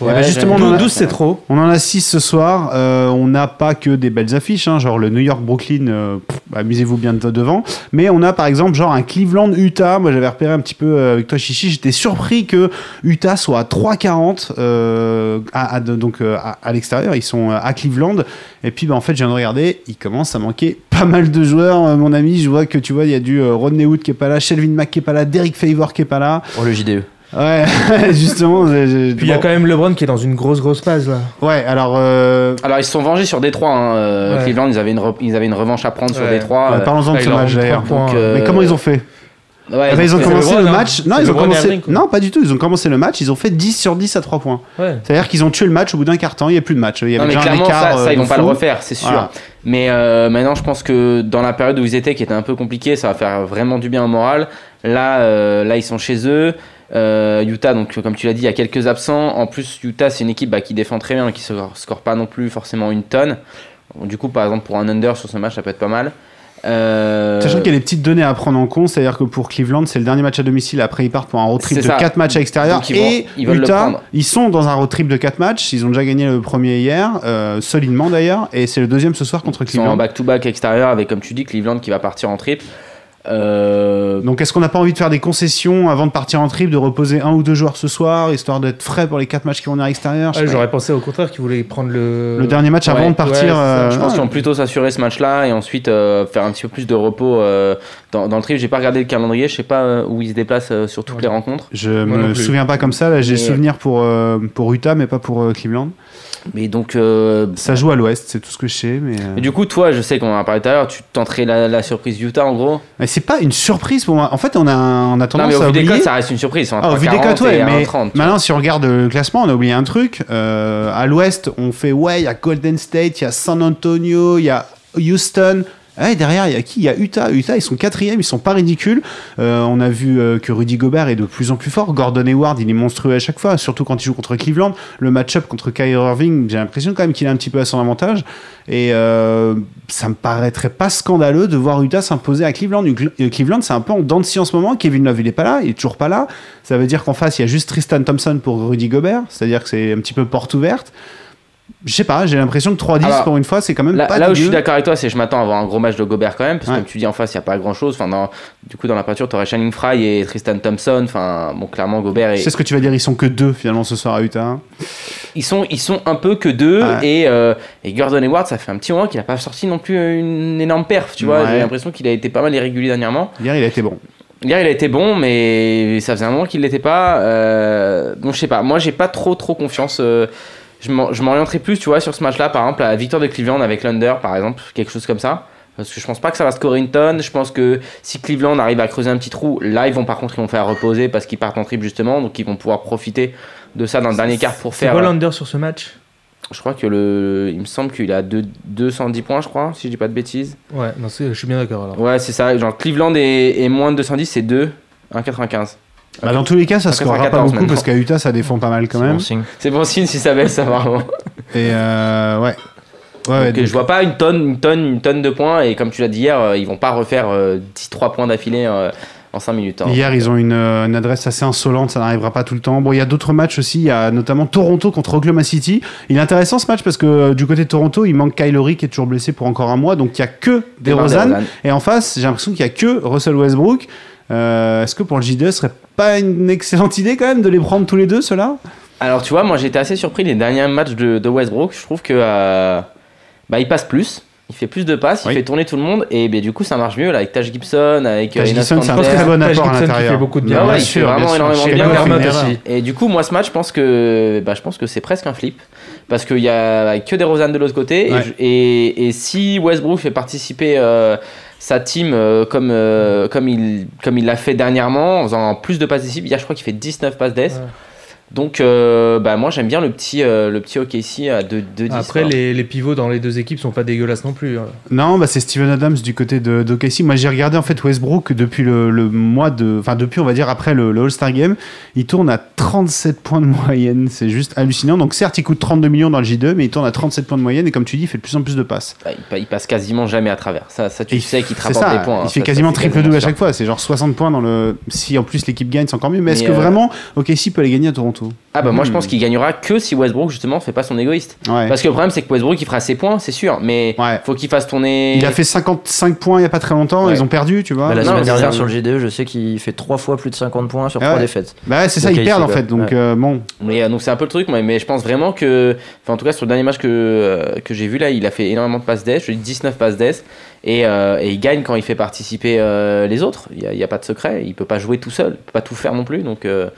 Ben, justement, on en a- 12, c'est trop. On en a 6 ce soir. Euh, on n'a pas que des belles affiches, hein, genre le New York-Brooklyn, euh, amusez-vous bien de- devant. Mais on a par exemple genre un Cleveland-Utah. Moi j'avais repéré un petit peu euh, avec toi Chichi. J'étais surpris que Utah soit à 3,40 euh, à, à- donc à, à l'extérieur. Ils sont à Cleveland. Et puis bah, en fait, je viens de regarder, il commence à manquer pas mal de joueurs, mon ami. Je vois que tu vois, il y a du Rodney Hood qui est pas là, Shelvin Mack qui est pas là, Derek Favor qui est pas là. Pour le JDE. Ouais, justement. Puis il y a quand même LeBron qui est dans une grosse, grosse phase là. Ouais, alors. euh, Alors ils se sont vengés sur Détroit. Hein. euh, Ouais. Cleveland, ils avaient, une re- ils avaient une revanche à prendre sur. Détroit. ouais, euh, Parlons-en de Ah, ce match d'ailleurs. euh, Mais comment ils ont fait ouais, Ils ont commencé le hein. match. Non, ils ont commencé. Non, pas du tout. Ils ont commencé le match. Ils ont fait 10 sur 10 à 3 points. Ouais. C'est-à-dire qu'ils ont tué le match au bout d'un quart temps. Il n'y a plus de match. Il y avait Non, déjà un écart. ça, ça, euh, ils vont de pas le refaire, c'est sûr. Voilà. Mais euh, maintenant, je pense que dans la période où ils étaient, qui était un peu compliquée, ça va faire vraiment du bien au moral. Là, euh, là ils sont chez eux. Euh, Utah, donc comme tu l'as dit, il y a quelques absents. En plus, Utah, c'est une équipe bah, qui défend très bien, qui ne score pas non plus forcément une tonne. Du coup, par exemple, pour un under sur ce match, ça peut être pas mal. Euh, Sachant qu'il y a des petites données à prendre en compte, c'est-à-dire que pour Cleveland, c'est le dernier match à domicile, après ils partent pour un road trip de ça. 4 matchs à l'extérieur. Donc, ils vont- et ils Utah, ils sont dans un road trip de 4 matchs, ils ont déjà gagné le premier hier, euh, solidement d'ailleurs, et c'est le deuxième ce soir contre Ils sont en Cleveland. back-to-back extérieur avec, comme tu dis, Cleveland qui va partir en triple. Euh, Donc est-ce qu'on n'a pas envie de faire des concessions avant de partir en trip, de reposer un ou deux joueurs ce soir, histoire d'être frais pour les 4 matchs qui vont venir à l'extérieur? Ouais. J'aurais pensé au contraire qu'ils voulaient prendre le. Le dernier match avant Ouais, de partir. ouais, euh, je pense ah, qu'ils vont plutôt s'assurer ce match-là et ensuite euh, faire un petit peu plus de repos euh, dans, dans le trip. J'ai pas regardé le calendrier, je sais pas euh, où ils se déplacent euh, sur toutes Ouais. les rencontres. Je Moi me souviens pas comme ça, là j'ai souvenir pour, euh, pour Utah mais pas pour euh, Cleveland. Mais donc, euh, Ça joue à l'ouest, c'est tout ce que je sais, mais... euh, et du coup, toi, je sais qu'on en a parlé tout à l'heure, tu tenterais la, la surprise Utah en gros? Mais c'est pas une surprise pour moi. En fait, on a, on a Non, tendance mais au à vu des oublier. codes, ça reste une surprise. À Ah, au vu des 3,40 cotes, ouais, mais 1,30, tu vois. maintenant, si on regarde le classement, on a oublié un truc. Euh, à l'ouest, on fait, ouais, il y a Golden State, il y a San Antonio, il y a Houston. Ouais, derrière, il y a qui? Il y a Utah. Utah, ils sont quatrième, ils sont pas ridicules. Euh, on a vu euh, que Rudy Gobert est de plus en plus fort. Gordon Hayward, il est monstrueux à chaque fois, surtout quand il joue contre Cleveland. Le match-up contre Kyrie Irving, j'ai l'impression quand même qu'il est un petit peu à son avantage. Et euh, ça me paraîtrait pas scandaleux de voir Utah s'imposer à Cleveland. Euh, Cleveland, c'est un peu en dents de scie en ce moment. Kevin Love, il est pas là, il est toujours pas là. Ça veut dire qu'en face, il y a juste Tristan Thompson pour Rudy Gobert. C'est-à-dire que c'est un petit peu porte ouverte. Je sais pas, j'ai l'impression que 3-10 Alors, pour une fois, c'est quand même Là, pas là où je suis d'accord avec toi, c'est que je m'attends à avoir un gros match de Gobert quand même, parce que Ouais. comme tu dis en face, il n'y a pas grand chose. Enfin, dans- du coup, dans la peinture, tu aurais Channing Fry et Tristan Thompson. Enfin, bon, clairement, Gobert et sais ce que tu vas dire, ils sont que deux finalement ce soir à Utah. ils sont, ils sont un peu que deux. Ouais. Et, euh, et Gordon Hayward, ça fait un petit moment qu'il n'a pas sorti non plus une énorme perf. Tu vois, Ouais. j'ai l'impression qu'il a été pas mal irrégulier dernièrement. Hier, il a été bon. Hier, il a été bon, mais ça faisait un moment qu'il l'était pas. Euh, donc, je sais pas. Moi, j'ai pas trop, trop confiance. euh, je m'orienterai plus, tu vois, sur ce match-là, par exemple, la victoire de Cleveland avec l'under, par exemple, quelque chose comme ça. Parce que je pense pas que ça va scorer une tonne. Je pense que si Cleveland arrive à creuser un petit trou, là, ils vont par contre, ils vont faire reposer parce qu'ils partent en trip justement. Donc, ils vont pouvoir profiter de ça dans le dernier quart pour C'est faire. quoi l'under sur ce match? Je crois que le. Il me semble qu'il a deux- 210 points, je crois, si je dis pas de bêtises. Ouais, non, c'est- je suis bien d'accord alors. Ouais, c'est ça. Genre, Cleveland est, est moins de 210, c'est 2, 1,95. Bah, dans tous les cas, ça À scorera pas 94 beaucoup parce qu'à Utah, ça défend pas mal quand même. C'est bon signe si ça baisse, ça va vraiment. Et euh, ouais. Ouais, ouais, Donc, je vois pas une tonne, une tonne, une tonne de points. Et comme tu l'as dit hier, euh, ils vont pas refaire euh, 10-3 points d'affilée euh, en 5 minutes. hein. Hier, ils ont une, euh, une adresse assez insolente, ça n'arrivera pas tout le temps. Bon, il y a d'autres matchs aussi, il y a notamment Toronto contre Oklahoma City. Il est intéressant ce match parce que du côté de Toronto, il manque Kylery qui est toujours blessé pour encore un mois, donc il y a que des Rosanne. DeRozan. Et en face, j'ai l'impression qu'il y a que Russell Westbrook. Est-ce que pour le J2, ce serait pas une excellente idée quand même de les prendre tous les deux, ceux-là? Alors tu vois, moi j'étais assez surpris les derniers matchs de, de Westbrook. Je trouve que euh, bah, il passe plus. Il fait plus de passes, Oui. il fait tourner tout le monde et ben, du coup ça marche mieux là, avec Taj Gibson, avec euh, Taj Gibson, c'est un très bon apport à l'intérieur. fait beaucoup de bien. Bien Ouais, il sûr, fait vraiment bien sûr. énormément de bien. Aussi. Et du coup, moi, ce match, je pense que, bah, je pense que c'est presque un flip. Parce qu'il y a que des Rosanne de l'autre côté. Ouais. Et, et si Westbrook fait participer euh, sa team euh, comme, euh, comme il comme il l'a fait dernièrement, en faisant plus de passes décisives, hier, je crois qu'il fait 19 passes d'ess. Ouais. Donc, euh, bah, moi, j'aime bien le petit, euh, le petit OKC à 2-10. Après, les, les pivots dans les deux équipes sont pas dégueulasses non plus. hein. Non, bah c'est Steven Adams du côté de d'OKC. Moi, j'ai regardé en fait Westbrook depuis le, le mois de, enfin depuis on va dire après le, le All-Star Game, il tourne à 37 points de moyenne. C'est juste hallucinant. Donc certes, il coûte 32 millions dans le J2, mais il tourne à 37 points de moyenne et comme tu dis, il fait de plus en plus de passes. Bah, il, pa- il passe quasiment jamais à travers. Ça, ça tu Et sais qu'il te rapporte ça, des points. hein. Il fait Ça, quasiment ça, c'est triple double à chaque fois. C'est genre 60 points dans le. Si en plus l'équipe gagne, c'est encore mieux. Mais, est-ce que euh, vraiment OKC peut aller gagner à Toronto? Ah bah moi je Hmm. pense qu'il gagnera que si Westbrook justement fait pas son égoïste. Ouais. Parce que le problème c'est que Westbrook il fera ses points, c'est sûr, mais Ouais. faut qu'il fasse tourner. Il a fait 55 points il y a pas très longtemps. Ouais. Ils ont perdu, tu vois. Bah, la Non, semaine c'est dernière sur le GDE, je sais qu'il fait trois fois plus de 50 points sur Ah trois ouais. défaites. Bah ouais, c'est ça, ils perdent en fait. Donc Ouais. euh, bon. Mais, euh, donc c'est un peu le truc, moi, mais je pense vraiment que, enfin en tout cas sur le dernier match que, euh, que j'ai vu là, il a fait énormément de passes d'ess, je dis 19 passes d'ess, et, euh, et il gagne quand il fait participer euh, les autres. Il n'y a, il y a pas de secret, il peut pas jouer tout seul, il peut pas tout faire non plus. Donc euh,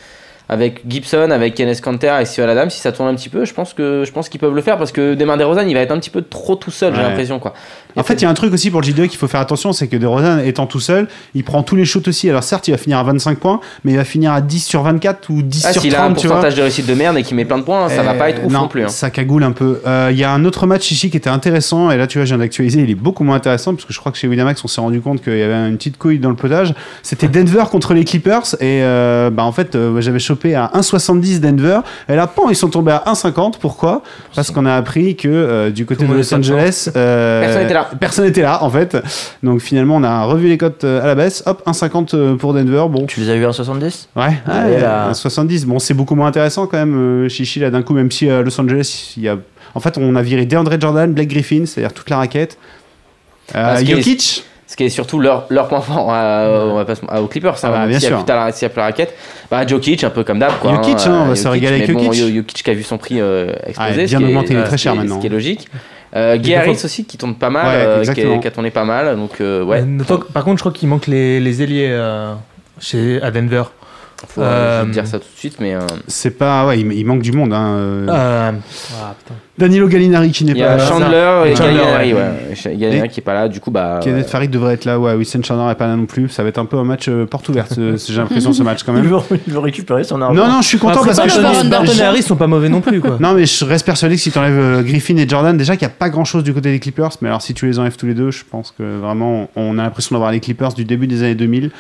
avec Gibson, avec Kenneth Canter et Steven Adams, si ça tourne un petit peu, je pense que je pense qu'ils peuvent le faire parce que Demar Derozan, il va être un petit peu trop tout seul, j'ai l'impression quoi. En fait, il y a un truc aussi pour le J2 qu'il faut faire attention, c'est que DeRozan étant tout seul, il prend tous les shoots aussi. Alors certes, il va finir à 25 points, mais il va finir à 10 sur 24 ou 10 Ah, sur s'il a un 30, pourcentage de réussite de merde et qu'il met plein de points, ça va Euh, pas être ouf non, plus. hein. Ça cagoule un peu. Euh, Il y a un autre match ici qui était intéressant, et là tu vois, je viens d'actualiser, il est beaucoup moins intéressant, parce que je crois que chez Winamax, on s'est rendu compte qu'il y avait une petite couille dans le potage. C'était Denver contre les Clippers, et euh, bah, en fait, euh, j'avais chopé à 1,70 Denver. Et là, pan, ils sont tombés à 1,50. Pourquoi? Parce qu'on a appris que euh, du côté Tout de Los Angeles, euh, Personne n'était là. Personne n'était là, en fait. Donc finalement, on a revu les cotes euh, à la baisse. Hop, 1,50 euh, pour Denver. Bon, Tu les as eu en 70 ouais, Allez, là. 1,70. Bon, c'est beaucoup moins intéressant quand même, euh, Chichi, là, d'un coup, même si à Los Angeles, il y a. En fait, on a viré DeAndre Jordan, Blake Griffin, c'est-à-dire toute la raquette. Euh, Ah, Jokic, Ce qui est surtout leur, leur point fort euh, on va pas euh, aux Clippers. Ah bah, hein. bien y a sûr. s'il y a plus la raquette, bah, Jokic, un peu comme d'hab. Jokic, hein, on va se Jokic, régaler avec mais bon, Jokic. Jokic qui a vu son prix euh, exploser. Bien augmenté, il est euh, très cher est- maintenant. Ce qui est logique. Euh, aussi qui tourne pas mal, Ouais, euh, qui, a tourné pas mal. Donc, euh, ouais. Euh, par contre, je crois qu'il manque les, les ailiers euh, chez, à Denver. Faut euh, je vais te dire ça tout de suite, mais euh, c'est pas. Ouais, il, il manque du monde. Hein. ah, putain. Danilo Gallinari qui n'est y pas là. Chandler et Chandler, Gallinari, ouais. Gallinari qui est pas là, du coup, bah. Kenneth. Farid devrait être là, ouais, Wilson Chandler n'est pas là non plus. Ça va être un peu un match euh, porte ouverte, j'ai l'impression, ce match quand il même. veut, il veut récupérer son argent. Non, non, je suis content parce que Barton et Harris sont pas mauvais non plus, quoi. Non, mais je reste persuadé que si tu enlèves Griffin et Jordan, déjà qu'il n'y a pas grand chose du côté des Clippers, mais alors si tu les enlèves tous les deux, je pense que vraiment on a l'impression d'avoir les Clippers du début des années 2000,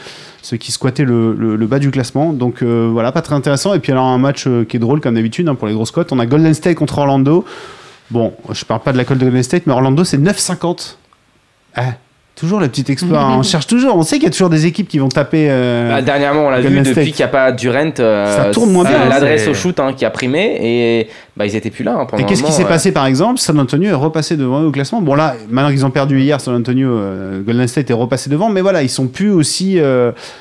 ceux qui squattaient le, le- le bas du classement. Donc euh, voilà, pas très intéressant. Et puis alors un match euh, qui est drôle comme d'habitude hein, pour les grosses cotes. On a Golden State contre Orlando. Bon, je parle pas de la cote de Golden State, mais Orlando c'est 9,50. Ah, toujours le petit exploit. hein. On cherche toujours. On sait qu'il y a toujours des équipes qui vont taper. euh, Bah, dernièrement, on l'a vu Golden depuis State. qu'il n'y a pas Durant. euh, Ça tourne moins bien, hein, L'adresse au shoot hein, qui a primé et bah, ils étaient plus là hein, pendant Et qu'est-ce qui s'est ouais. passé par exemple? San Antonio est repassé devant eux au classement. Bon là, maintenant qu'ils ont perdu hier, San Antonio, euh, Golden State est repassé devant, mais voilà, ils sont plus aussi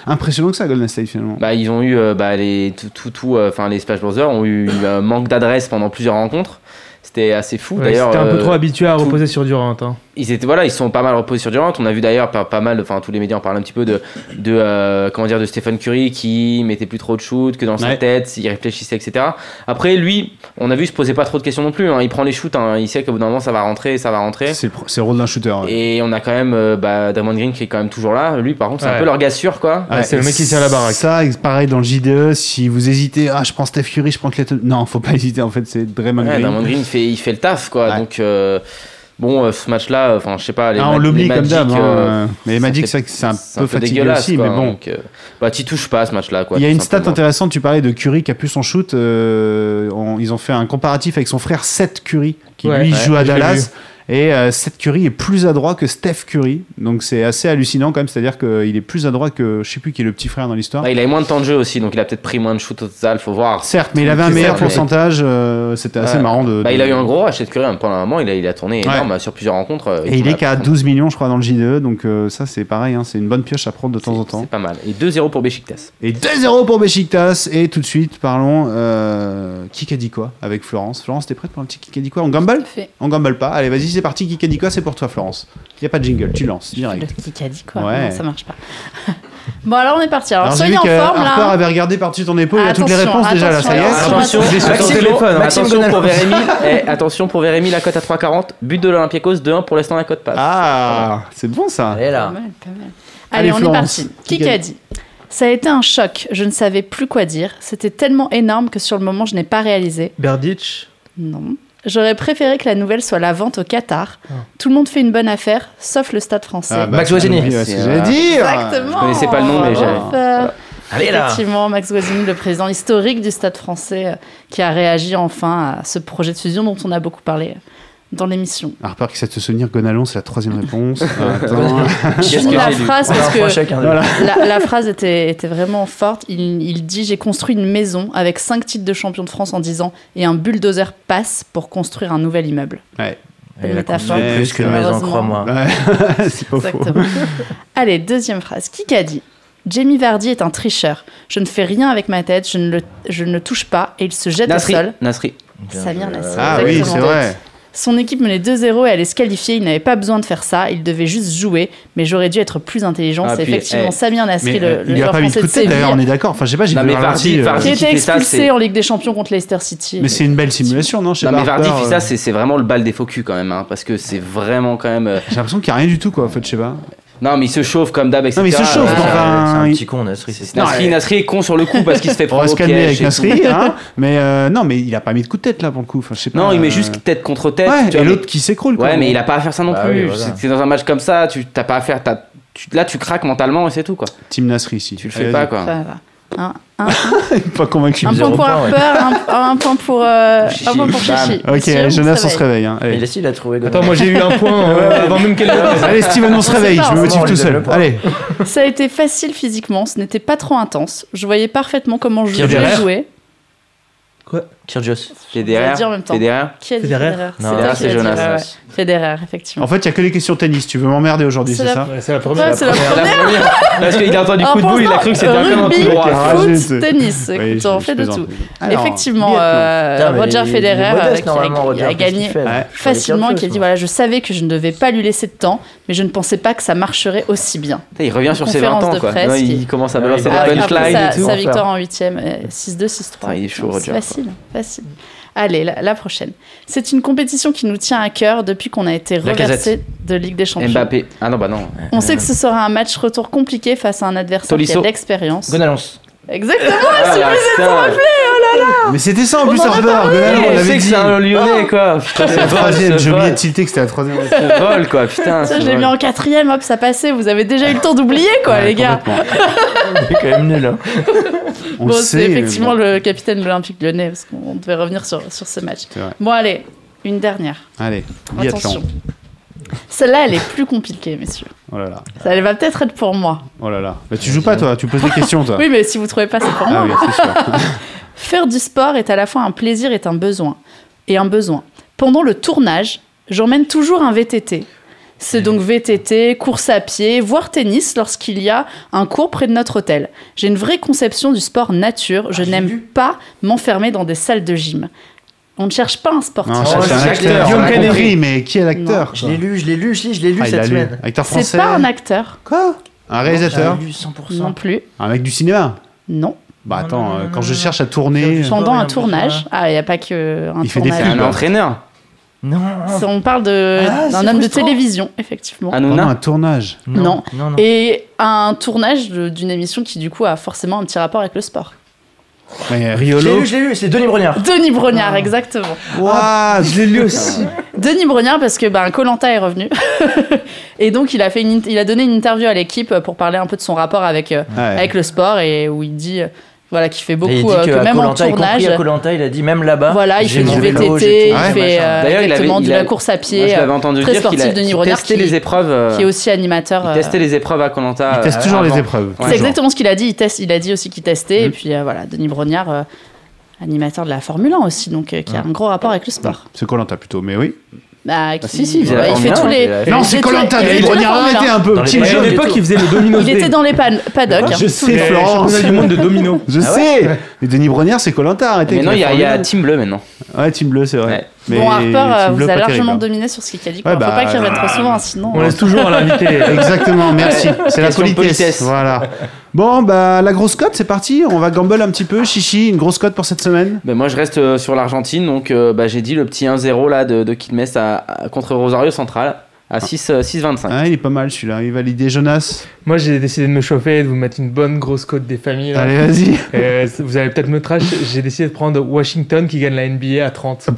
impressionnants que ça, Golden State finalement. Bah, ils ont eu bah, les tout, tout, tout, les Splash Brothers ont eu un manque d'adresse pendant plusieurs rencontres. C'était assez fou. Ouais, d'ailleurs, C'était un peu euh, trop habitué à tout- reposer sur Durant. Hein. Ils étaient voilà, ils sont pas mal reposés sur Durant. On a vu d'ailleurs pas, pas mal, enfin tous les médias en parlent un petit peu de de euh, comment dire de Stephen Curry qui mettait plus trop de shoot que dans sa tête, il réfléchissait etc. Après lui, on a vu il se posait pas trop de questions non plus. hein. Il prend les shoots, hein. il sait qu'au bout d'un moment ça va rentrer, ça va rentrer. C'est le, pro- c'est le rôle d'un shooter. ouais. Et on a quand même euh, bah, Draymond Green qui est quand même toujours là. Lui par contre c'est un peu leur gars sûr quoi. Ouais, c'est le mec qui tient la baraque. Ça, pareil dans le JDE, si vous hésitez, ah je prends Steph Curry, je prends Clayton. Non, faut pas hésiter en fait, c'est Draymond Ouais, Green. Draymond Green il fait, il fait le taf quoi. Ouais. Donc euh, bon euh, ce match là, enfin je sais pas les, Ah, on l'oublie comme d'hab. hein. euh, mais les Magic, c'est c'est un peu fatigué aussi, quoi, mais bon. donc, euh, bah t'y touches pas ce match là quoi. Il y a une stat intéressante, tu parlais de Curry qui a pu son shoot. euh, on- ils ont fait un comparatif avec son frère Seth Curry, qui Ouais, lui ouais, joue à Dallas. Et euh, Seth Curry est plus adroit que Steph Curry. Donc c'est assez hallucinant quand même. C'est-à-dire qu'il est plus adroit que, je sais plus qui est le petit frère dans l'histoire. Bah, il avait moins de temps de jeu aussi, donc il a peut-être pris moins de shoot au total, faut voir. Certes, mais il avait un meilleur certes, pourcentage. euh, C'était assez Ouais. marrant de. Bah, de- il a eu un gros de Curry hein, pendant un moment, il a, il a tourné énorme sur plusieurs rencontres. euh, Et il est qu'à à- 12 millions, je crois, dans le JDE. Donc euh, ça, c'est pareil. hein, c'est une bonne pioche à prendre de temps en temps. C'est pas mal. Et 2-0 pour Besiktas. Et 2-0 pour Besiktas. Et tout de suite, parlons. Euh, qui a dit quoi avec Florence Florence, t'es prête pour un petit qui a dit quoi On gamble Fait. On gamble pas. Allez, vas-y, c'est parti. Dit quoi C'est pour toi, Florence. Il y a pas de jingle, tu lances Le direct. petit a dit quoi Ouais. Non, ça marche pas. bon, alors on est parti. Alors, Alors soyez en que forme Harper là. avait regardé par-dessus ton épaule. il a toutes les Attention, réponses déjà là. Ça y est. attention, Attention, téléphone, hein. Maxime Attention. pour Vérémy. Eh, attention pour Vérémy, la cote à 3,40. But de l'Olympiakos 2-1 pour l'instant la cote passe. Ah, c'est bon ça. Allez Pas là. mal, pas mal. Allez, Allez, on Florence. est parti. Dit? Ça a été un choc. Je ne savais plus quoi dire. C'était tellement énorme que sur le moment, je n'ai pas réalisé. Berditch. Non. J'aurais préféré que la nouvelle soit la vente au Qatar. Ah. Tout le monde fait une bonne affaire, sauf le stade français. Ah, bah, Max dit, ouais, c'est ce que C'est, j'allais dire. Exactement. Je connaissais pas le nom, mais j'ai- Allez là. Effectivement, Max Guazzini, le président historique du Stade français, euh, qui a réagi enfin à ce projet de fusion dont on a beaucoup parlé dans l'émission. Harper qui sait te souvenir, Gonalon, c'est la troisième réponse. Attends. Je finis que la phrase parce que. Voilà. la, la phrase était, était vraiment forte. Il, il dit J'ai construit une maison avec cinq titres de champion de France en 10 ans et un bulldozer passe pour construire un nouvel immeuble. Ouais. Il a plus qu'une maison, crois-moi. Ouais, c'est pas faux. Exactement. Allez, deuxième phrase. Qui a dit Jamie Vardy est un tricheur. Je ne fais rien avec ma tête, je ne le, je ne le touche pas et il se jette Nasri. au sol. Nasri. Samir Nasri. Ah oui, c'est vrai. Son équipe menait 2-0 et allait se qualifier. Il n'avait pas besoin de faire ça. Il devait juste jouer. Mais j'aurais dû être plus intelligent. Ah, c'est puis, effectivement eh, Samir Nasri, Mais le, euh, le il a joueur pas mis de français coup de tête d'ailleurs, on Séville, est d'accord. Enfin, je sais pas, j'ai Non, mais Vardy- euh, Vardy- qui a ça, expulsé en Ligue des Champions contre Leicester City. Mais c'est une belle simulation, non Je sais Non pas, mais Vardy Harper, fait euh, ça, c'est c'est vraiment le bal des faux culs quand même, hein, parce que c'est vraiment quand même. euh, J'ai l'impression qu'il n'y a rien du tout, quoi. En fait, je sais pas. Non mais il se chauffe comme d'hab, etc. Non, mais il se chauffe, quoi. Enfin, C'est un il- petit con, Nasri. c'est- Nasri, Non, Nasri est con sur le coup parce qu'il se fait On va prendre se au calmer piège avec Nasri, hein. Mais euh, non, mais il a pas mis de coup de tête là pour le coup. Enfin, je sais pas. Non, il met euh, juste tête contre tête. Ouais, tu et vois, l'autre qui s'écroule. quoi. Ouais, mais il a pas à faire ça non Bah plus. oui, voilà. C'est- dans un match comme ça, tu t'as pas à faire. t'as- tu- là, tu craques mentalement et c'est tout quoi. Team Nasri ici. Tu le fais pas quoi. Ça va. Un, Un, Pas convaincu. un point pour ouais. Un, un point pour, euh, un point pour. Chichi. Ok, Jonas, on se réveille. hein. Allez. Il est il a trouvé. Attends, moi j'ai eu un point euh, avant même qu'elle. Allez, Steven, on se réveille. pas, Je me motive tout seul. Allez. Ça a été facile physiquement, ce n'était pas trop intense. Je voyais parfaitement comment je jouer. Kyrgios. Fédéraire. dire en même temps. Fédéraire. Qui a dit Federer Federer Non, Federer, qui c'est dit, Jonas. ouais, ouais. Federer, effectivement. En fait, il n'y a que les questions tennis. Tu veux m'emmerder aujourd'hui, C'est c'est la- ça Ouais, c'est la Ouais, première. c'est la La première. Parce qu'il a entendu coup de boule, il a cru que c'était un un coup rugby, droit. Foot, c'est- tennis, écoute, on fait de tout. Effectivement, euh, Roger Federer, euh, qui a- gagné Ouais. facilement, qui a dit voilà, je savais que je ne devais pas lui laisser de temps, mais je ne pensais pas que ça marcherait aussi bien. Il revient sur ses 20 Conférence ans, de quoi. Il commence à Ouais, balancer il des a- Après, punchlines sa, et tout. sa victoire en huitième, euh, 6-2, 6-3. Ah, il est chaud, C'est Roger, Facile, facile. Allez, la, la prochaine. C'est une compétition qui nous tient à cœur depuis qu'on a été reversé de Ligue des Champions. Mbappé. Ah non, bah non. On sait que ce sera un match retour compliqué face à un adversaire qui Tolisso. a de l'expérience. Gonalons. Exactement, Ah, c'est bah, putain. Mais c'était ça en plus. Gonalons, on On l'avait que c'est un lyonnais, quoi. C'est troisième, ce j'ai oublié de tilter que c'était la troisième. Ce vol, quoi. Putain. Ça, je l'ai mis en quatrième, hop, ça passait. Vous avez déjà eu le temps d'oublier, quoi, Ouais, les gars. Il est quand même nul. Hein. On Bon, c'est effectivement bon. le capitaine de l'Olympique lyonnais, parce qu'on devait revenir sur, sur ce match. C'est. Bon, allez, une dernière. Allez, biathlon. Attention. Celle-là, elle est plus compliquée, messieurs. Oh là là. Ça, elle va peut-être être pour moi. Oh là là. Bah, tu joues pas, toi. Tu poses des questions, toi. Oui, mais si vous trouvez pas, c'est pour Ah moi. oui, c'est sûr. Faire du sport est à la fois un plaisir et un besoin. Et un besoin. Pendant le tournage, j'emmène toujours un VTT. C'est donc VTT, course à pied, voire tennis lorsqu'il y a un cours près de notre hôtel. J'ai une vraie conception du sport nature. Je n'aime pas m'enfermer dans des salles de gym. On ne cherche pas un sportif. Non, Oh, c'est un c'est acteur. Guillaume Guillaume Canéry. Mais qui est l'acteur Je l'ai lu, je l'ai lu, je l'ai lu Ah, cette lu. semaine. Acteur C'est français. pas un acteur. Quoi Un réalisateur J'ai lu 100%. Non plus. Un mec du cinéma Non. Bah Non, attends, non, non, euh, non, quand non, je non. cherche à tourner. Pendant un un tournage. Ah, il n'y a pas que un Il fait des tournage. C'est un entraîneur. Non, C'est- On parle Ah, d'un c'est homme de télévision, effectivement. Pendant un Hanouna. tournage. Non. non, non. Et un tournage d'une émission qui, du coup, a forcément un petit rapport avec le sport. Mais Je l'ai Riolo. lu, je l'ai lu, c'est Denis Brognard. Denis Brognard, exactement. Ah, je l'ai lu aussi. Denis Brognard, parce que ben, Colanta est revenu. et donc, il a, fait une, il a donné une interview à l'équipe pour parler un peu de son rapport avec, euh, Ouais. avec le sport et où il dit euh, voilà, qu'il fait beaucoup, Et il dit euh, que, que à même en tournage. à Koh-Lanta, il a dit même là-bas. Voilà, il fait du VTT, il Ouais, fait euh, D'ailleurs, il exactement avait- de la course à Moi, pied. je l'avais euh, entendu très dire qu'il a sportif, Denis qu'il Brognard, testait qui- les épreuves. euh, qui est aussi animateur. Il euh, testait les épreuves à Colanta. Il teste toujours les épreuves. C'est exactement ce qu'il a dit. Il, teste, il a dit aussi qu'il testait. Mm. Et puis euh, voilà, Denis Brognard, euh, animateur de la Formule 1 aussi, donc euh, qui a un gros rapport avec le sport. C'est Colanta plutôt, mais oui. Bah, qui- si, si, il ouais, fait 1, tous les. Non, c'est les- Colanta, il mais les arrêtez 1. un peu. Les. À l'époque, il faisait le domino Il était dans les pan- paddocks. hein, Je sais, les- Florence. Du monde de domino. Je sais. Mais Denis Brognard, c'est Colanta, arrêtez. Maintenant, il y a- il y a Team Bleu maintenant. 1. Ouais, Team Bleu, c'est vrai. Mais Bon, Harper, euh, vous a largement terrible. dominé sur ce qu'il a dit. Ouais, Quoi. Faut bah, pas qu'il revienne euh, trop souvent, sinon. On euh, laisse toujours à l'invité. Exactement, merci. C'est la politesse. politesse. Voilà. Bon, bah, la grosse cote, c'est parti. On va gamble un petit peu. Chichi, une grosse cote pour cette semaine. Ben moi je reste euh, sur l'Argentine, donc euh, bah, j'ai dit le petit 1-0 là de, de à- contre Rosario Central à 6, euh, 6-25. Ah, il est pas mal celui-là. Il est validé. Jonas. Moi, j'ai décidé de me chauffer et de vous mettre une bonne grosse côte des familles. là. Allez, vas-y. Euh, vous avez peut-être notre âge. J'ai décidé de prendre Washington qui gagne la NBA à 30.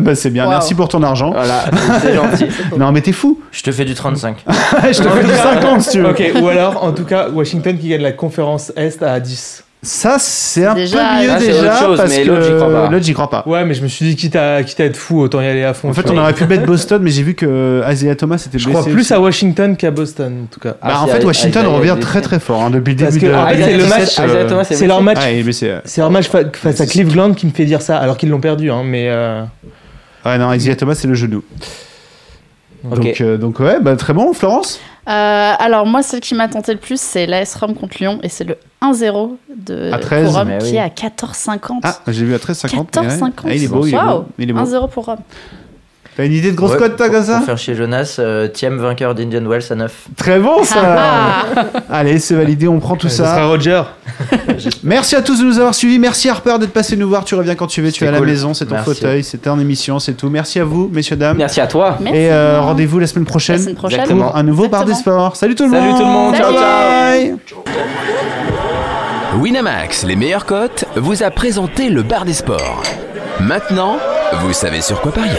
bah, c'est bien. Wow. Merci pour ton argent. Voilà, c'est gentil. Non, mais t'es fou. Je te fais du 35. Je te fais du 50 si tu veux. Ok, ou alors, en tout cas, Washington qui gagne la conférence Est à 10. Ça, c'est un Déjà, peu mieux déjà. chose, parce mais que l'autre, j'y crois pas. L'autre, j'y crois pas. Ouais, mais je me suis dit, quitte à, quitte à être fou, autant y aller à fond. En fait, on aurait pu mettre Boston, mais j'ai vu que Isaiah Thomas était Je blessé. crois plus aussi. à Washington qu'à Boston, en tout cas. Bah, Ah, en si, fait, Washington revient blessé. très très fort hein, depuis le Parce début que, de en fait, la c'est le 17, match- euh, Isaiah Thomas, c'est C'est leur match. Ah. C'est leur match fa- face à Cleveland qui me fait dire ça, alors qu'ils l'ont perdu, hein, mais. euh, Ouais, non, Isaiah Thomas, c'est le genou. Donc, euh, donc, ouais, bah, très bon, Florence? Euh, alors, moi, celle qui m'a tenté le plus, c'est l'AS Rome contre Lyon. Et c'est le 1-0 de À 13. pour Rome qui oui. est à 14,50. Ah, j'ai vu à 13,50. 14,50. Ah, il est beau, il est Waouh. beau. Est beau. 1-0 pour Rome. T'as une idée de grosse Ouais, cote, toi, comme ça Pour faire chier Jonas, euh, Thiem vainqueur d'Indian Wells à 9. Très bon, ça. Ah, Allez, c'est validé, on prend tout ce ça. sera Roger. Merci à tous de nous avoir suivis. Merci Harper d'être passé nous voir. Tu reviens quand tu veux. Tu es C'était à la maison, c'est ton Merci. fauteuil, c'est en émission, c'est tout. Merci à vous, messieurs, dames. Merci à toi. Merci. Et euh, rendez-vous la semaine prochaine La semaine prochaine. Exactement. pour un nouveau bar des sports. Salut tout le Salut monde. tout le monde. Ciao, Salut. bye. Winamax, les meilleures cotes, vous a présenté le bar des sports. Maintenant, vous savez sur quoi parier.